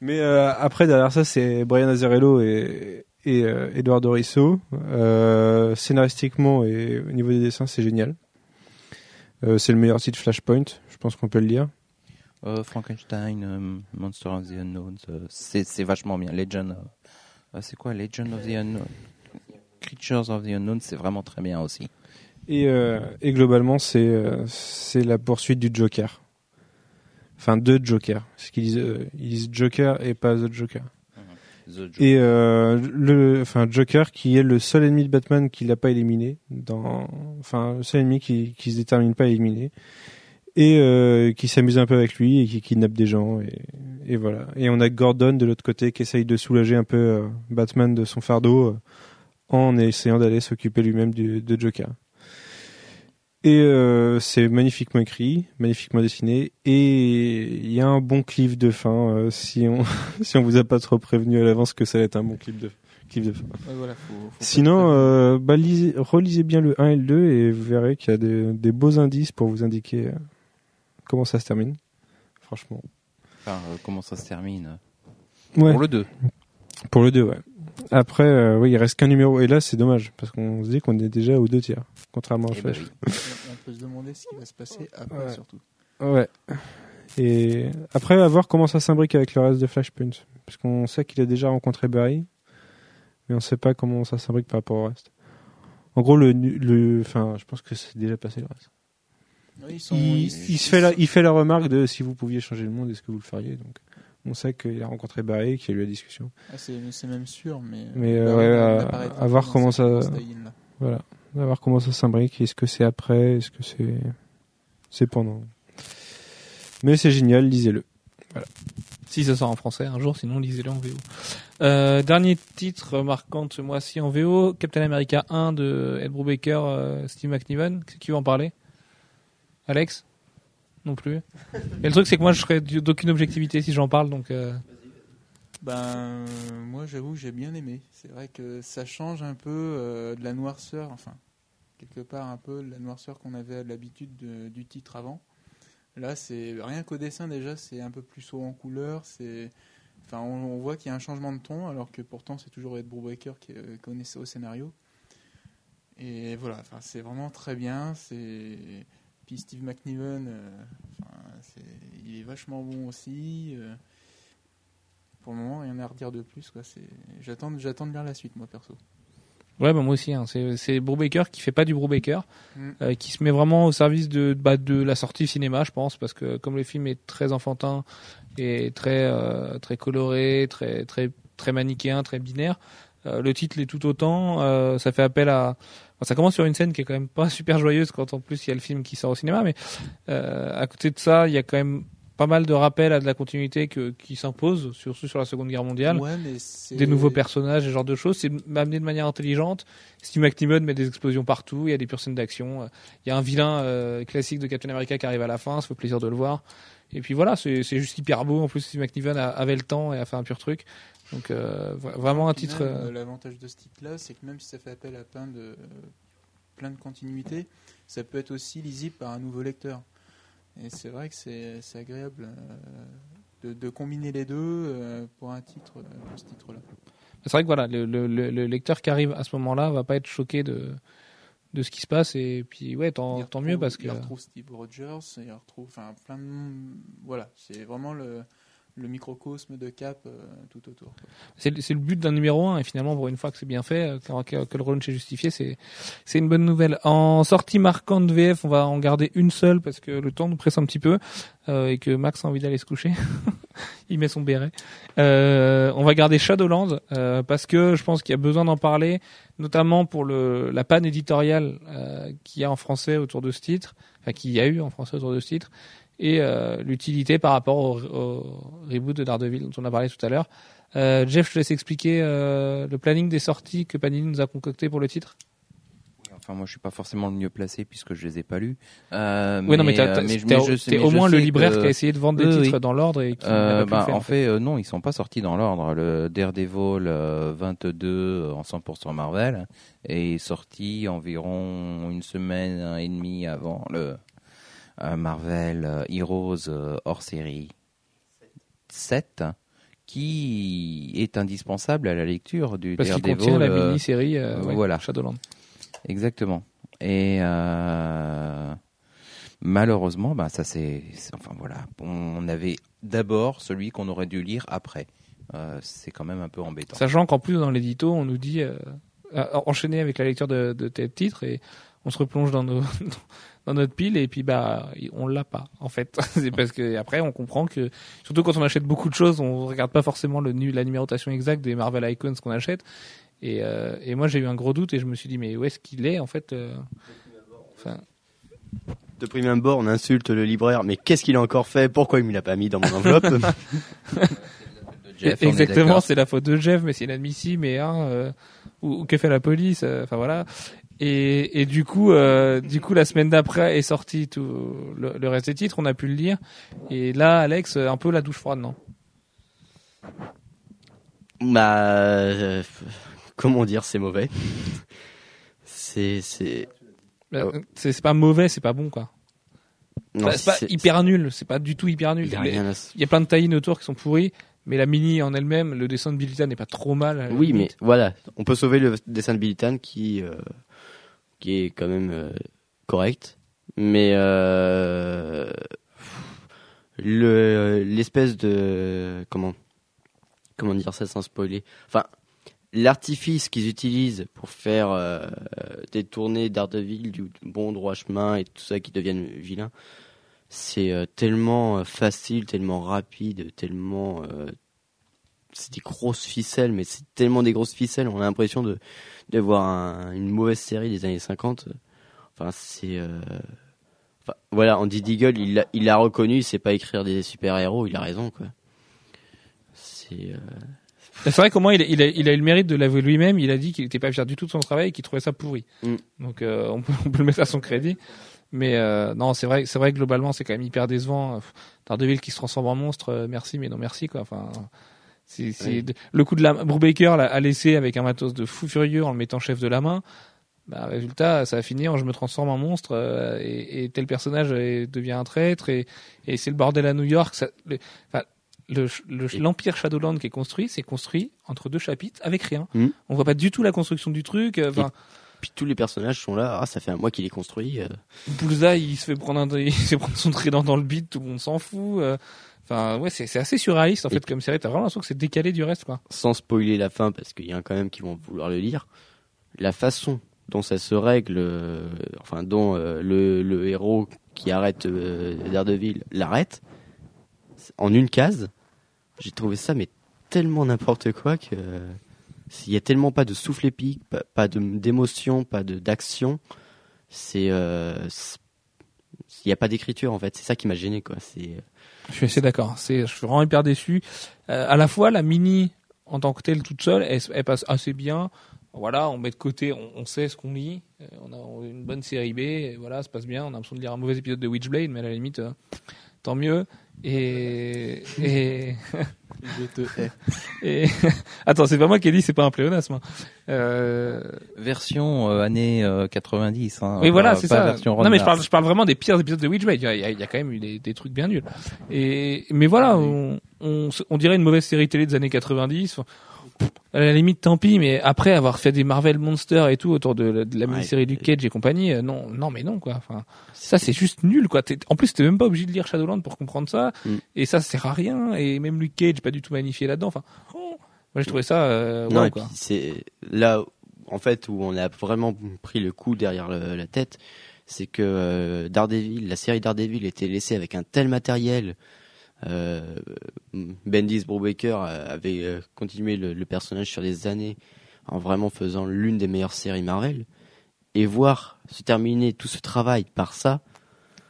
Mais euh, après, derrière ça, c'est Brian Azzarello et, et euh, Eduardo Risso. Euh, scénaristiquement et au niveau des dessins, c'est génial. Euh, c'est le meilleur titre Flashpoint, je pense qu'on peut le dire. Euh, Frankenstein, euh, Monster of the Unknown, euh, c'est vachement bien. Legend, c'est quoi Legend of the Unknown? Creatures of the Unknown, c'est vraiment très bien aussi. Et, euh, et globalement, c'est euh, c'est la poursuite du Joker. Enfin, de Joker. Parce qu'ils disent, euh, ils disent Joker et pas The Joker. The Joker. Et le, enfin, Joker qui est le seul ennemi de Batman qui l'a pas éliminé. Dans, enfin, le seul ennemi qui, qui se détermine pas à éliminer. Et euh, qui s'amuse un peu avec lui et qui kidnappe des gens. Et, et voilà. Et on a Gordon de l'autre côté qui essaye de soulager un peu euh, Batman de son fardeau euh, en essayant d'aller s'occuper lui-même de Joker. Et c'est magnifiquement écrit, magnifiquement dessiné, et il y a un bon clip de fin. si on si on vous a pas trop prévenu à l'avance que ça va être un bon clip de clip de fin. Ouais, voilà, faut- faut pas Sinon, bah, lisez- relisez bien le 1 et le 2 et vous verrez qu'il y a des, des beaux indices pour vous indiquer comment ça se termine? Franchement. Enfin, euh, comment ça se termine? Ouais. Pour le 2. Pour le 2, ouais. Après, euh, oui, il reste qu'un numéro. Et là, c'est dommage, parce qu'on se dit qu'on est déjà aux deux tiers, contrairement à Flash. oui. on, peut se demander ce qui va se passer après Ouais. surtout. Ouais. Et après, à voir comment ça s'imbrique avec le reste de Flashpoint. Parce qu'on sait qu'il a déjà rencontré Barry, mais on sait pas comment ça s'imbrique par rapport au reste. En gros, le, le, enfin, je pense que c'est déjà passé le reste. Oui, ils sont, Il, ils- il ils se fait la, sont- il fait la remarque de si vous pouviez changer le monde, est-ce que vous le feriez? Donc, on sait qu'il a rencontré Barry, qu'il y a eu la discussion. Ah, c'est même sûr, mais. Mais, euh, ouais, n'a- à- à voir comment ça-. Voilà. Voir comment ça s'imbrique. Est-ce que c'est après? Est-ce que c'est c'est pendant? Mais c'est génial, lisez-le. Si ça sort en français un jour, sinon lisez-le en VO. Euh, dernier titre marquant de ce mois-ci en VO, Captain America 1 de Ed Brubaker, euh, Steve McNiven. Qui veut en parler? Alex Non plus. Et le truc, c'est que moi, je serais d'aucune objectivité si j'en parle, donc. euh, Ben, moi, j'avoue j'ai bien aimé. C'est vrai que ça change un peu euh, de la noirceur, enfin, quelque part un peu de la noirceur qu'on avait l'habitude de- du titre avant. Là, c'est rien qu'au dessin déjà, c'est un peu plus haut en couleur. C'est, enfin, on, on voit qu'il y a un changement de ton, alors que pourtant c'est toujours Ed Brubaker qui euh, connaissait au scénario. Et voilà, enfin, c'est vraiment très bien. C'est puis Steve McNiven, euh, il est vachement bon aussi. euh, pour le moment, rien à redire de plus. J'attends, de lire la suite, moi, perso. Ouais, bah moi aussi. Hein. C'est, Brubaker qui fait pas du Brubaker, Mm. euh, qui se met vraiment au service de, bah, de la sortie cinéma, je pense, parce que comme le film est très enfantin et très euh, très coloré, très très très manichéen, très binaire, euh, le titre l'est tout autant. ça fait appel à ça commence sur une scène qui est quand même pas super joyeuse quand en plus il y a le film qui sort au cinéma, mais euh, à côté de ça, il y a quand même pas mal de rappels à de la continuité que, qui s'impose, surtout sur la Seconde Guerre mondiale Ouais, mais des nouveaux personnages, ce genre de choses. C'est amené de manière intelligente. Steve McNiven met des explosions partout. Il y a des pures scènes d'action. Il y a un vilain euh, classique de Captain America qui arrive à la fin. Ça fait plaisir de le voir. Et puis voilà, c'est juste hyper beau. En plus, Steve McNiven a- avait le temps et a fait un pur truc. Donc euh, vra- vraiment un titre. euh, L'avantage de ce titre-là, c'est que même si ça fait appel à plein de, plein de continuités, ça peut être aussi lisible par un nouveau lecteur. Et c'est vrai que c'est, agréable euh, de, de combiner les deux pour un titre, pour ce titre-là. C'est vrai que voilà, le, le- le- le lecteur qui arrive à ce moment-là va pas être choqué de de ce qui se passe et puis ouais tant, tant mieux parce que il retrouve Steve Rogers, et il retrouve enfin plein de voilà, c'est vraiment le, le microcosme de Cap euh, tout autour. c'est le but d'un numéro 1 et finalement pour une fois que c'est bien fait, euh, que, que- que le run est justifié, c'est une bonne nouvelle. En sortie marquante VF, on va en garder une seule parce que le temps nous presse un petit peu euh, et que Max a envie d'aller se coucher. Il met son béret. On va garder Shadowland euh, parce que je pense qu'il y a besoin d'en parler, notamment pour le la panne éditoriale qu'il y a en français autour de ce titre, enfin qu'il y a eu en français autour de ce titre et euh, l'utilité par rapport au, au reboot de Daredevil dont on a parlé tout à l'heure. Euh, Jeff, je te laisse expliquer euh, le planning des sorties que Panini nous a concocté pour le titre. Enfin, moi, je suis pas forcément le mieux placé puisque je les ai pas lus. Euh, oui, non, mais, t'as- t'as- mais mais au- je moins le libraire que- qui a essayé de vendre des titres oui. dans l'ordre et qui Euh, bah, faire. en fait, non, ils sont pas sortis dans l'ordre. Le Daredevil euh, 22 en 100% Marvel est sorti environ une semaine et demie avant le Marvel euh, Heroes euh, hors série 7 qui est indispensable à la lecture du Parce qu'il contient la euh, mini-série euh, ouais, voilà. Shadowland. Exactement. Et euh, malheureusement, bah, ça c'est, enfin voilà, on avait d'abord celui qu'on aurait dû lire après. Euh, c'est quand même un peu embêtant. Sachant qu'en plus, dans l'édito, on nous dit euh, euh, enchaîner avec la lecture de, de tel titre et on se replonge dans, nos, dans notre pile et puis bah on l'a pas en fait. C'est parce que après on comprend que surtout quand on achète beaucoup de choses, on regarde pas forcément le nu- la numérotation exacte des Marvel Icons qu'on achète. Et, euh, et moi j'ai eu un gros doute et je me suis dit mais où est-ce qu'il est en fait euh, enfin, De prime abord, on insulte le libraire, mais qu'est-ce qu'il a encore fait? Pourquoi il me l'a pas mis dans mon enveloppe? Jeff, Exactement, c'est la faute de Jeff, mais c'est inadmissible, mais hein, euh, ou, ou que fait la police, euh, enfin voilà. Et, et du coup, euh, du coup, la semaine d'après est sorti tout le, le reste des titres, on a pu le lire. Et là, Alex, un peu la douche froide, non? Bah, euh, comment dire, c'est mauvais. C'est, c'est, Euh, C'est c'est pas mauvais, c'est pas bon, quoi. non, Bah, c'est pas hyper nul, c'est pas du tout hyper nul. Il y a Les- rien à s- Il y a plein de tie autour qui sont pourris, mais la mini en elle-même, le dessin de Bilita n'est pas trop mal. Oui, mais voilà, on peut sauver le dessin de Bilitan qui, euh, qui est quand même euh, correct, mais euh, le l'espèce de comment comment dire ça sans spoiler? Enfin, l'artifice qu'ils utilisent pour faire euh, détourner Daredevil du bon droit chemin et tout ça qui deviennent vilains, c'est euh, tellement euh, facile, tellement rapide, tellement euh, c'est des grosses ficelles, mais c'est tellement des grosses ficelles, on a l'impression de, de voir un- une mauvaise série des années 50. Enfin, c'est. euh, Enfin, voilà, Andy Deagle, il l'a il l'a reconnu, il sait pas écrire des super-héros, il a raison, quoi. C'est. euh, C'est vrai qu'au moins il a, il, a, il a eu le mérite de l'avouer lui-même. Il a dit qu'il n'était pas fier du tout de son travail et qu'il trouvait ça pourri. Mm. Donc euh, on, peut, on peut le mettre à son crédit. Mais euh, non, c'est vrai, c'est vrai que globalement c'est quand même hyper décevant. Daredevil qui se transforme en monstre, euh, merci mais non merci quoi. Enfin, c'est, Oui. le coup de la Brubaker a laissé avec un matos de fou furieux en le mettant chef de la main. Bah, résultat, ça a fini en je me transforme en monstre euh, et, et tel personnage euh, devient un traître et, et c'est le bordel à New York. Ça, le- enfin, le- le- l'empire Shadowland qui est construit, c'est construit entre deux chapitres avec rien. Mm. On voit pas du tout la construction du truc. euh, Enfin, Puis tous les personnages sont là, ah, ça fait un mois qu'il est construit. euh. Bullseye, il se fait prendre un, il se fait prendre son trident dans le bide, tout le monde s'en fout. Enfin, ouais, c'est c'est assez surréaliste en Et fait comme série. T'as vraiment l'impression que c'est décalé du reste, quoi. sans spoiler la fin, parce qu'il y en a quand même qui vont vouloir le lire, la façon dont ça se règle, euh, enfin, dont euh, le, le héros qui arrête euh, Daredevil l'arrête, c'est- en une case, j'ai trouvé ça, mais tellement n'importe quoi que. Il y a tellement pas de souffle épique, pas, d'émotion, pas de d'action. C'est. euh, c'est- il n'y a pas d'écriture en fait, c'est ça qui m'a gêné quoi. C'est Je suis assez d'accord. Je suis vraiment hyper déçu. Euh, à la fois, la mini en tant que telle toute seule, elle, passe assez bien. Voilà, on met de côté, on, sait ce qu'on lit. Euh, On a une bonne série B, voilà, ça se passe bien. On a l'impression de lire un mauvais épisode de Witchblade, mais à la limite, euh, tant mieux. Et, et, Je te hais. et attends, c'est pas moi qui ai dit, c'est pas un pléonasme. hein. Euh, Version euh, années euh, 90. Hein, oui, pas- voilà, c'est ça. Version Non, mais je parle, Mars. je parle vraiment des pires épisodes de Witchblade. Il y a, il y a- quand même eu des, des trucs bien nuls. Et, mais voilà, on, on, on dirait une mauvaise série télé des années 90. Enfin, pff, À la limite, tant pis, mais après avoir fait des Marvel Monsters et tout autour de la, de la Ouais, mini-série du et- Cage et compagnie, euh, non, non, mais non, quoi. Enfin, ça, c'est juste nul, quoi. T'es- En plus, t'es même pas obligé de lire Shadowland pour comprendre ça. Mm. Et ça, sert à rien. Et même Luke Cage, pas du tout magnifié là-dedans. Enfin, oh, moi, j'ai trouvé ça, euh, Non, wow, et puis quoi. c'est là, en fait, où on a vraiment pris le coup derrière le- la tête, c'est que euh, Daredevil, la série Daredevil était laissée avec un tel matériel. Euh, Bendis Brubaker avait euh, continué le, le personnage sur des années en vraiment faisant l'une des meilleures séries Marvel. Et voir se terminer tout ce travail par ça,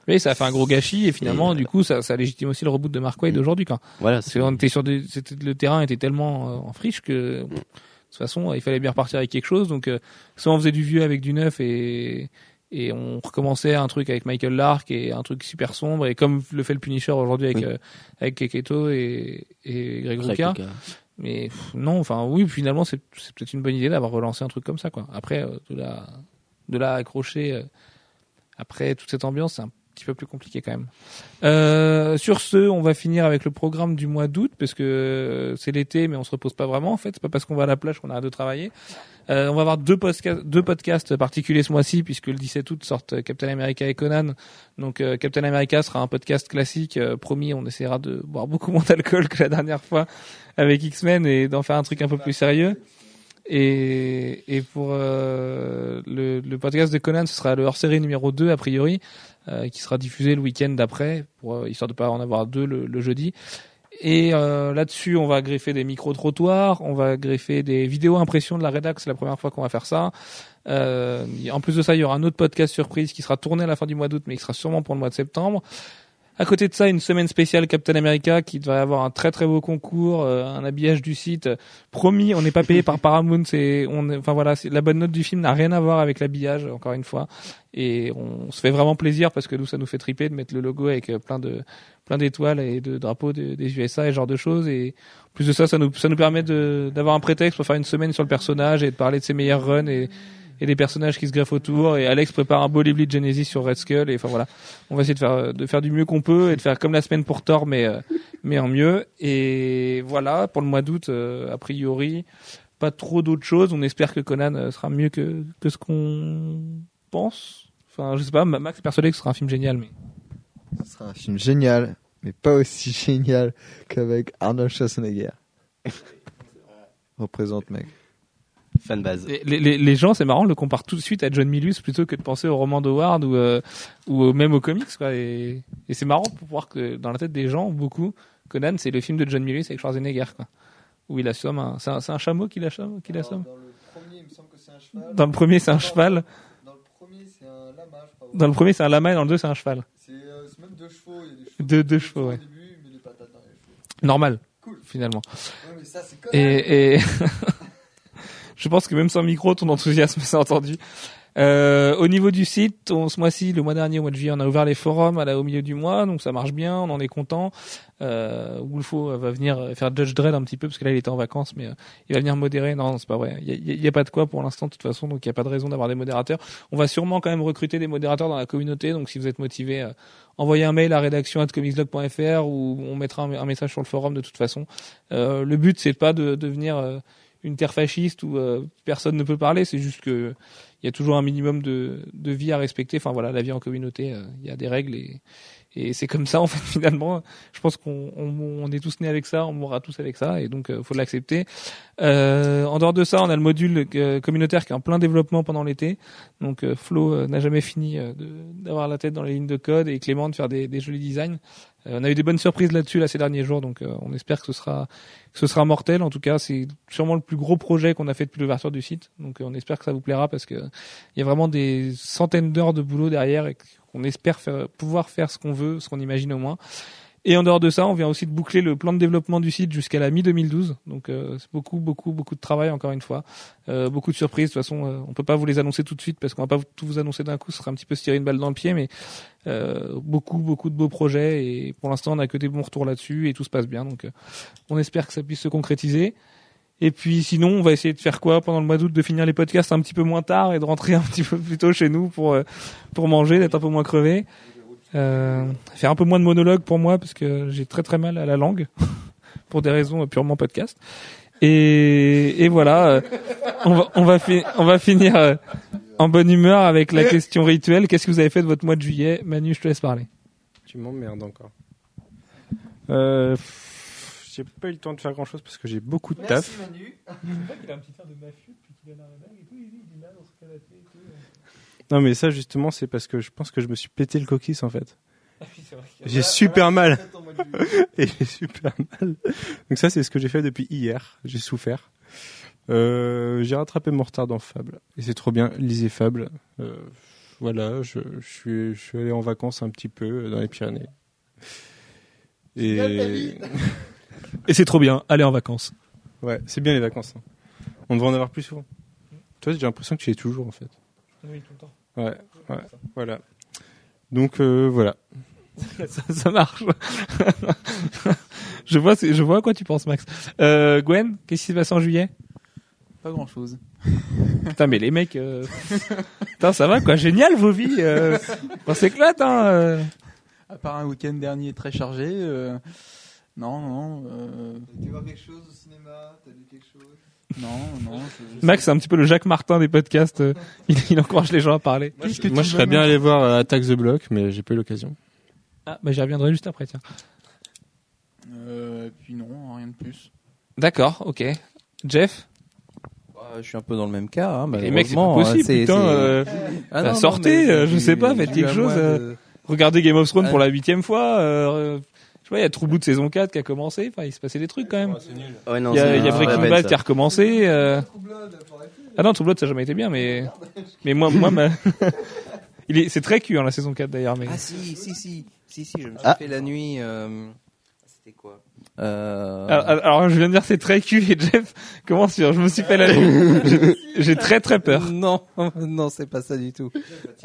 Oui, ça a fait un gros gâchis et finalement, Et, du coup, ça, ça légitime aussi le reboot de Mark Wade Mm. aujourd'hui, quoi. Voilà, Parce qu'on était sur des, le terrain était tellement euh, en friche que, de toute façon, il fallait bien repartir avec quelque chose. Donc, euh, soit on faisait du vieux avec du neuf et, et on recommençait un truc avec Michael Lark et un truc super sombre et comme le fait le Punisher aujourd'hui avec, Oui. euh, avec Keketo et, et Greg Rucka. Mais pff, non, enfin oui, finalement c'est c'est peut-être une bonne idée d'avoir relancé un truc comme ça quoi. Après euh, de la de la accrocher euh, après toute cette ambiance, c'est un petit peu plus compliqué quand même. Euh, sur ce, on va finir avec le programme du mois d'août parce que euh, c'est l'été, mais on se repose pas vraiment en fait. C'est pas parce qu'on va à la plage qu'on arrête de travailler. Euh, on va avoir deux, podcasts particuliers ce mois-ci puisque le 17 août sortent Captain America et Conan. Donc Captain America sera un podcast classique. promis, on essaiera de boire beaucoup moins d'alcool que la dernière fois avec X-Men et d'en faire un truc un peu plus sérieux. Et, pour le, le podcast de Conan, ce sera le hors-série numéro 2 a priori, qui sera diffusé le week-end d'après, pour euh, histoire de pas en avoir deux le, le jeudi. Et euh, là-dessus, on va greffer des micro-trottoirs, on va greffer des vidéos impressions de la rédac, c'est la première fois qu'on va faire ça. Euh, en plus de ça, il y aura un autre podcast surprise qui sera tourné à la fin du mois d'août, mais qui sera sûrement pour le mois de septembre. À côté de ça, une semaine spéciale Captain America qui va avoir un très très beau concours, euh, un habillage du site. Promis, on n'est pas payé par Paramount. C'est, on, est- enfin voilà, la bonne note du film n'a rien à voir avec l'habillage, encore une fois. Et on se fait vraiment plaisir parce que nous, ça nous fait triper de mettre le logo avec euh, plein de plein d'étoiles et de drapeaux de- des USA et ce genre de choses. Et en plus de ça, ça nous ça nous permet de d'avoir un prétexte pour faire une semaine sur le personnage et de parler de ses meilleurs runs et et des personnages qui se greffent autour. Et Alex prépare un beau livre de Genesis sur Red Skull. Et enfin voilà, on va essayer de faire de faire du mieux qu'on peut et de faire comme la semaine pour Thor, mais euh, mais en mieux. Et voilà pour le mois d'août, euh, a priori, pas trop d'autres choses. On espère que Conan euh, sera mieux que que ce qu'on pense. Enfin, je sais pas. Max est persuadé que ce sera un film génial, mais Ce sera un film génial, mais pas aussi génial qu'avec Arnold Schwarzenegger. Représente, mec. Fan base. Et Les, les, les gens, c'est marrant, le comparent tout de suite à John Milius plutôt que de penser au roman d'Howard ou, euh, ou même aux comics. Quoi. Et, et c'est marrant pour voir que dans la tête des gens, beaucoup, Conan, c'est le film de John Milius avec Schwarzenegger. Quoi. Où il assomme un... C'est un, c'est un chameau qu'il assomme, qu'il assomme Dans le premier, il me semble que c'est un cheval. Dans le premier, c'est un cheval. Dans le premier, c'est un lama, je crois. Dans le premier, c'est un lama et dans le deux, c'est un cheval. C'est euh, c'est même deux chevaux. Il y a des chevaux. Deux, deux chevaux, ouais. Au début, mais les patates dans les chevaux. Normal, Cool. finalement. Ouais, mais ça, c'est Et, et je pense que même sans micro, ton enthousiasme s'est entendu. Euh, au niveau du site, on, ce mois-ci, le mois dernier, au mois de juillet, on a ouvert les forums à la, au milieu du mois, donc ça marche bien, on en est content. Euh, Wolfo va venir faire Judge Dredd un petit peu, parce que là il était en vacances, mais euh, il va venir modérer. Non, c'est pas vrai. Il y a, a- pas de quoi pour l'instant, de toute façon, donc il y a pas de raison d'avoir des modérateurs. On va sûrement quand même recruter des modérateurs dans la communauté, donc si vous êtes motivé, euh, envoyez un mail à rédaction comicsblog.fr ou on mettra un, message sur le forum de toute façon. Euh, le but c'est pas de devenir euh, une terre fasciste où euh, personne ne peut parler, c'est juste que il y a toujours un minimum de, de vie à respecter. Enfin voilà, la vie en communauté, euh, il y a des règles et, et c'est comme ça en fait finalement. Je pense qu'on on, on est tous nés avec ça, on mourra tous avec ça et donc euh, faut l'accepter. Euh, en dehors de ça, on a le module euh, communautaire qui est en plein développement pendant l'été. Donc euh, Flo euh, n'a jamais fini euh, d'avoir la tête dans les lignes de code et Clément de faire des, des jolis designs. On a eu des bonnes surprises là-dessus là ces derniers jours, donc on espère que ce sera que ce sera mortel. En tout cas, c'est sûrement le plus gros projet qu'on a fait depuis l'ouverture du site. Donc on espère que ça vous plaira parce que il y a vraiment des centaines d'heures de boulot derrière qu'on espère pouvoir faire ce qu'on veut, ce qu'on imagine au moins. Et en dehors de ça, on vient aussi de boucler le plan de développement du site jusqu'à la mi-2012. Donc euh, c'est beaucoup, beaucoup, beaucoup de travail encore une fois. Euh, beaucoup de surprises. De toute façon, euh, on peut pas vous les annoncer tout de suite parce qu'on va pas tout vous annoncer d'un coup. Ce serait un petit peu se tirer une balle dans le pied. Mais euh, beaucoup, beaucoup de beaux projets. Et pour l'instant, on a que des bons retours là-dessus et tout se passe bien. Donc on espère que ça puisse se concrétiser. Et puis sinon, on va essayer de faire quoi pendant le mois d'août De finir les podcasts un petit peu moins tard et de rentrer un petit peu plus tôt chez nous pour euh, pour manger, d'être un peu moins crevé. Euh, faire un peu moins de monologue pour moi parce que j'ai très très mal à la langue pour des raisons purement podcast. Et, et voilà, euh, on va on va, fi- on va finir euh, en bonne humeur avec la question rituelle. Qu'est-ce que vous avez fait de votre mois de juillet? Manu, je te laisse parler. Tu m'emmerdes encore. Euh, j'ai pas eu le temps de faire grand chose parce que j'ai beaucoup de taf. Manu. Non, mais ça, justement, c'est parce que je pense que je me suis pété le coquis, en fait. J'ai super mal. Et j'ai super mal. Donc ça, c'est ce que j'ai fait depuis hier. J'ai souffert. Euh, j'ai rattrapé mon retard dans Fable. Et c'est trop bien. Lisez Fable. Euh, voilà, je, je suis, je suis allé en vacances un petit peu euh, dans les Pyrénées. Et Et c'est trop bien. Allez en vacances. ouais, c'est bien les vacances. hein. On devrait en avoir plus souvent. Toi, j'ai l'impression que tu y es toujours en fait. Oui, tout le temps. Ouais, ouais, voilà. Donc euh, voilà. ça, ça marche. je vois, je vois à quoi tu penses, Max. Euh, Gwen, qu'est-ce qui s'est passé en juillet? Pas grand chose. Putain, mais les mecs, euh... putain, ça va quoi, génial vos vies. Euh... On s'éclate, hein. euh. À part un week-end dernier très chargé. euh, Non, non. euh, Tu voir quelque chose au cinéma T'as lu quelque chose? Non, non. je- je Max, c'est un petit peu le Jacques Martin des podcasts. euh, Il, il encourage les gens à parler. Moi, je serais bien allé voir euh, Attack the Block, mais j'ai pas eu l'occasion. Ah, bah j'y reviendrai juste après, tiens. Euh, et puis non, rien de plus. D'accord, ok. Jeff, Bah, je suis un peu dans le même cas. Hein, les mecs, c'est pas possible, c'est- putain. euh, Ah bah, non, sortez, mais euh, je sais pas, faites quelque chose, euh, de- regardez Game of Thrones pour Ouais. la huitième fois. Euh, pas, il y a True Blood saison 4 qui a commencé. Enfin, il se passait des trucs quand même. Ouais, non, Il y a, c'est- il y a c'est Breaking Bad qui a recommencé. euh. Ah non, True Blood ça a jamais été bien, mais mais moi moi ma- il est c'est très cul hein, la saison 4 d'ailleurs, mais Ah si, si, si, si, si, je me suis Ah. fait la nuit. euh, C'était quoi? Euh... alors, alors, je viens de dire c'est très cul et Jeff comment sûr je me suis fait la nuit. J'ai- très très peur. Non, non, c'est pas ça du tout.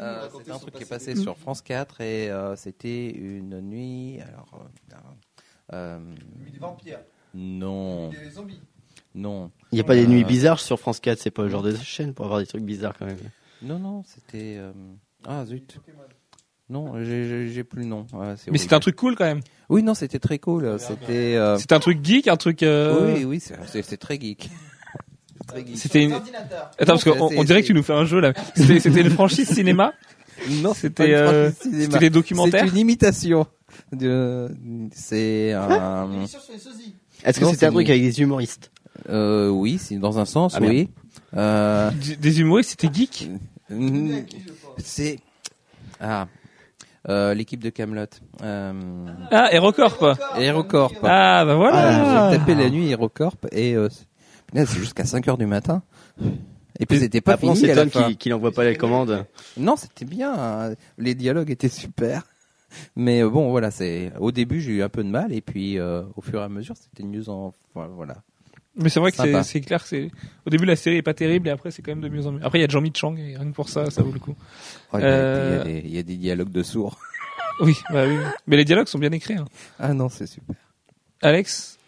Euh, c'était un truc qui est passé sur France 4 et euh, c'était une nuit. Alors, euh, euh, Des vampires, non, des zombies. non, Il n'y a pas des nuits bizarres sur France 4, c'est pas le genre de chaîne pour avoir des trucs bizarres quand même. non, non, c'était. euh, Ah zut. Non, j'ai- j'ai j'ai plus le nom. Mais c'était un truc cool quand même. Oui, non, c'était très cool. C'était. euh, C'était un truc geek, un truc. euh, Oui, oui, c'est- très geek. C'était une. Attends parce qu'on on dirait que tu nous fais un jeu là. C'était c'était une franchise cinéma. Non, C'était euh, c'était des documentaires. C'est une imitation. De... C'est un. Est-ce que c'était un truc avec des humoristes Euh, oui, c'est dans un sens, Ah, oui. Euh, Des humoristes, c'était geek. c'est ah euh, l'équipe de Camelot. Euh, Ah, Hérocorp. Aérocorp. Ah bah Ah, voilà. j'ai tapé la nuit Aérocorp et euh, c'est- c'est jusqu'à 5 heures du matin. Et puis c'était pas Après, on fini à la s'étonne fin. qu'il qu'il envoie pas les commandes. Non, c'était bien. Les dialogues étaient super. Mais euh, bon, voilà, c'est au début j'ai eu un peu de mal et puis euh, au fur et à mesure c'était mieux en voilà. Mais c'est vrai que c'est c'est clair que c'est au début la série est pas terrible et après c'est quand même de mieux en mieux. Après il y a Jean-Mi Chang et rien que pour ça ça vaut le coup. Oh, il y a- Euh, y, il y a des dialogues de sourds. Oui, bah oui. Mais les dialogues sont bien écrits. hein. Ah non, c'est super. Alex,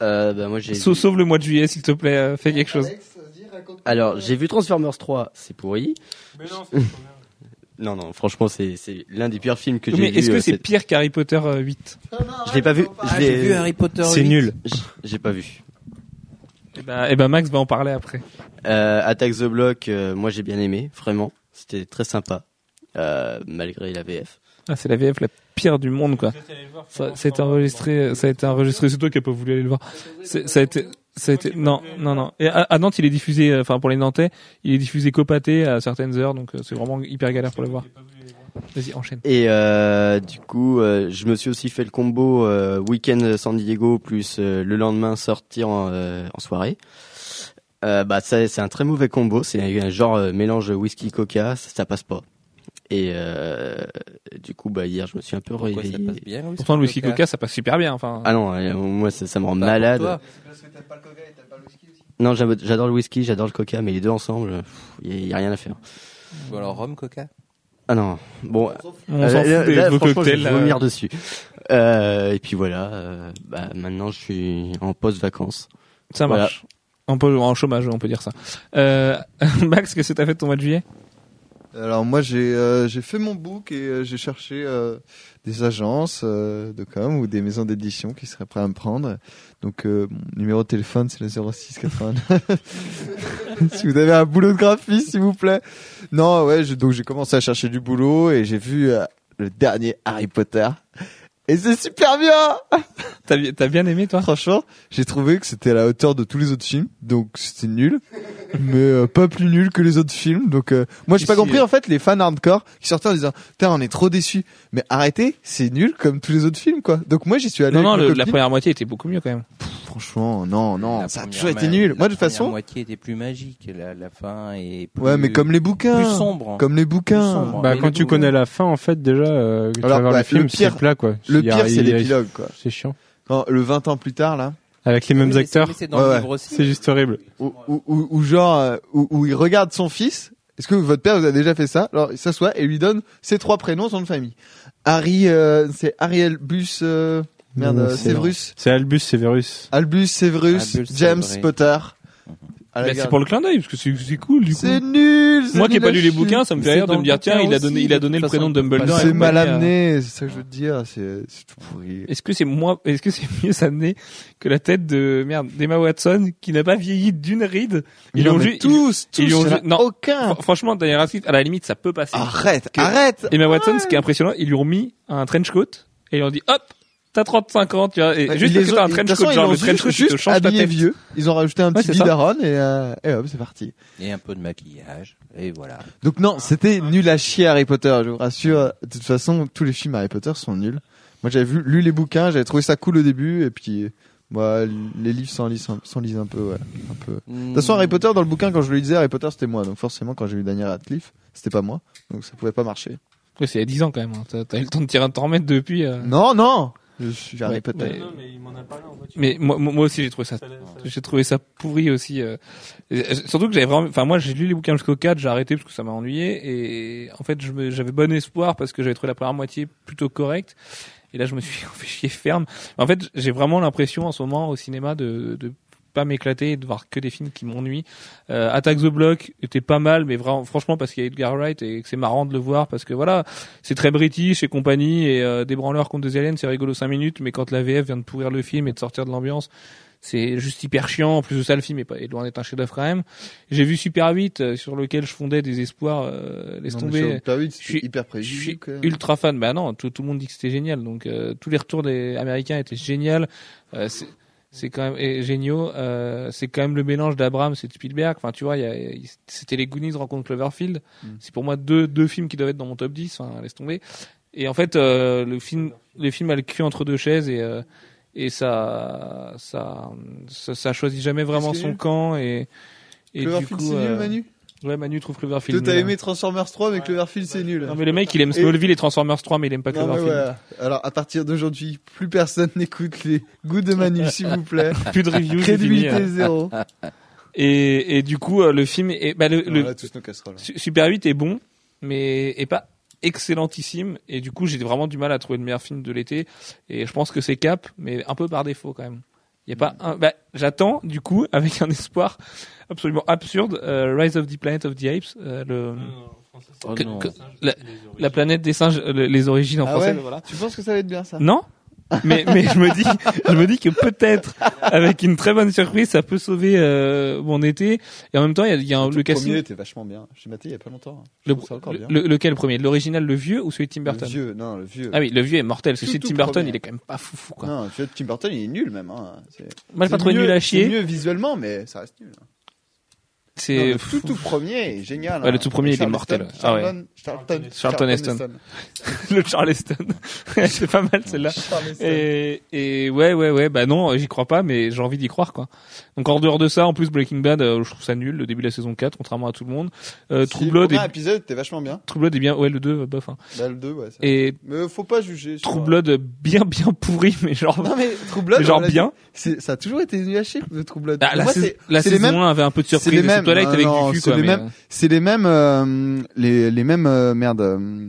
Euh, bah, moi, j'ai sau- sauve le mois de juillet s'il te plaît, euh, fais quelque chose. Alex. Alors, j'ai vu Transformers 3, c'est pourri. Mais non, c'est. Non, non, franchement, c'est c'est l'un des pires films que j'ai Mais vu. est-ce que euh, c'est pire qu'Harry Potter euh, 8 Je l'ai pas vu. Ah, Je l'ai- j'ai vu Harry Potter. C'est 8. nul. J- J'ai pas vu. Eh ben, eh ben Max va en parler après. Euh, Attack the Block, euh, moi j'ai bien aimé, vraiment. C'était très sympa, euh, malgré la VF. Ah, c'est la VF la pire du monde quoi. Ça, ça a été enregistré, ça a été enregistré. C'est toi qui a pas voulu aller le voir. Ça a été, ça a été. Non, non, non. Et à, à Nantes, il est diffusé. euh, Enfin, pour les Nantais, il est diffusé copaté à certaines heures, donc c'est vraiment hyper galère pour le voir. Vas-y, enchaîne. Et euh, du coup, euh, je me suis aussi fait le combo euh, week-end San Diego plus euh, le lendemain sortir en, euh, en soirée. Euh, bah ça, c'est un très mauvais combo. C'est un genre euh, mélange whisky coca, ça, ça passe pas. Et euh, du coup, bah hier, je me suis un peu Pourquoi ça réveillé. passe bien oui, Pourtant, le whisky Coca coca, ça passe super bien. Enfin, Ah non, euh, moi ça, ça me rend Bah, pour malade. parce que pas le coca et t'aimes pas le whisky aussi. Non, j'adore le whisky, j'adore le coca, mais les deux ensemble, il y, a rien à faire. Ou alors rhum Coca? Ah non, bon, on Euh, s'en fout des là, vos franchement, cocktails. je vais là. vomir dessus. Euh, et puis voilà, euh, bah, maintenant je suis en post-vacances. Ça Voilà. marche. Peu en chômage, on peut dire ça. Euh, Max, qu'est-ce que t'as fait de ton mois de juillet? Alors moi j'ai euh, j'ai fait mon book et euh, j'ai cherché euh, des agences euh, de com ou des maisons d'édition qui seraient prêts à me prendre. Donc euh, mon numéro de téléphone c'est le 06 89. si vous avez un boulot de graphiste s'il vous plaît. Non ouais je- donc j'ai commencé à chercher du boulot et j'ai vu euh, le dernier Harry Potter et c'est super bien. T'as bi- t'as bien aimé, toi? Franchement, j'ai trouvé que c'était à la hauteur de tous les autres films, donc c'était nul, mais euh, pas plus nul que les autres films. Donc euh, moi j'ai pas compris euh, en fait les fans hardcore qui sortaient en disant "Putain, on est trop déçus." Mais arrêtez, c'est nul comme tous les autres films quoi. Donc moi j'y suis allé Non, non, le- la première moitié était beaucoup mieux quand même. Franchement, non, non, La ça a toujours été nul. la Moi, de toute façon, moitié était plus magique. La, la fin est plus, ouais, mais comme les bouquins, plus sombre. comme les Plus bouquins. sombre. Bah, Mais quand tu connais la fin, en fait, déjà, euh, tu Alors, vas voir bah, le film, c'est plat, quoi. Le pire, c'est l'épilogue, quoi. C'est chiant. Quand, le 20 ans plus tard, là, Avec les mêmes mais acteurs, C'est dans Ouais, le ouais. livre aussi. c'est juste horrible. où genre, euh, où, où il regarde son fils. Est-ce que votre père vous a déjà fait ça? Alors, il s'assoit et lui donne ses trois prénoms, son nom de famille. Harry, euh, c'est Ariel Bus, euh, merde, euh, c'est- Severus. C'est Albus Severus. Albus Severus, Albus James Severus. Potter. Bah, c'est pour le clin d'œil parce que c'est c'est cool du coup. C'est nul. c'est Moi qui ai pas lu les bouquins, ça me fait C'est rire de me dire tiens, il a donné il a donné le prénom de Dumbledore. C'est et mal amené, c'est ça que je veux te dire. C'est c'est tout pourri. Est-ce que c'est moins, est-ce que c'est mieux amené que la tête de merde d'Emma Watson qui n'a pas vieilli d'une ride? Ils l'ont mais ju- tous, tous. ils ont il y en a ju- non. aucun. Fr- Franchement, Daniel Radcliffe, à la limite, ça peut passer. Arrête, arrête. Emma Watson, ce qui est impressionnant, ils lui ont mis un trench coat et ils ont dit hop, t'as 35 ans, tu vois, et Ouais, juste ils parce que t'as ont- un de trench coat, ils genre le trench juste- coat, tu te juste changes ta tête. vieux. Ils ont rajouté un Ouais, petit bidaron et, euh, et hop, c'est parti. Et un peu de maquillage. Et voilà. Donc non, c'était nul à chier Harry Potter, je vous rassure. De toute façon, tous les films Harry Potter sont nuls. Moi, j'avais vu, lu les bouquins, j'avais trouvé ça cool au début, et puis, moi, les livres s'en lisent, s'en lisent un peu, ouais, un peu. De toute façon, Harry Potter, dans le bouquin, quand je le lisais, Harry Potter, c'était moi. Donc forcément, quand j'ai lu Daniel Radcliffe, c'était pas moi. Donc ça pouvait pas marcher. Ouais, c'est il y a 10 ans quand même. hein. T'as eu le temps de tirer t'en remettre depuis. euh. Non, non! Je suis Harry Ouais, Potter. mais- mais il m'en a parlé en voiture. Mais moi, moi aussi j'ai trouvé ça, j'ai trouvé ça pourri aussi. euh. Euh, Surtout que j'avais vraiment, enfin moi j'ai lu les bouquins jusqu'au 4, j'ai arrêté parce que ça m'a ennuyé et en fait j'avais bon espoir parce que j'avais trouvé la première moitié plutôt correcte. Et là je me suis fait chier ferme. En fait j'ai vraiment l'impression en ce moment au cinéma de, de pas m'éclater et de voir que des films qui m'ennuient. Euh, Attack the Block était pas mal, mais vraiment, franchement parce qu'il y a Edgar Wright et que c'est marrant de le voir parce que voilà, c'est très british et compagnie et euh, des branleurs contre des aliens, c'est rigolo 5 minutes, mais quand la VF vient de pourrir le film et de sortir de l'ambiance, c'est juste hyper chiant. En plus de ça, le film est, pas, est loin d'être un chef-d'œuvre quand même. J'ai vu Super 8 euh, sur lequel je fondais des espoirs. Euh, laisse Non, tomber. Super 8, Je suis- hyper Je prévisible. suis ultra fan. Bah non, tout, tout le monde dit que c'était génial. Donc euh, tous les retours des Américains étaient géniaux. Euh, c'est- quand même et géniaux. Euh, c'est quand même le mélange d'Abrams et de Spielberg. Enfin, tu vois, il y a- c'était les Goonies rencontre Cloverfield. Mm. C'est pour moi deux deux films qui doivent être dans mon top 10. Enfin, laisse tomber. Et en fait, euh, le film, le film a le cul entre deux chaises et euh, et ça, ça, ça, ça choisit jamais vraiment son camp et et du Cloverfield, coup, c'est nul, euh, Manu? Ouais, Manu trouve Cloverfield. Toi, t'as aimé Transformers 3, mais Cloverfield, c'est nul. Non mais le mec il aime Smallville et Transformers 3 mais il aime pas Cloverfield. ouais. Alors, à partir d'aujourd'hui, plus personne n'écoute les goûts de Manu, s'il vous plaît. Plus de reviews. Crédibilité hein. zéro. Et, et du coup euh, le film est bah, le, le- On a tous nos casseroles. Su- Super 8 est bon mais est pas excellentissime et du coup j'ai vraiment du mal à trouver le meilleur film de l'été et je pense que c'est Cap mais un peu par défaut quand même. Il y a pas un bah j'attends du coup avec un espoir absolument absurde euh, Rise of the Planet of the Apes euh, le Oh que- non. que- la planète des singes euh, le- les origines en Ah français ouais voilà. Tu penses que ça va être bien, ça? Non, mais mais je me dis je me dis que peut-être avec une très bonne surprise ça peut sauver euh, mon été et en même temps il y a, y a un- le le casting premier était vachement bien. J'ai maté il y a pas longtemps. Je le, le- lequel premier? L'original le vieux ou celui de Tim Burton? Le vieux, non, le vieux. Ah oui le vieux est mortel celui de Tim Burton premier. il est quand même pas fou fou quoi. Non, le vieux de Tim Burton, il est nul, même, hein. C'est- pas c'est trop nul à C'est chier mieux visuellement, mais ça reste nul. hein. C'est le tout, tout premier est génial. Ouais, hein. le tout premier, il est mortel. Ah ouais. Charlton, Charlton, Charlton Heston. le Charleston c'est pas mal celle-là et, et ouais ouais ouais bah non j'y crois pas mais j'ai envie d'y croire quoi donc en dehors de ça en plus Breaking Bad euh, je trouve ça nul le début de la saison 4 contrairement à tout le monde euh, Si, True Le Blood premier est, épisode était vachement bien. True Blood est bien ouais le 2 euh, bof hein. Bah, le 2, ouais. ça- et Mais faut pas juger. True Blood bien bien pourri mais genre Non, mais True Blood, genre bien ça a toujours été nul à chier, le True Blood. Ah, la, sais- saison mêmes- 1 avait un peu de surprise mêmes- c'est Twilight non, avec non, du cul c'est quoi les mais, mêmes- euh, c'est les mêmes euh, les les mêmes euh, merde euh,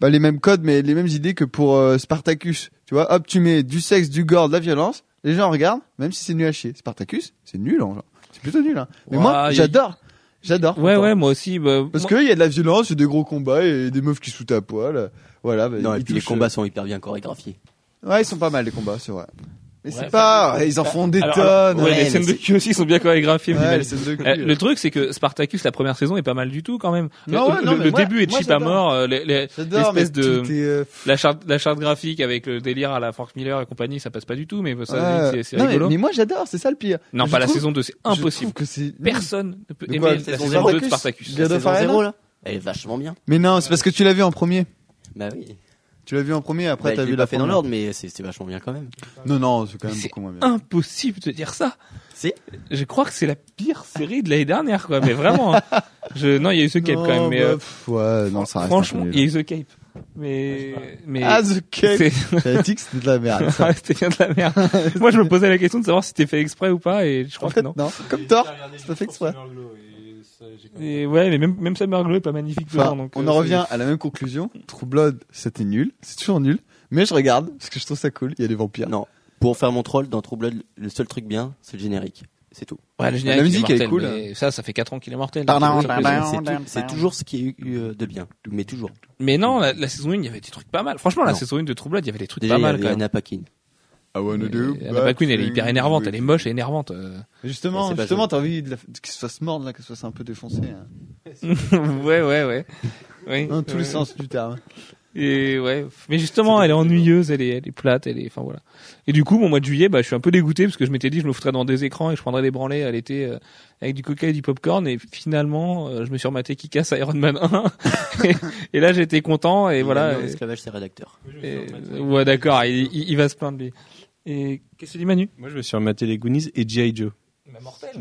pas les mêmes codes mais les mêmes idées que pour euh, Spartacus. Tu vois hop tu mets du sexe du gore de la violence les gens regardent même si c'est nul à chier. Spartacus c'est nul hein, genre. c'est plutôt nul hein. mais moi y j'adore. J'adore ouais ouais moi aussi bah, parce moi- que il y a de la violence il y a des gros combats et des meufs qui se foutent à poil. Voilà bah, Non, et puis les combats sont hyper bien chorégraphiés. ouais ils sont pas mal les combats c'est vrai mais Ouais, c'est pas ils en font des alors, tonnes alors, ouais, Ouais, les scènes de cul aussi sont bien chorégraphiées les scènes de cul, Euh, euh. le truc, c'est que Spartacus, la première saison, est pas mal du tout quand même. Non, le ouais, non, le- mais le moi- début est cheap à mort. euh, l'espèce de euh, la charte, la charte graphique avec le délire à la Frank Miller et compagnie, ça passe pas du tout, mais ça, c'est- mais- rigolo. mais, moi j'adore, c'est ça le pire. non, Je pas la saison 2, c'est impossible. Personne ne peut aimer la saison saison zéro 2 de Spartacus. La saison Arena 0, là Elle est vachement bien. Mais non, c'est parce que tu l'as vu en premier. Bah oui. Tu l'as vu en premier, après Bah, t'as vu pas la fait dans l'ordre, mais c'est c'est vachement bien quand même. Non, non, c'est quand même C'est beaucoup moins bien. Impossible de dire ça. Si. Je crois que c'est la pire série de l'année dernière, quoi. Mais vraiment. hein. Je, non, il y a eu The Cape Non, quand même, mais bah, euh, pff, ouais, non, ça reste franchement, il y a eu The Cape. Mais, mais. Ah, The Cape. c'est- J'avais dit que c'était de la merde. ça. Ouais, c'était bien de la merde. Moi, je me posais la question de savoir si c'était fait exprès ou pas, et je crois En que non. non. Comme. C'est pas fait exprès. Et ouais, mais même, même Summer Glow est pas magnifique Enfin, dedans, donc, on euh, en revient à la même conclusion. True Blood, c'était nul. C'est toujours nul. Mais je regarde parce que je trouve ça cool. Il y a des vampires. Non. Pour faire mon troll dans True Blood, le seul truc bien, c'est le générique. C'est tout. Ouais, le générique, La musique, est elle est cool. mais Ça, ça fait 4 ans qu'il est mortel. Pardon. c'est- toujours ce qui est eu euh, de bien. Mais toujours. Mais non, la, la saison 1, il y avait des trucs pas mal. Franchement, la Non. saison 1 de True Blood, il y avait des trucs Déjà, pas il y mal avait. Anna Paquin. I wanna do. Anna Paquin, elle est hyper énervante, elle est moche et énervante. euh. Justement, justement, t'as envie de la- qu'il se fasse mordre là, qu'elle se fasse un peu défoncée. Hein. ouais, ouais, ouais. Oui, Dans tous ouais. les sens du terme. Et ouais, mais justement, elle est ennuyeuse, elle est, elle est plate, elle est, enfin voilà. Et du coup, mon mois de juillet, bah, je suis un peu dégoûté parce que je m'étais dit, je me foutrais dans des écrans et je prendrais des branlées à l'été euh, avec du coca et du popcorn. Et finalement, euh, je me suis rematé qui casse Iron Man 1. et, et là, j'étais content et voilà. Il Et- esclavage ses rédacteurs. et- ouais, d'accord, il, il- il va se plaindre lui. Et qu'est-ce que tu dis, Manu? Moi, je me suis rematé les Goonies et G.I. Joe.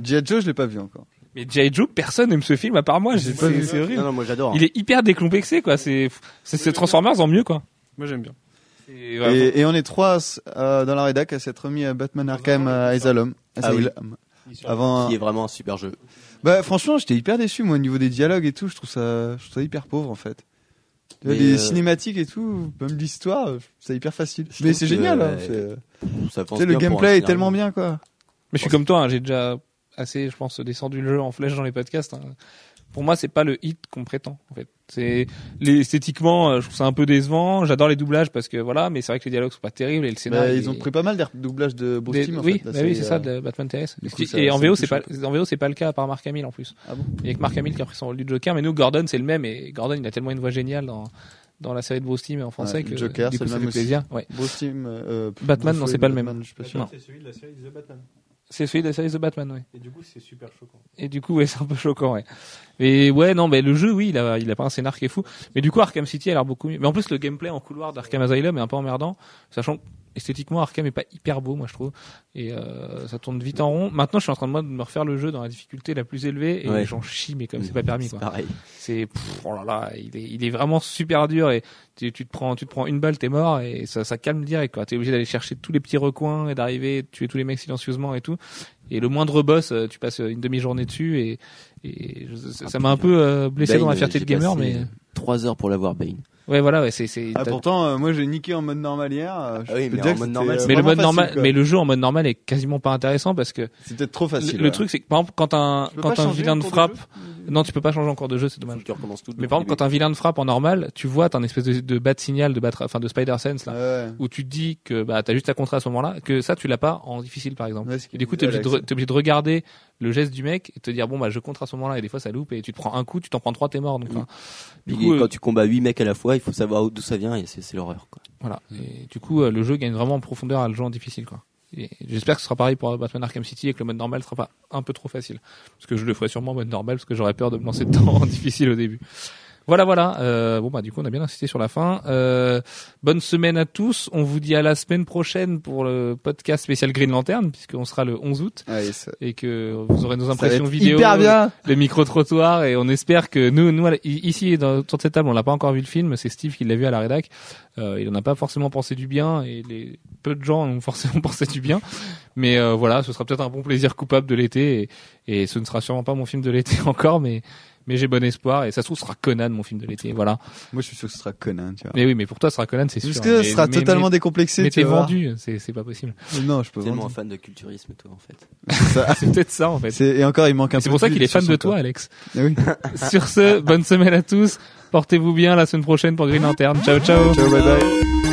G.I. Joe, je l'ai pas vu encore. Mais G.I. Joe, personne n'aime ce film à part moi. J'ai C'est pas vu. c'est horrible. Non, non, moi j'adore. Il est hyper décomplexé, quoi. C'est, Transformers en mieux, quoi. Moi, j'aime bien. Et, voilà. Et, et on est trois euh, dans la rédac à s'être remis à Batman Arkham Asylum. Ah oui. Asylum. Avant. Qui est vraiment un super jeu. Bah franchement, j'étais hyper déçu moi au niveau des dialogues et tout. Je trouve ça, je trouve ça hyper pauvre en fait. Mais, les euh, cinématiques et tout, même l'histoire, c'est hyper facile. Je Mais c'est génial. euh, hein, Ça Tu pense sais, le gameplay est tellement bien quoi. Mais je suis comme toi, hein, j'ai déjà assez, je pense, descendu le jeu en flèche dans les podcasts. hein. Pour moi, c'est pas le hit qu'on prétend. En fait, c'est esthétiquement, euh, je trouve ça un peu décevant. J'adore les doublages parce que voilà, mais c'est vrai que les dialogues sont pas terribles et le Bah, scénario. ils ont pris pas mal des doublages de Bruce des- Timm, en oui, bah oui, c'est ça, euh, de Batman TS. du coup, ça- et en VO, c'est pas, en VO, c'est pas le cas à part Mark Hamill en plus. Ah bon? Il y a que Mark Hamill qui a pris son rôle du Joker, mais nous, Gordon, c'est le même et Gordon, il a tellement une voix géniale dans dans la série de Bruce Timm en français Ouais, que le Joker, du c'est coup, le ça même fait aussi. plaisir. Ouais. Bruce Timm, euh, Batman, Bruce non, c'est pas le même. Batman, je suis pas sûr. Non. C'est celui de la série The Batman. C'est celui de The Batman, ouais. Et du coup, c'est super choquant. Et du coup, ouais, c'est un peu choquant, ouais. Mais ouais, non, mais le jeu, oui, il a, il a pas un scénar qui est fou. Mais du coup, Arkham City a l'air beaucoup mieux. Mais en plus, le gameplay en couloir d'Arkham Asylum est un peu emmerdant, sachant que esthétiquement, Arkham est pas hyper beau, moi, je trouve. Et euh, ça tourne vite en rond. Maintenant, je suis en train de, moi, de me refaire le jeu dans la difficulté la plus élevée et Ouais. j'en chie, mais comme c'est pas permis, C'est quoi. pareil. C'est, oh là là, il est, il est vraiment super dur et tu, tu te prends, tu te prends une balle, t'es mort et ça, ça calme direct, quoi. T'es obligé d'aller chercher tous les petits recoins et d'arriver, tuer tous les mecs silencieusement et tout. Et le moindre boss, euh, tu passes une demi-journée dessus et, et je- ça ça m'a un peu euh, blessé Bane, dans la fierté de gamer, mais 3 heures pour l'avoir Bane. Ouais, voilà, ouais, c'est, c'est. Ah, pourtant, euh, moi j'ai niqué en mode normal hier. euh, je Ah oui, mais en mode normal, euh, mais le mode facile, normal, quoi. mais le jeu en mode normal est quasiment pas intéressant parce que c'est peut-être trop le, facile. le ouais. truc c'est que par exemple quand un quand un vilain en de cours frappe, non tu peux pas changer encore de jeu, c'est dommage. Faut que tu recommences tout. Mais par exemple quand un vilain de frappe en normal, tu vois t'as un espèce de, de bat signal de bat, enfin de spider sense là. Ouais. où tu te dis que bah t'as juste à contrer à ce moment-là, que ça tu l'as pas en difficile par exemple. Et du coup t'es obligé, obligé de regarder le geste du mec et te dire bon bah je contre à ce moment-là et des fois ça loupe et tu te prends un coup, tu t'en prends trois, t'es mort. Donc quand tu combats 8 mecs à la fois, il faut savoir d'où ça vient et c'est l'horreur. voilà. Du coup euh, le jeu gagne vraiment en profondeur à le jouer en difficile j'espère que ce sera pareil pour Batman Arkham City et que le mode normal sera pas un peu trop facile. Parce que je le ferai sûrement en mode normal parce que j'aurais peur de me lancer dedans en difficile au début. Voilà, voilà. Euh, bon bah du coup on a bien insisté sur la fin. Euh, bonne semaine à tous. On vous dit à la semaine prochaine pour le podcast spécial Green Lantern puisqu'on sera le 11 août ça- et que vous aurez nos impressions vidéo, bien. le micro trottoir et on espère que nous, nous ici dans, autour de cette table on n'a pas encore vu le film. C'est Steve qui l'a vu à la rédac. Euh, il en a pas forcément pensé du bien et les peu de gens en ont forcément pensé du bien. Mais euh, voilà, ce sera peut-être un bon plaisir coupable de l'été et, et ce ne sera sûrement pas mon film de l'été encore, mais mais j'ai bon espoir et ça se trouve ce sera Conan mon film de l'été. Voilà. Moi je suis sûr que ce sera Conan, tu vois. Mais oui, mais pour toi ce sera Conan, c'est sûr. Parce que ce sera mais- totalement mais, décomplexé. mais tu t'es vendu, c'est c'est pas possible. Mais Non, je peux Tellement fan de culturisme, toi, en fait. C'est peut-être ça en fait. Et encore, il manque un peu C'est pour ça qu'il est fan de toi. Alex. Oui. Sur ce, bonne semaine à tous. Portez-vous bien la semaine prochaine pour Green Lantern. Ciao, ciao. Ciao, bye bye.